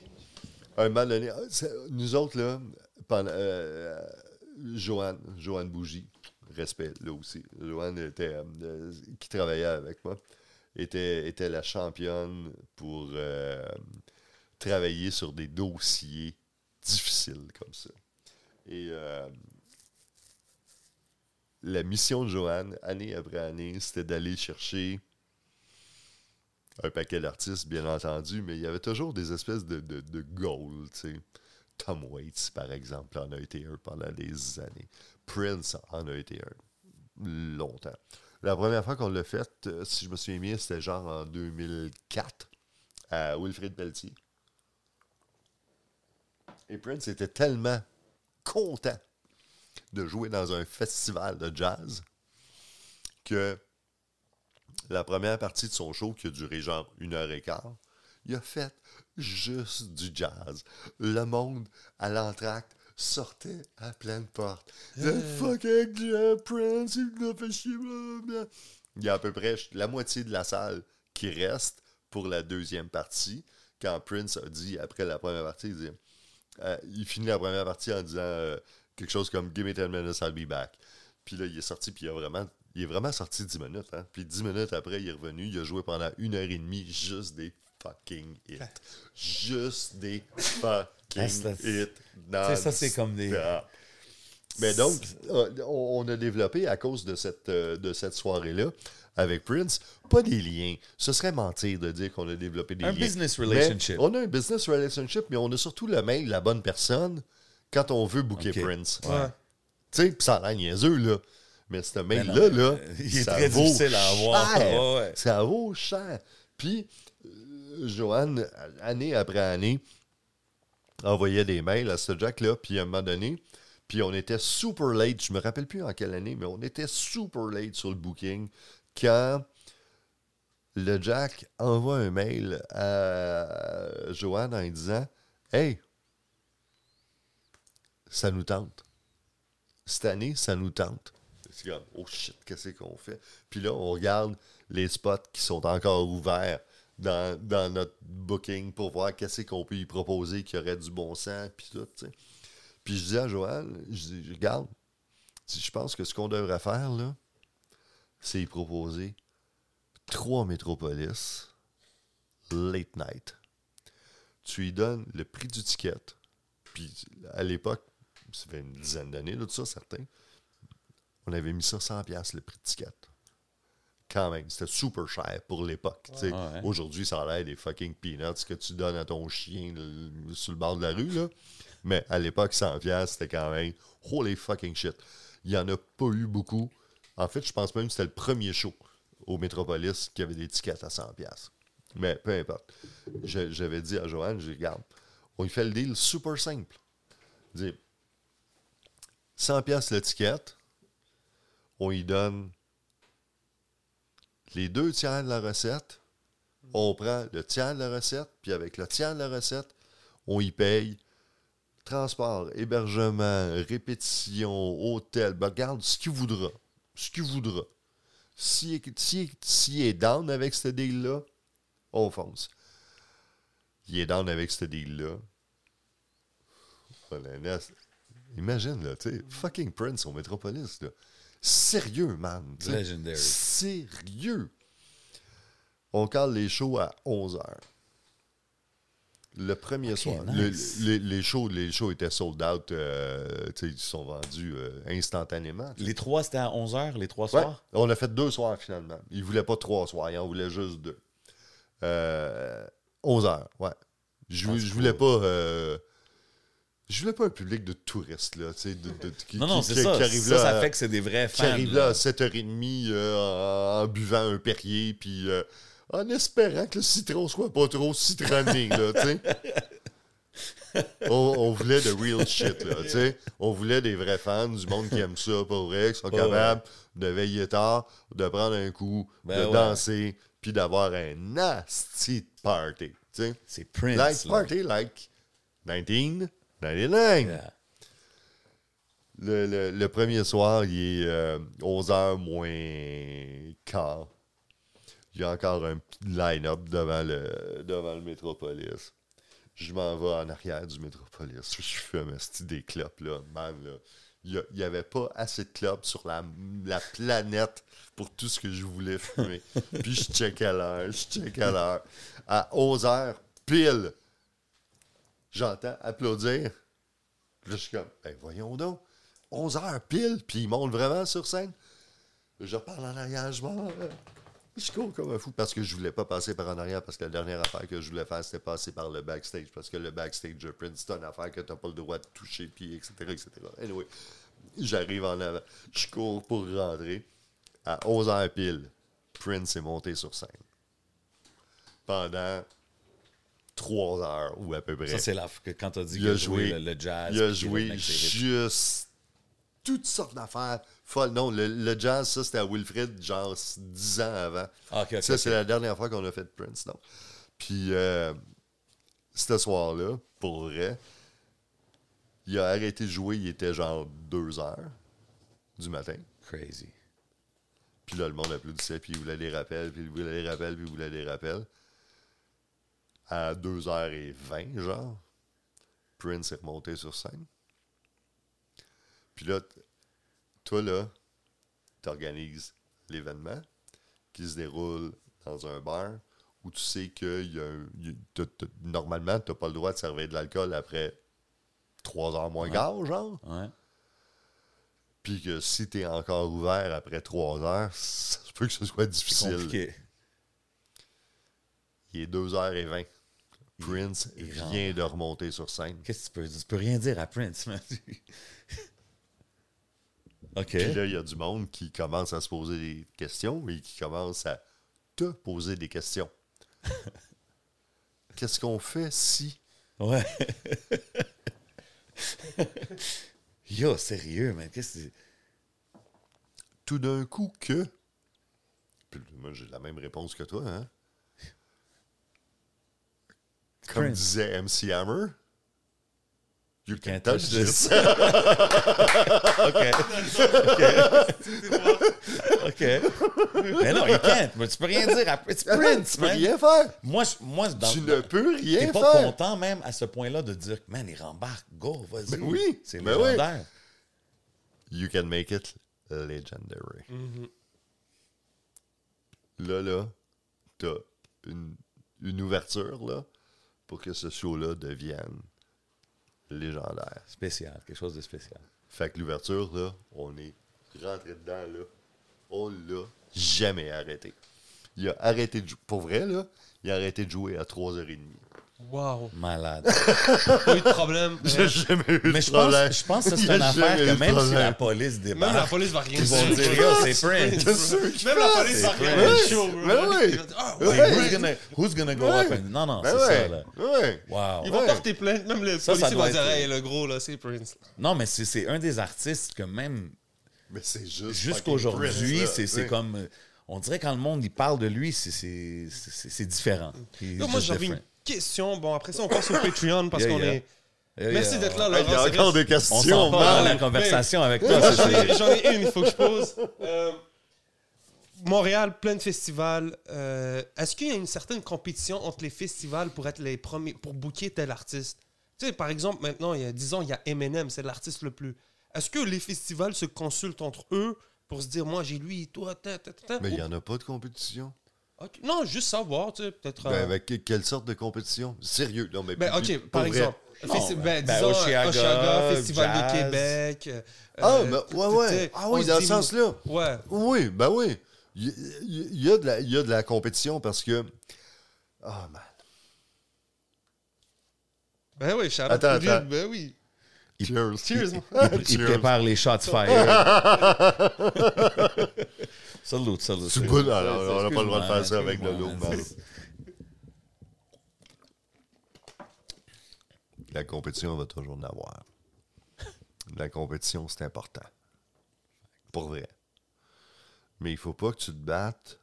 Un moment donné, c'est- nous autres, là, pendant, euh, Joanne, Joanne Bougie, respect là aussi. Joanne était, euh, qui travaillait avec moi, était, était la championne pour euh, travailler sur des dossiers difficiles comme ça. Et euh, la mission de Joanne, année après année, c'était d'aller chercher un paquet d'artistes, bien entendu, mais il y avait toujours des espèces de, de, de goals, tu sais. Tom Waits, par exemple, en a été un pendant des années. Prince en a été un longtemps. La première fois qu'on l'a fait, euh, si je me souviens bien, c'était genre en 2004 à Wilfrid Pelletier. Et Prince était tellement content de jouer dans un festival de jazz que la première partie de son show, qui a duré genre une heure et quart, il a fait juste du jazz. Le monde à l'entracte sortait à pleine porte. The fucking Prince, il nous a fait chier. Il y a à peu près la moitié de la salle qui reste pour la deuxième partie. Quand Prince a dit, après la première partie, il, dit, euh, il finit la première partie en disant euh, quelque chose comme Give me 10 minutes, I'll be back. Puis là, il est sorti, puis il, a vraiment, il est vraiment sorti 10 minutes. Hein? Puis 10 minutes après, il est revenu, il a joué pendant une heure et demie juste des fucking hits. Juste des fucking hits. Ça, c'est comme des-. Mais donc, euh, on a développé à cause de cette, euh, de cette soirée-là avec Prince, pas des liens. Ce serait mentir de dire qu'on a développé des Un liens. business Mais relationship. on a un business relationship, mais on a surtout le mail, la bonne personne, quand on veut booker Ok. Prince. Ouais. Tu sais, ça a l'air niaiseux, là. Mais ce mail-là, là, il est ça très vaut difficile à avoir. cher. Ouais, ouais. Ça vaut cher. Puis, Joanne, année après année, envoyait des mails à ce Jack-là, puis à un moment donné, puis on était super late, je me rappelle plus en quelle année, mais on était super late sur le booking quand le Jack envoie un mail à Joanne en disant Hey, ça nous tente. Cette année, ça nous tente. Oh shit, qu'est-ce qu'on fait? Puis là, on regarde les spots qui sont encore ouverts dans, dans notre booking pour voir qu'est-ce qu'on peut y proposer qui aurait du bon sens, puis tout, tu sais. Puis je dis à Joanne, je dis, regarde, je pense que ce qu'on devrait faire, là, c'est y proposer trois métropolis late night. Tu lui donnes le prix du ticket. Puis à l'époque, ça fait une dizaine d'années, de ça, certains, on avait mis ça 100$ piastres, le prix de ticket. Quand même, c'était super cher pour l'époque. Ouais. Aujourd'hui, ça a l'air des fucking peanuts que tu donnes à ton chien sur le bord de la rue. Là. Mais à l'époque, 100$, piastres, c'était quand même holy fucking shit. Il n'y en a pas eu beaucoup. En fait, je pense même que c'était le premier show au Métropolis qui avait des tickets à 100$. piastres. Mais peu importe. Je- J'avais dit à Joanne, je regarde, on lui fait le deal super simple. Dis, 100$ piastres le ticket, on y donne les deux tiers de la recette, on prend le tiers de la recette, puis avec le tiers de la recette, on y paye transport, hébergement, répétition, hôtel, ben, regarde ce qu'il voudra. Ce qu'il voudra. S'il est, s'il est- down avec ce deal-là, on fonce. Il est down avec ce deal-là. Imagine, là, tu sais, fucking Prince au Metropolis, là. Sérieux, man. Legendary. Sérieux. On cale les shows à 11h. Le premier soir. nice. Le- les, les shows, les shows étaient sold out. euh, ils sont vendus euh, instantanément. Les trois, c'était à 11h, les trois Ouais, soirs? on a fait deux soirs finalement. Ils voulaient pas trois soirs, ils en voulaient juste deux. Euh, 11 heures, ouais. Je, Ah, c'est je voulais pas. Je voulais pas un public de touristes, là, tu sais, de, de- qui, Non, non, qui- qui- ça. qui arrive ça, là ça fait que c'est des vrais qui fans. arrive là là. à 7h30 euh, en, en buvant un Perrier, puis euh, en espérant que le citron soit pas trop citronné, là, tu sais. On, on voulait de real shit, là, tu sais. On voulait des vrais fans, du monde qui aime ça pour vrai, qui sont capables de veiller tard, de prendre un coup, Ben de ouais. danser, puis d'avoir un nasty party. Tu sais, C'est Prince. like là. party like 1999. Yeah. Le, le- le premier soir, il est euh, 11h moins quart. Il y a encore un petit line-up devant le, devant le Métropolis. Je m'en vais en arrière du Métropolis. Je fume des clopes, là. Man, là. Il n'y avait pas assez de clopes sur la, la planète pour tout ce que je voulais fumer. Puis je checkais l'heure, je checkais l'heure. À 11h, pile, j'entends applaudir. Là, je suis comme, ben voyons donc, 11 heures pile, puis ils montent vraiment sur scène. Je reparle en arrière, je m'en. Je cours comme un fou parce que je voulais pas passer par en arrière parce que la dernière affaire que je voulais faire, c'était passer par le backstage. Parce que le backstage de Prince, c'est une affaire que t'as pas le droit de toucher, puis etc., etc. Anyway, j'arrive en avant. Je cours pour rentrer. À 11 heures pile, Prince est monté sur scène. Pendant 3 heures ou à peu près. Ça, c'est que quand tu as dit Il qu'il a joué joué- le, le jazz. Il a joué le juste toutes sortes d'affaires folles. Non, le, le jazz, ça, c'était à Wilfred, genre 10 ans avant. Ah, ça, c'est la dernière fois qu'on a fait Prince, non. Puis, euh, ce soir-là, pour vrai, il a arrêté de jouer, il était genre 2 heures du matin. Crazy. Puis là, le monde applaudissait, puis il voulait des rappels, puis il voulait des rappels, puis il voulait des rappels. À 2h20, genre, Prince est remonté sur scène. Puis là, toi, là, t'organises l'événement qui se déroule dans un bar où tu sais que y a y a- normalement, tu n'as pas le droit de servir de l'alcool après 3 heures moins quart, genre. Ouais. Puis que si t'es encore ouvert après 3 heures, ça peut que ce soit difficile. compliqué. Il est 2h20. Prince vient de remonter sur scène. Qu'est-ce que tu peux dire? Tu peux rien dire à Prince, man. OK. Puis là, il y a du monde qui commence à se poser des questions et qui commence à te poser des questions. Qu'est-ce qu'on fait si? Ouais. Yo, sérieux, man. Qu'est-ce que c'est? Tout d'un coup que. Puis moi, j'ai la même réponse que toi, hein? Comme Prince. disait MC Hammer. You Can't can touch touch this. OK. OK. Mais non, you can't. Mais tu peux rien dire à It's Prince, tu peux man. rien faire. Moi, je- moi dans, tu ne peux rien T'es pas faire. content même à ce point-là de dire, man, il rembarque, go, vas-y. Ben oui, C'est ben oui. légendaire. You can make it legendary. Là, là, t'as une, une ouverture, là, pour que ce show-là devienne légendaire. Spécial, quelque chose de spécial. Fait que l'ouverture, là, on est rentré dedans, là. On l'a jamais arrêté. Il a arrêté de jouer. Pour vrai, là, il a arrêté de jouer à 3h30. Wow. Malade. Pas eu de problème. J'ai jamais eu de Mais je pense, problème. je pense que c'est une affaire que de même si la police Même débarque, la police va rien ils vont dire. dire, yo, c'est Prince. Même la police va show, bro. Ben oui. Dire, Ah, Wait, ouais, who's gonna, who's gonna go up and... Non, non, c'est ça, là. Ouais. Wow. Ils vont porter plainte. Même le Ça, ça policier doit va dire, être- hey, le gros, là, c'est Prince. Non, mais c'est- un des artistes que même Mais c'est juste. jusqu'aujourd'hui, c'est comme... euh, On dirait quand le monde il parle de lui, c'est- différent. Moi, just j'avais une different. question. Bon, après ça, on passe sur Patreon parce Yeah, qu'on yeah. est. Yeah, Merci yeah. d'être là, Hey, Il y Laurent. a encore des On questions, man. la conversation avec toi. J'en ai, c'est- j'en ai une, il faut que je pose. Euh, Montréal, plein de festivals. Euh, Est-ce qu'il y a une certaine compétition entre les festivals pour être les premiers, pour booker tel artiste? Tu sais, par exemple, maintenant, il y a 10 ans, il y a Eminem, c'est l'artiste le plus. Est-ce que les festivals se consultent entre eux pour se dire, moi, j'ai lui, toi, ta, ta, ta, ta, Mais il ou- n'y en a pas de compétition. Non, juste savoir, tu sais, peut-être. Ben, euh, avec que- quelle sorte de compétition? Sérieux. Non, mais ben, ok, par exemple. Non, festi- ben, ben, ben, disons, Oshiaga, Oshiaga, Festival Jazz. de Québec. euh, Ah, ben, ouais, ouais. Ah oui, dans ce sens-là. Ouais. Oui, ben oui. Il il- il y, a de la- il y a de la compétition parce que. Ah, man. Ben oui, out Attends, attends. Ben oui. Cheers. Cheers. Il Cheers. prépare les shots fire. salut, salut. Tu peux- alors, on n'a pas le droit de faire ça avec le man. La compétition on va toujours en avoir. La compétition, c'est important. Pour vrai. Mais il faut pas que tu te battes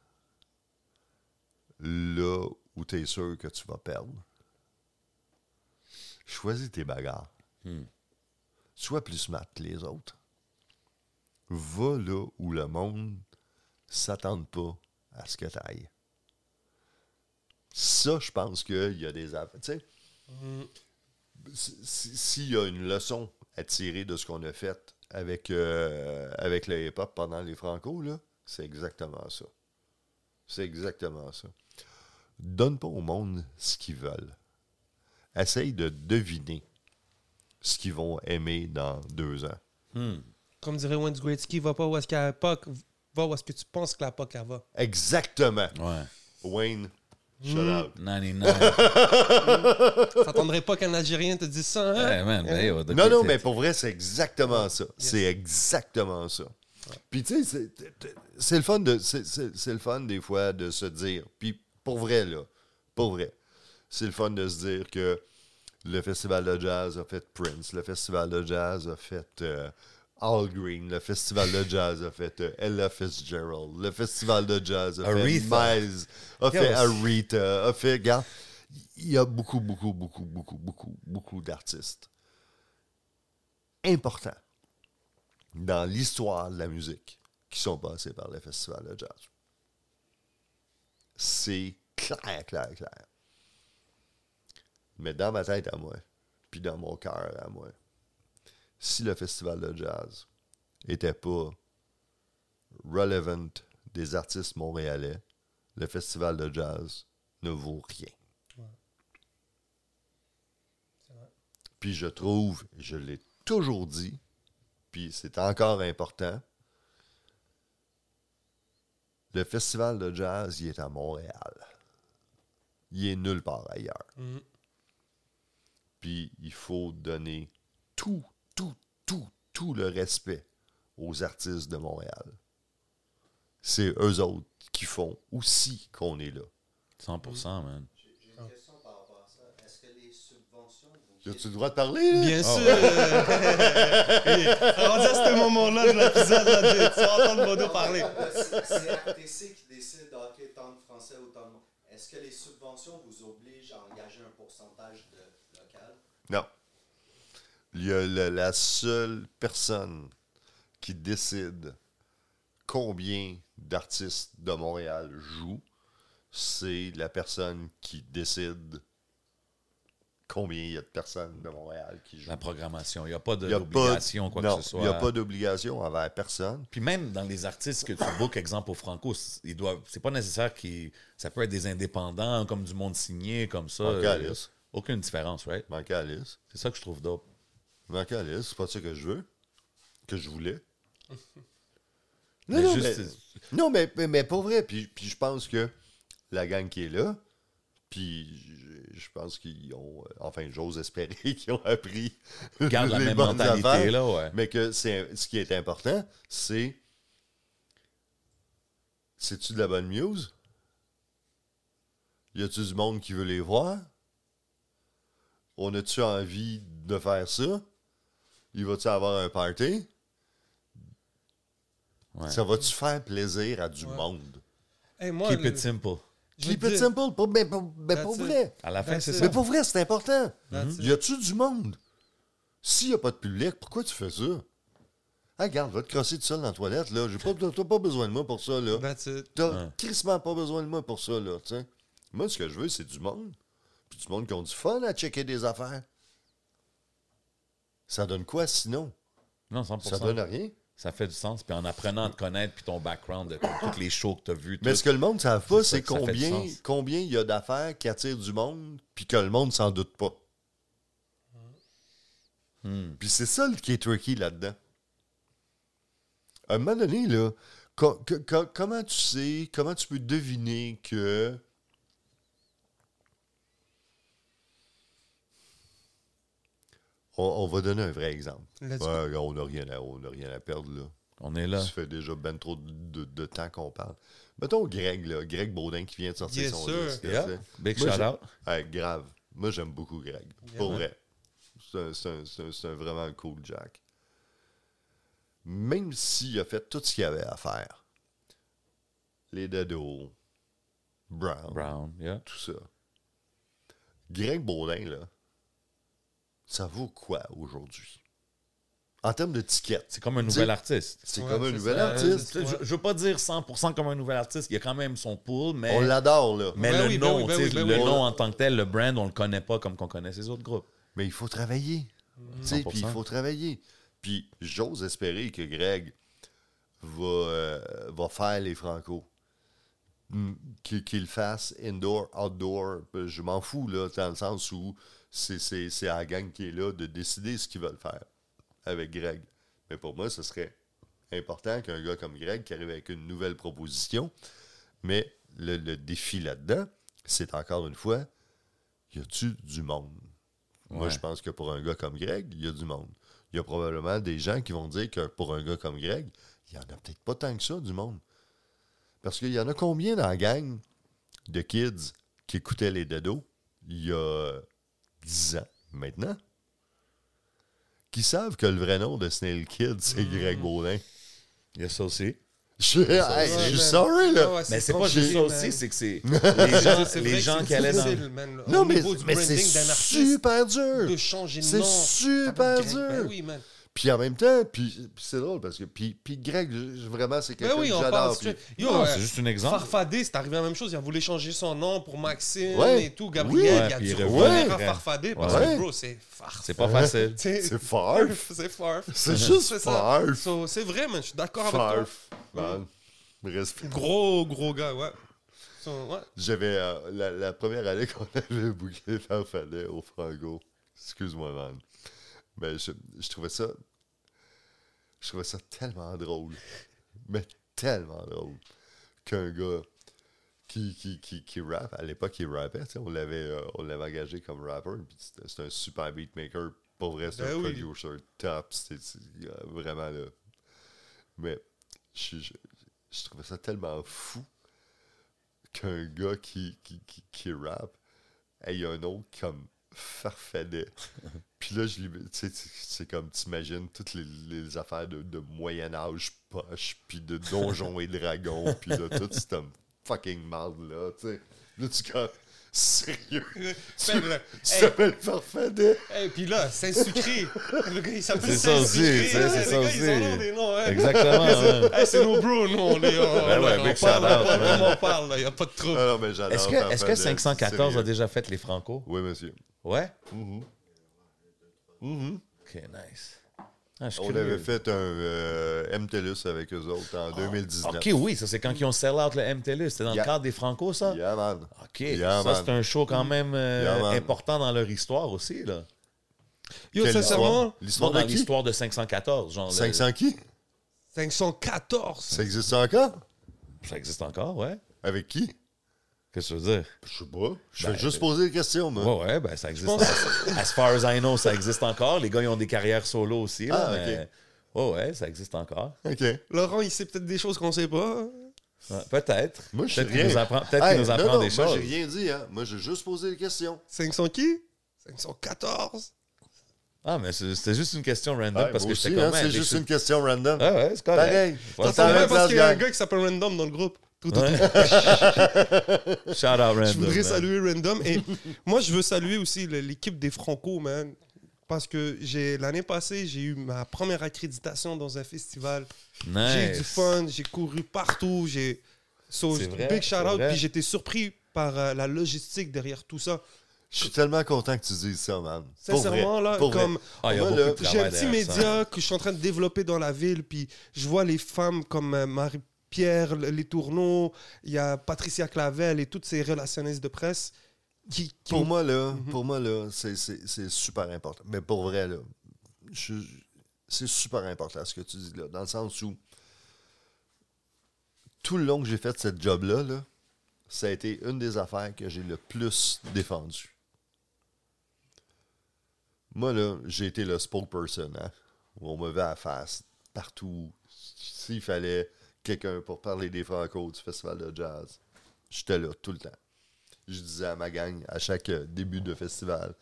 là où tu es sûr que tu vas perdre, choisis tes bagarres. Sois plus smart que les autres. Va là où le monde s'attend pas à ce que tu ailles. Ça, je pense qu'il y a des affaires. Tu sais, si- si- s'il y a une leçon à tirer de ce qu'on a fait avec, euh, avec le hip-hop pendant les Franco, là, c'est exactement ça. C'est exactement ça. Donne pas au monde ce qu'ils veulent. Essaye de deviner ce qu'ils vont aimer dans deux ans. Comme dirait Wayne Gretzky, va pas où est-ce qu'il y a la POC, va où est-ce que tu penses que la POC va. Exactement. Ouais. Wayne, shout Mm. out. 99. T'attendrais pas qu'un Algérien te dise ça, hein? Hey, man, yo, the Non, non, mais pour vrai, c'est exactement ça. C'est exactement ça. Puis tu sais, c'est- le fun de, c'est- c'est c'est le fun des fois de se dire. Puis pour vrai là, pour vrai, c'est le fun de se dire que le festival de jazz a fait Prince, le festival de jazz a fait euh, Al Green, le festival de jazz a fait euh, Ella Fitzgerald, le festival de jazz a Aretha. fait Miles, a fait. Aretha, a fait, regarde, il y a beaucoup, beaucoup, beaucoup, beaucoup, beaucoup, beaucoup d'artistes importants dans l'histoire de la musique qui sont passés par le festival de jazz. C'est clair, clair, clair. Mais dans ma tête à moi, puis dans mon cœur à moi, si le festival de jazz était pas relevant des artistes montréalais, le festival de jazz ne vaut rien. Puis je trouve, je l'ai toujours dit, puis c'est encore important, le festival de jazz, il est à Montréal. Il est nulle part ailleurs. Mhm. Puis il faut donner tout, tout, tout, tout le respect aux artistes de Montréal. C'est eux autres qui font aussi qu'on est là. 100%, man. J'ai une question par rapport à ça. Est-ce que les subventions vous As-tu le droit de parler? là? Bien Oh. sûr! Rendu à ce moment-là de l'épisode, tu vas entendre Bono parler. C'est c'est RTC qui décide, OK, tant de Français ou tant de... Est-ce que les subventions vous obligent à engager un pourcentage de local? Non. Il y a le- la seule personne qui décide combien d'artistes de Montréal jouent, c'est la personne qui décide combien il y a de personnes de Montréal qui jouent. La programmation. Il n'y a pas d'obligation, quoi non, que ce soit. Il n'y a pas d'obligation envers personne. Puis même dans les artistes que tu bookes, exemple au Franco, ils doivent. C'est pas nécessaire qu'ils. Ça peut être des indépendants, comme du monde signé, comme ça. En euh, aucune différence, right? Manque Alice. C'est ça que je trouve dope. Alice, c'est pas ça que je veux. Que je voulais. Mais non, juste- mais, non, mais, mais, mais pas vrai. Puis, puis je pense que la gang qui est là, puis je, je pense qu'ils ont, euh, enfin, j'ose espérer qu'ils ont appris Garde la les même bonnes mentalité, affaires, là, ouais. Mais que c'est, ce qui est important, c'est c'est-tu de la bonne news? Y a-tu du monde qui veut les voir? On a-tu envie de faire ça? Il va-tu avoir un party? Ouais. Ça va-tu faire plaisir à du Ouais. monde? Hey, moi, Keep le- it simple. Keep it dire- simple, pour, mais, pour- mais pour vrai. À la fin, c'est ça. Mais pour vrai, c'est important. It. Y a-tu du monde? S'il n'y a pas de public, pourquoi tu fais ça? Ah, regarde, va te crosser tout seul dans la toilette, là. J'ai pas, t'as pas besoin de moi pour ça, là. That's it. T'as Ouais. crissement pas besoin de moi pour ça, là, tu sais. Moi, ce que je veux, c'est du monde. Puis du monde qui ont du fun à checker des affaires. Ça donne quoi, sinon? Non, 100%. Ça donne rien. Ça fait du sens. Puis en apprenant à te connaître, puis ton background, de tous les shows que tu as vus. Mais ce que le monde ne savent pas, C'est combien combien il y a d'affaires qui attirent du monde, puis que le monde s'en doute pas. Hmm. Puis c'est ça qui est tricky là-dedans. À un moment donné, là, co- co- co- comment tu sais, comment tu peux deviner que. On, on va donner un vrai exemple. Ouais, on n'a rien, à- on a rien à perdre, là. On est là. Ça fait déjà ben trop de, de- de temps qu'on parle. Mettons Greg, là, Greg Baudin qui vient de sortir Yes, son. Yeah. sais. Big Moi, shout out. Hey, grave. Moi, j'aime beaucoup Greg. Yeah. Pour vrai. C'est un, un vraiment cool Jack. Même s'il a fait tout ce qu'il avait à faire, les Dedos, Brown, Brown, yeah. tout ça. Greg Baudin, là, ça vaut quoi aujourd'hui? En termes de tickets, C'est comme un nouvel artiste. c'est Ouais, comme un nouvel ça. artiste. Euh, je, je veux pas dire 100% comme un nouvel artiste. Il y a quand même son pool, mais, On l'adore, là. mais Ben le oui, ben nom, oui, ben oui, ben le oui. nom en tant que tel, le brand, on le connaît pas comme qu'on connaît ses autres groupes. Mais il faut travailler. Tu sais, 100%. Puis il faut travailler. Puis j'ose espérer que Greg va, euh, va faire les Franco. Mm, Qu'il le fasse indoor, outdoor. Je m'en fous, là, dans le sens où c'est à la gang qui est là de décider ce qu'ils veulent faire avec Greg. Mais pour moi, ce serait important qu'un gars comme Greg qui arrive avec une nouvelle proposition. Mais le, le défi là-dedans, c'est encore une fois, y a-tu du monde? Moi, je pense que pour un gars comme Greg, il y a du monde. Il y a probablement des gens qui vont dire que pour un gars comme Greg, il n'y en a peut-être pas tant que ça, du monde. Parce qu'il y en a combien dans la gang de kids qui écoutaient les Dedos il y a 10 ans maintenant, qui savent que le vrai nom de Snail Kid, c'est Mm. Greg Baudin. Il y a ça aussi. Je hey, Ouais, je suis sorry, là. Ouais, Mais c'est pas juste ça aussi, c'est que c'est les gens, les qui allaient dans. difficile, man. Au Non, mais, niveau du mais c'est super dur. de changer de C'est nom. super Greg, dur. Ben oui, man. Puis en même temps, puis, puis c'est drôle parce que puis, puis Greg, je- vraiment, c'est Ben quelqu'un oui, que j'adore. puis- euh, c'est juste un exemple. Farfadé, c'est arrivé la même chose. Il a voulu changer son nom pour Maxime Ouais. et tout. Gabriel, Ouais, il a dû il revenir à Farfadé parce Ouais. que, bro, c'est farf. C'est pas facile. C'est C'est farf. C'est farf. C'est juste C'est ça. farf. So, C'est vrai, man. Je suis d'accord avec toi. Farf. Man. Respect. Gros, gros gars, ouais. So, ouais. J'avais euh, la, la première année qu'on avait booké Farfadet au Franco. Excuse-moi, man. Mais je, je trouvais ça. Je trouvais ça tellement drôle. Mais tellement drôle. Qu'un gars qui, qui, qui, qui rappe, à l'époque, il rappait, on l'avait euh, on l'avait engagé comme rapper. c'était un super beatmaker. Pour vrai, c'est Ben un oui. producer top. C'était c'est, vraiment là. Mais je, je, je trouvais ça tellement fou qu'un gars qui, qui, qui, qui rappe ait un nom comme Farfadet. Puis là, je tu tu- c'est comme, t'imagines toutes les, les affaires de, de Moyen-Âge poche, puis de Donjons et Dragons, puis de tout cette fucking marde-là, tu sais. Là, tu sérieux? Ben, là, tu hey. t'appelles Farfadet? Et puis là, Saint-Sucré. Le gars, il s'appelle C'est ça aussi, Saint-Sucré. c'est Les ça gars, aussi. Ils ont des noms, hein. Exactement. hein. Hey, c'est nos bros, nous, on est. On, Ben ouais, on big parle, on parle, on parle, là, il n'y a pas de trouble. Ah non, mais j'adore Est-ce que, est-ce que Farfadet, 514 a déjà fait les Franco? Oui, monsieur. Ouais? Mhm. Ok, nice. Ah, On curieux. avait fait un euh, MTLUS avec eux autres en 2019. Ok, oui, ça c'est quand ils ont sell out le MTLUS. C'était dans Yeah. le cadre des Franco, ça? Yeah, man. Ok, Yeah, ça c'est un show quand même euh, important dans leur histoire aussi, là. Yo, sincèrement, L'histoire dans de l'histoire de 514, genre. le- 500 qui? 514. Ça existe encore? Ça existe encore, ouais. Avec qui? Qu'est-ce que tu veux dire? Je sais pas. Je Ben, vais juste poser des questions, moi. Ouais, ouais, ben ça existe. pense- As, far as I know, ça existe encore. Les gars, ils ont des carrières solo aussi, là. Ah, ok. mais- Ouais, ouais, ça existe encore. OK. Laurent, il sait peut-être des choses qu'on sait pas. Ouais, peut-être. Moi, je sais Peut-être qu'il rien. nous apprend, peut-être Hey, qu'il nous non, apprend non, des moi, choses. j'ai rien dit, hein. Moi, j'ai juste posé des questions. 500 qui? 514. Ah, mais c'était juste une question random Ouais, parce moi que j'étais aussi, comme hein, c'est juste une question random. Ah ouais, c'est correct. Pareil. Vrai même parce qu'il y a un gars qui s'appelle Random dans le groupe. Tout, tout, Ouais. tout. Shout out random. Je voudrais man. saluer Random. Et moi, je veux saluer aussi l'équipe des Franco, man. Parce que j'ai l'année passée, j'ai eu ma première accréditation dans un festival. J'ai eu du Nice. fun, j'ai couru partout. J'ai so, C'est vrai, big shout out. vrai. Puis j'étais surpris par euh, la logistique derrière tout ça. Je suis tellement content que tu dises ça, man. Pour Sincèrement, vrai. là, Pour vrai. comme Ah, j'ai un petit ça. média que je suis en train de développer dans la ville, puis je vois les femmes comme euh, Marie-Pierre, le- les tourneaux, il y a Patricia Clavel et toutes ces relationnistes de presse qui, qui Pour moi, là, Mhm. pour moi, là, c'est, super important. Mais pour vrai, là, c'est super important ce que tu dis là, dans le sens où tout le long que j'ai fait cette job-là, là, ça a été une des affaires que j'ai le plus défendu. Moi, là, j'ai été le spokesperson, hein, où on me met à la face partout. S'il fallait quelqu'un pour parler des Franco du festival de jazz, j'étais là tout le temps je disais à ma gang à chaque euh, début de festival,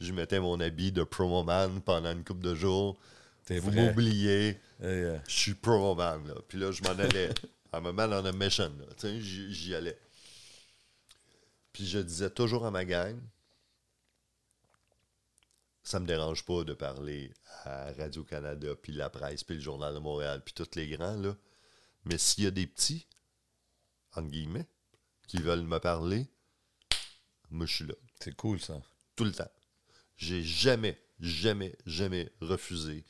je mettais mon habit de promo man pendant une couple de jours. Vous m'oubliez, Et, euh, je suis promo man. Là. Puis là, je m'en allais. I'm a man on a mission. j'y allais. Puis je disais toujours à ma gang, ça me dérange pas de parler à Radio-Canada, puis la presse, puis le Journal de Montréal, puis tous les grands, là. Mais s'il y a des petits, entre guillemets, qui veulent me parler, moi, je suis là, C'est cool, ça. tout le temps. J'ai jamais, jamais, jamais refusé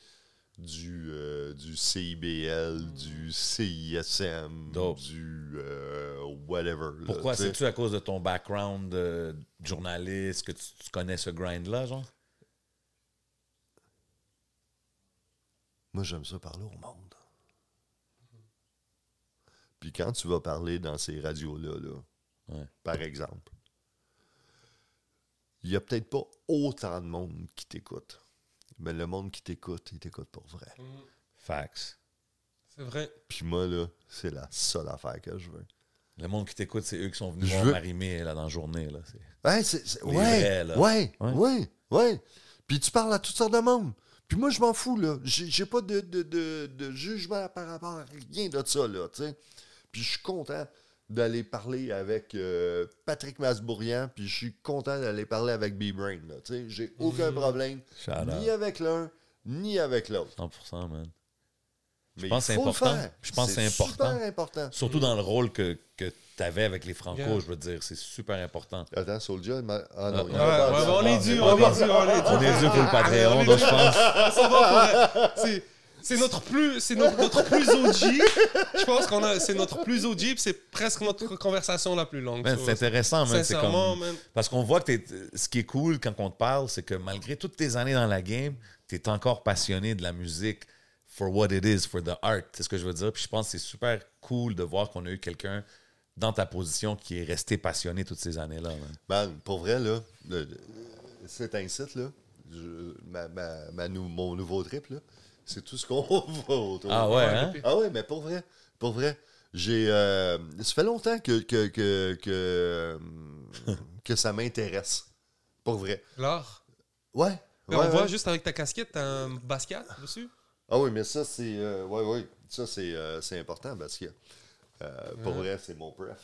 du, euh, du CIBL, du CISM, Dope. du euh, whatever. là, Pourquoi? C'est-tu à cause de ton background de journaliste que tu, tu connais ce grind-là, genre? Moi, j'aime ça parler au monde. Puis quand tu vas parler dans ces radios-là, là, Ouais. par exemple, il n'y a peut-être pas autant de monde qui t'écoute. Mais le monde qui t'écoute, il t'écoute pour vrai. Facts. C'est vrai. Puis moi, là, c'est la seule affaire que je veux. Le monde qui t'écoute, c'est eux qui sont venus Je voir veux- Marimé là, dans la journée. Là. C'est- Ouais, c'est, c'est- ouais, vrais, là. ouais, Ouais. ouais, ouais. Puis tu parles à toutes sortes de monde. Puis moi, je m'en fous, là. J'ai, j'ai pas de, de, de, de jugement par rapport à rien de ça, là, tu sais. Puis je suis content d'aller parler avec euh, Patrick Masbourian, puis je suis content d'aller parler avec B-Brain, là, tu sais. J'ai aucun problème, Shout ni out. avec l'un, ni avec l'autre. 100%, man. Mais pense il que c'est important. faire. Je pense que c'est important. super important. Surtout dans le rôle que, que tu avais avec les Franco, Yeah. je veux dire. C'est super important. Attends, Soulja, il m'a- ah non, Ah, ouais, ouais, on est dû, on est dû, on est dû. On est dû pour le Patreon, donc je pense. C'est- notre plus, c'est notre, notre plus OG. Je pense qu'on a, c'est notre plus OG, c'est presque notre conversation la plus longue. C'est intéressant, man. C'est Sincèrement, comme... man. Parce qu'on voit que ce qui est cool quand on te parle, c'est que malgré toutes tes années dans la game, tu es encore passionné de la musique for what it is, for the art. C'est ce que je veux dire. Puis je pense que c'est super cool de voir qu'on a eu quelqu'un dans ta position qui est resté passionné toutes ces années-là. pour vrai, là, c'est un site, là. je- ma, ma- ma nou- mon nouveau trip, là, c'est tout ce qu'on voit autour. Ah ouais, hein? Ah ouais, mais pour vrai, pour vrai, j'ai. euh, ça fait longtemps que, que, que, que, euh, que ça m'intéresse. Pour vrai. L'art? Ouais. Mais ouais, on voit ouais. juste avec ta casquette, t'as un basket dessus? Ah oui, mais ça, c'est. euh, ouais, ouais. Ça, c'est euh, c'est important parce que. euh, pour vrai, c'est mon pref.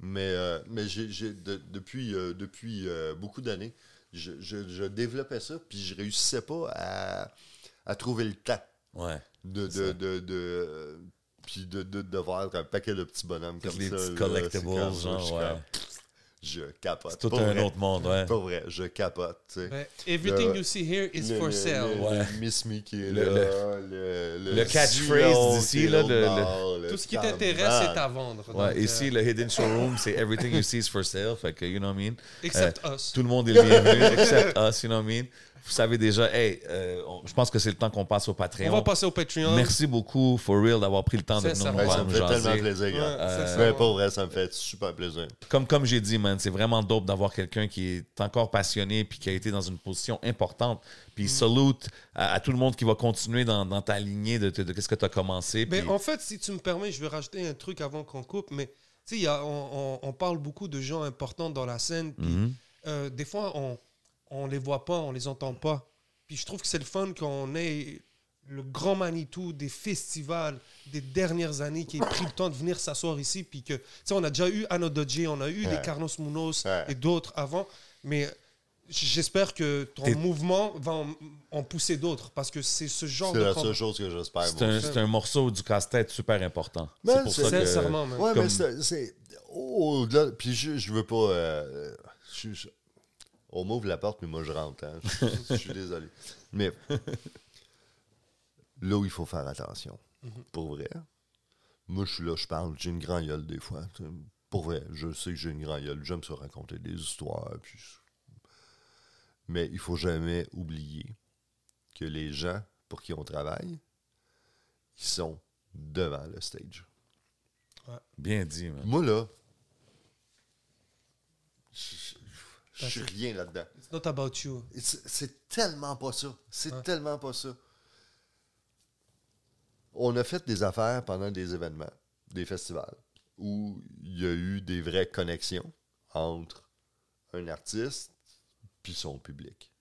Mais, euh, mais j'ai, j'ai- de- depuis, euh, depuis euh, beaucoup d'années, je, je- je développais ça, puis je réussissais pas à, à trouver le temps Ouais. de. C'est de, de, de- puis de, de, de voir un paquet de petits bonhommes comme les ça. petits là, collectibles, c'est genre, je suis ouais. comme, Je capote. C'est tout Pour un vrai. autre monde, ouais. Pour vrai, je capote. tu sais. Ouais. Everything Le- you see here is Le- for le- sale. le- Ouais. le Miss Me qui est Le- là, le, le catchphrase d'ici, là, l'autre le- le- bord, le Tout ce qui t'intéresse est à vendre. Donc, Ouais, euh, ici, le Hidden Showroom, c'est everything you see is for sale. Fait que, you know what I mean? Except Euh, us. Tout le monde est bienvenu, except us, you know what I mean? Vous savez déjà, hey, euh, on- je pense que c'est le temps qu'on passe au Patreon. On va passer au Patreon. Merci beaucoup, for real, d'avoir pris le temps de C'est venir ça. nous Ouais, voir, ça me nous fait jaser. tellement plaisir. gars. Ouais, Euh, c'est Mais ça. pour vrai, ça me fait super plaisir. Comme, comme j'ai dit, man, c'est vraiment dope d'avoir quelqu'un qui est encore passionné puis qui a été dans une position importante. Puis Mm. salute à, à tout le monde qui va continuer dans, dans ta lignée de, de, de qu'est-ce que tu as commencé. Mais puis- en fait, si tu me permets, je vais rajouter un truc avant qu'on coupe. Mais tu sais, il y a- on, on- on parle beaucoup de gens importants dans la scène. Puis Mhm. euh, des fois, on on les voit pas, on les entend pas. Puis je trouve que c'est le fun qu'on ait le grand Manitou des festivals des dernières années qui ait pris le temps de venir s'asseoir ici. Puis que, tu sais, on a déjà eu Anno Dodge, on a eu Ouais. des Carlos Munoz Ouais. et d'autres avant. Mais j'espère que ton T'es- mouvement va en, en pousser d'autres parce que c'est ce genre C'est de. la com- seule chose que j'espère. C'est un, c'est un morceau du casse-tête super important. Ben, c'est pour c'est- ça que... Sincèrement, man. Ouais, Comme- mais c'est- c'est. Au-delà. Puis je, je veux pas. euh, je- je- on m'ouvre la porte, mais moi je rentre. hein. Je, je suis désolé. Mais là où il faut faire attention, pour vrai. Moi, je suis là, je parle, j'ai une grande gueule des fois. Pour vrai, je sais que j'ai une grande gueule. J'aime ça raconter des histoires. Puis... Mais il faut jamais oublier que les gens pour qui on travaille, ils sont devant le stage. Bien dit, man. Moi, là, je- je je suis rien là-dedans. It's not about you. C'est c'est tellement pas ça. C'est Ouais. tellement pas ça. On a fait des affaires pendant des événements, des festivals, où il y a eu des vraies connexions entre un artiste puis son public.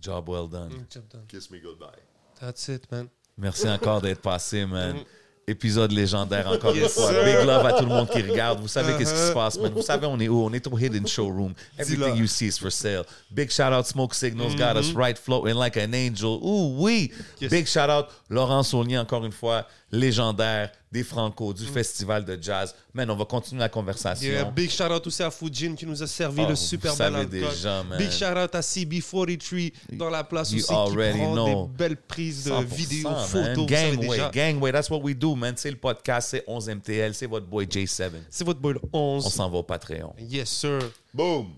Job well done. Mm, job done. Kiss me goodbye. That's it, man. Merci encore d'être passé, man. Épisode légendaire encore Yes, une fois. sir. Big love à tout le monde qui regarde. Vous savez qu'est-ce qui se Uh-huh. passe, man. Vous savez, on est où? On est au Hidden Showroom. Everything you see is for sale. Big shout out Smoke Signals got Mm-hmm. us right floating like an angel. Ooh, oui. Yes. Big shout out Laurent Saunier, encore une fois, légendaire des Franco, Mm. du festival de jazz. Man, on va continuer la conversation. Yeah, big shout out aussi à Fujin qui nous a servi Oh, le super bel alcool. Big shout out à CB43 dans la place You aussi qui prend know. des belles prises de 100%, vidéos, photos. Gangway. Gangway, that's what we do, man. C'est le podcast, c'est 11 MTL, c'est votre boy J7. C'est votre boy le On 11. s'en va au Patreon. Yes, sir. Boom!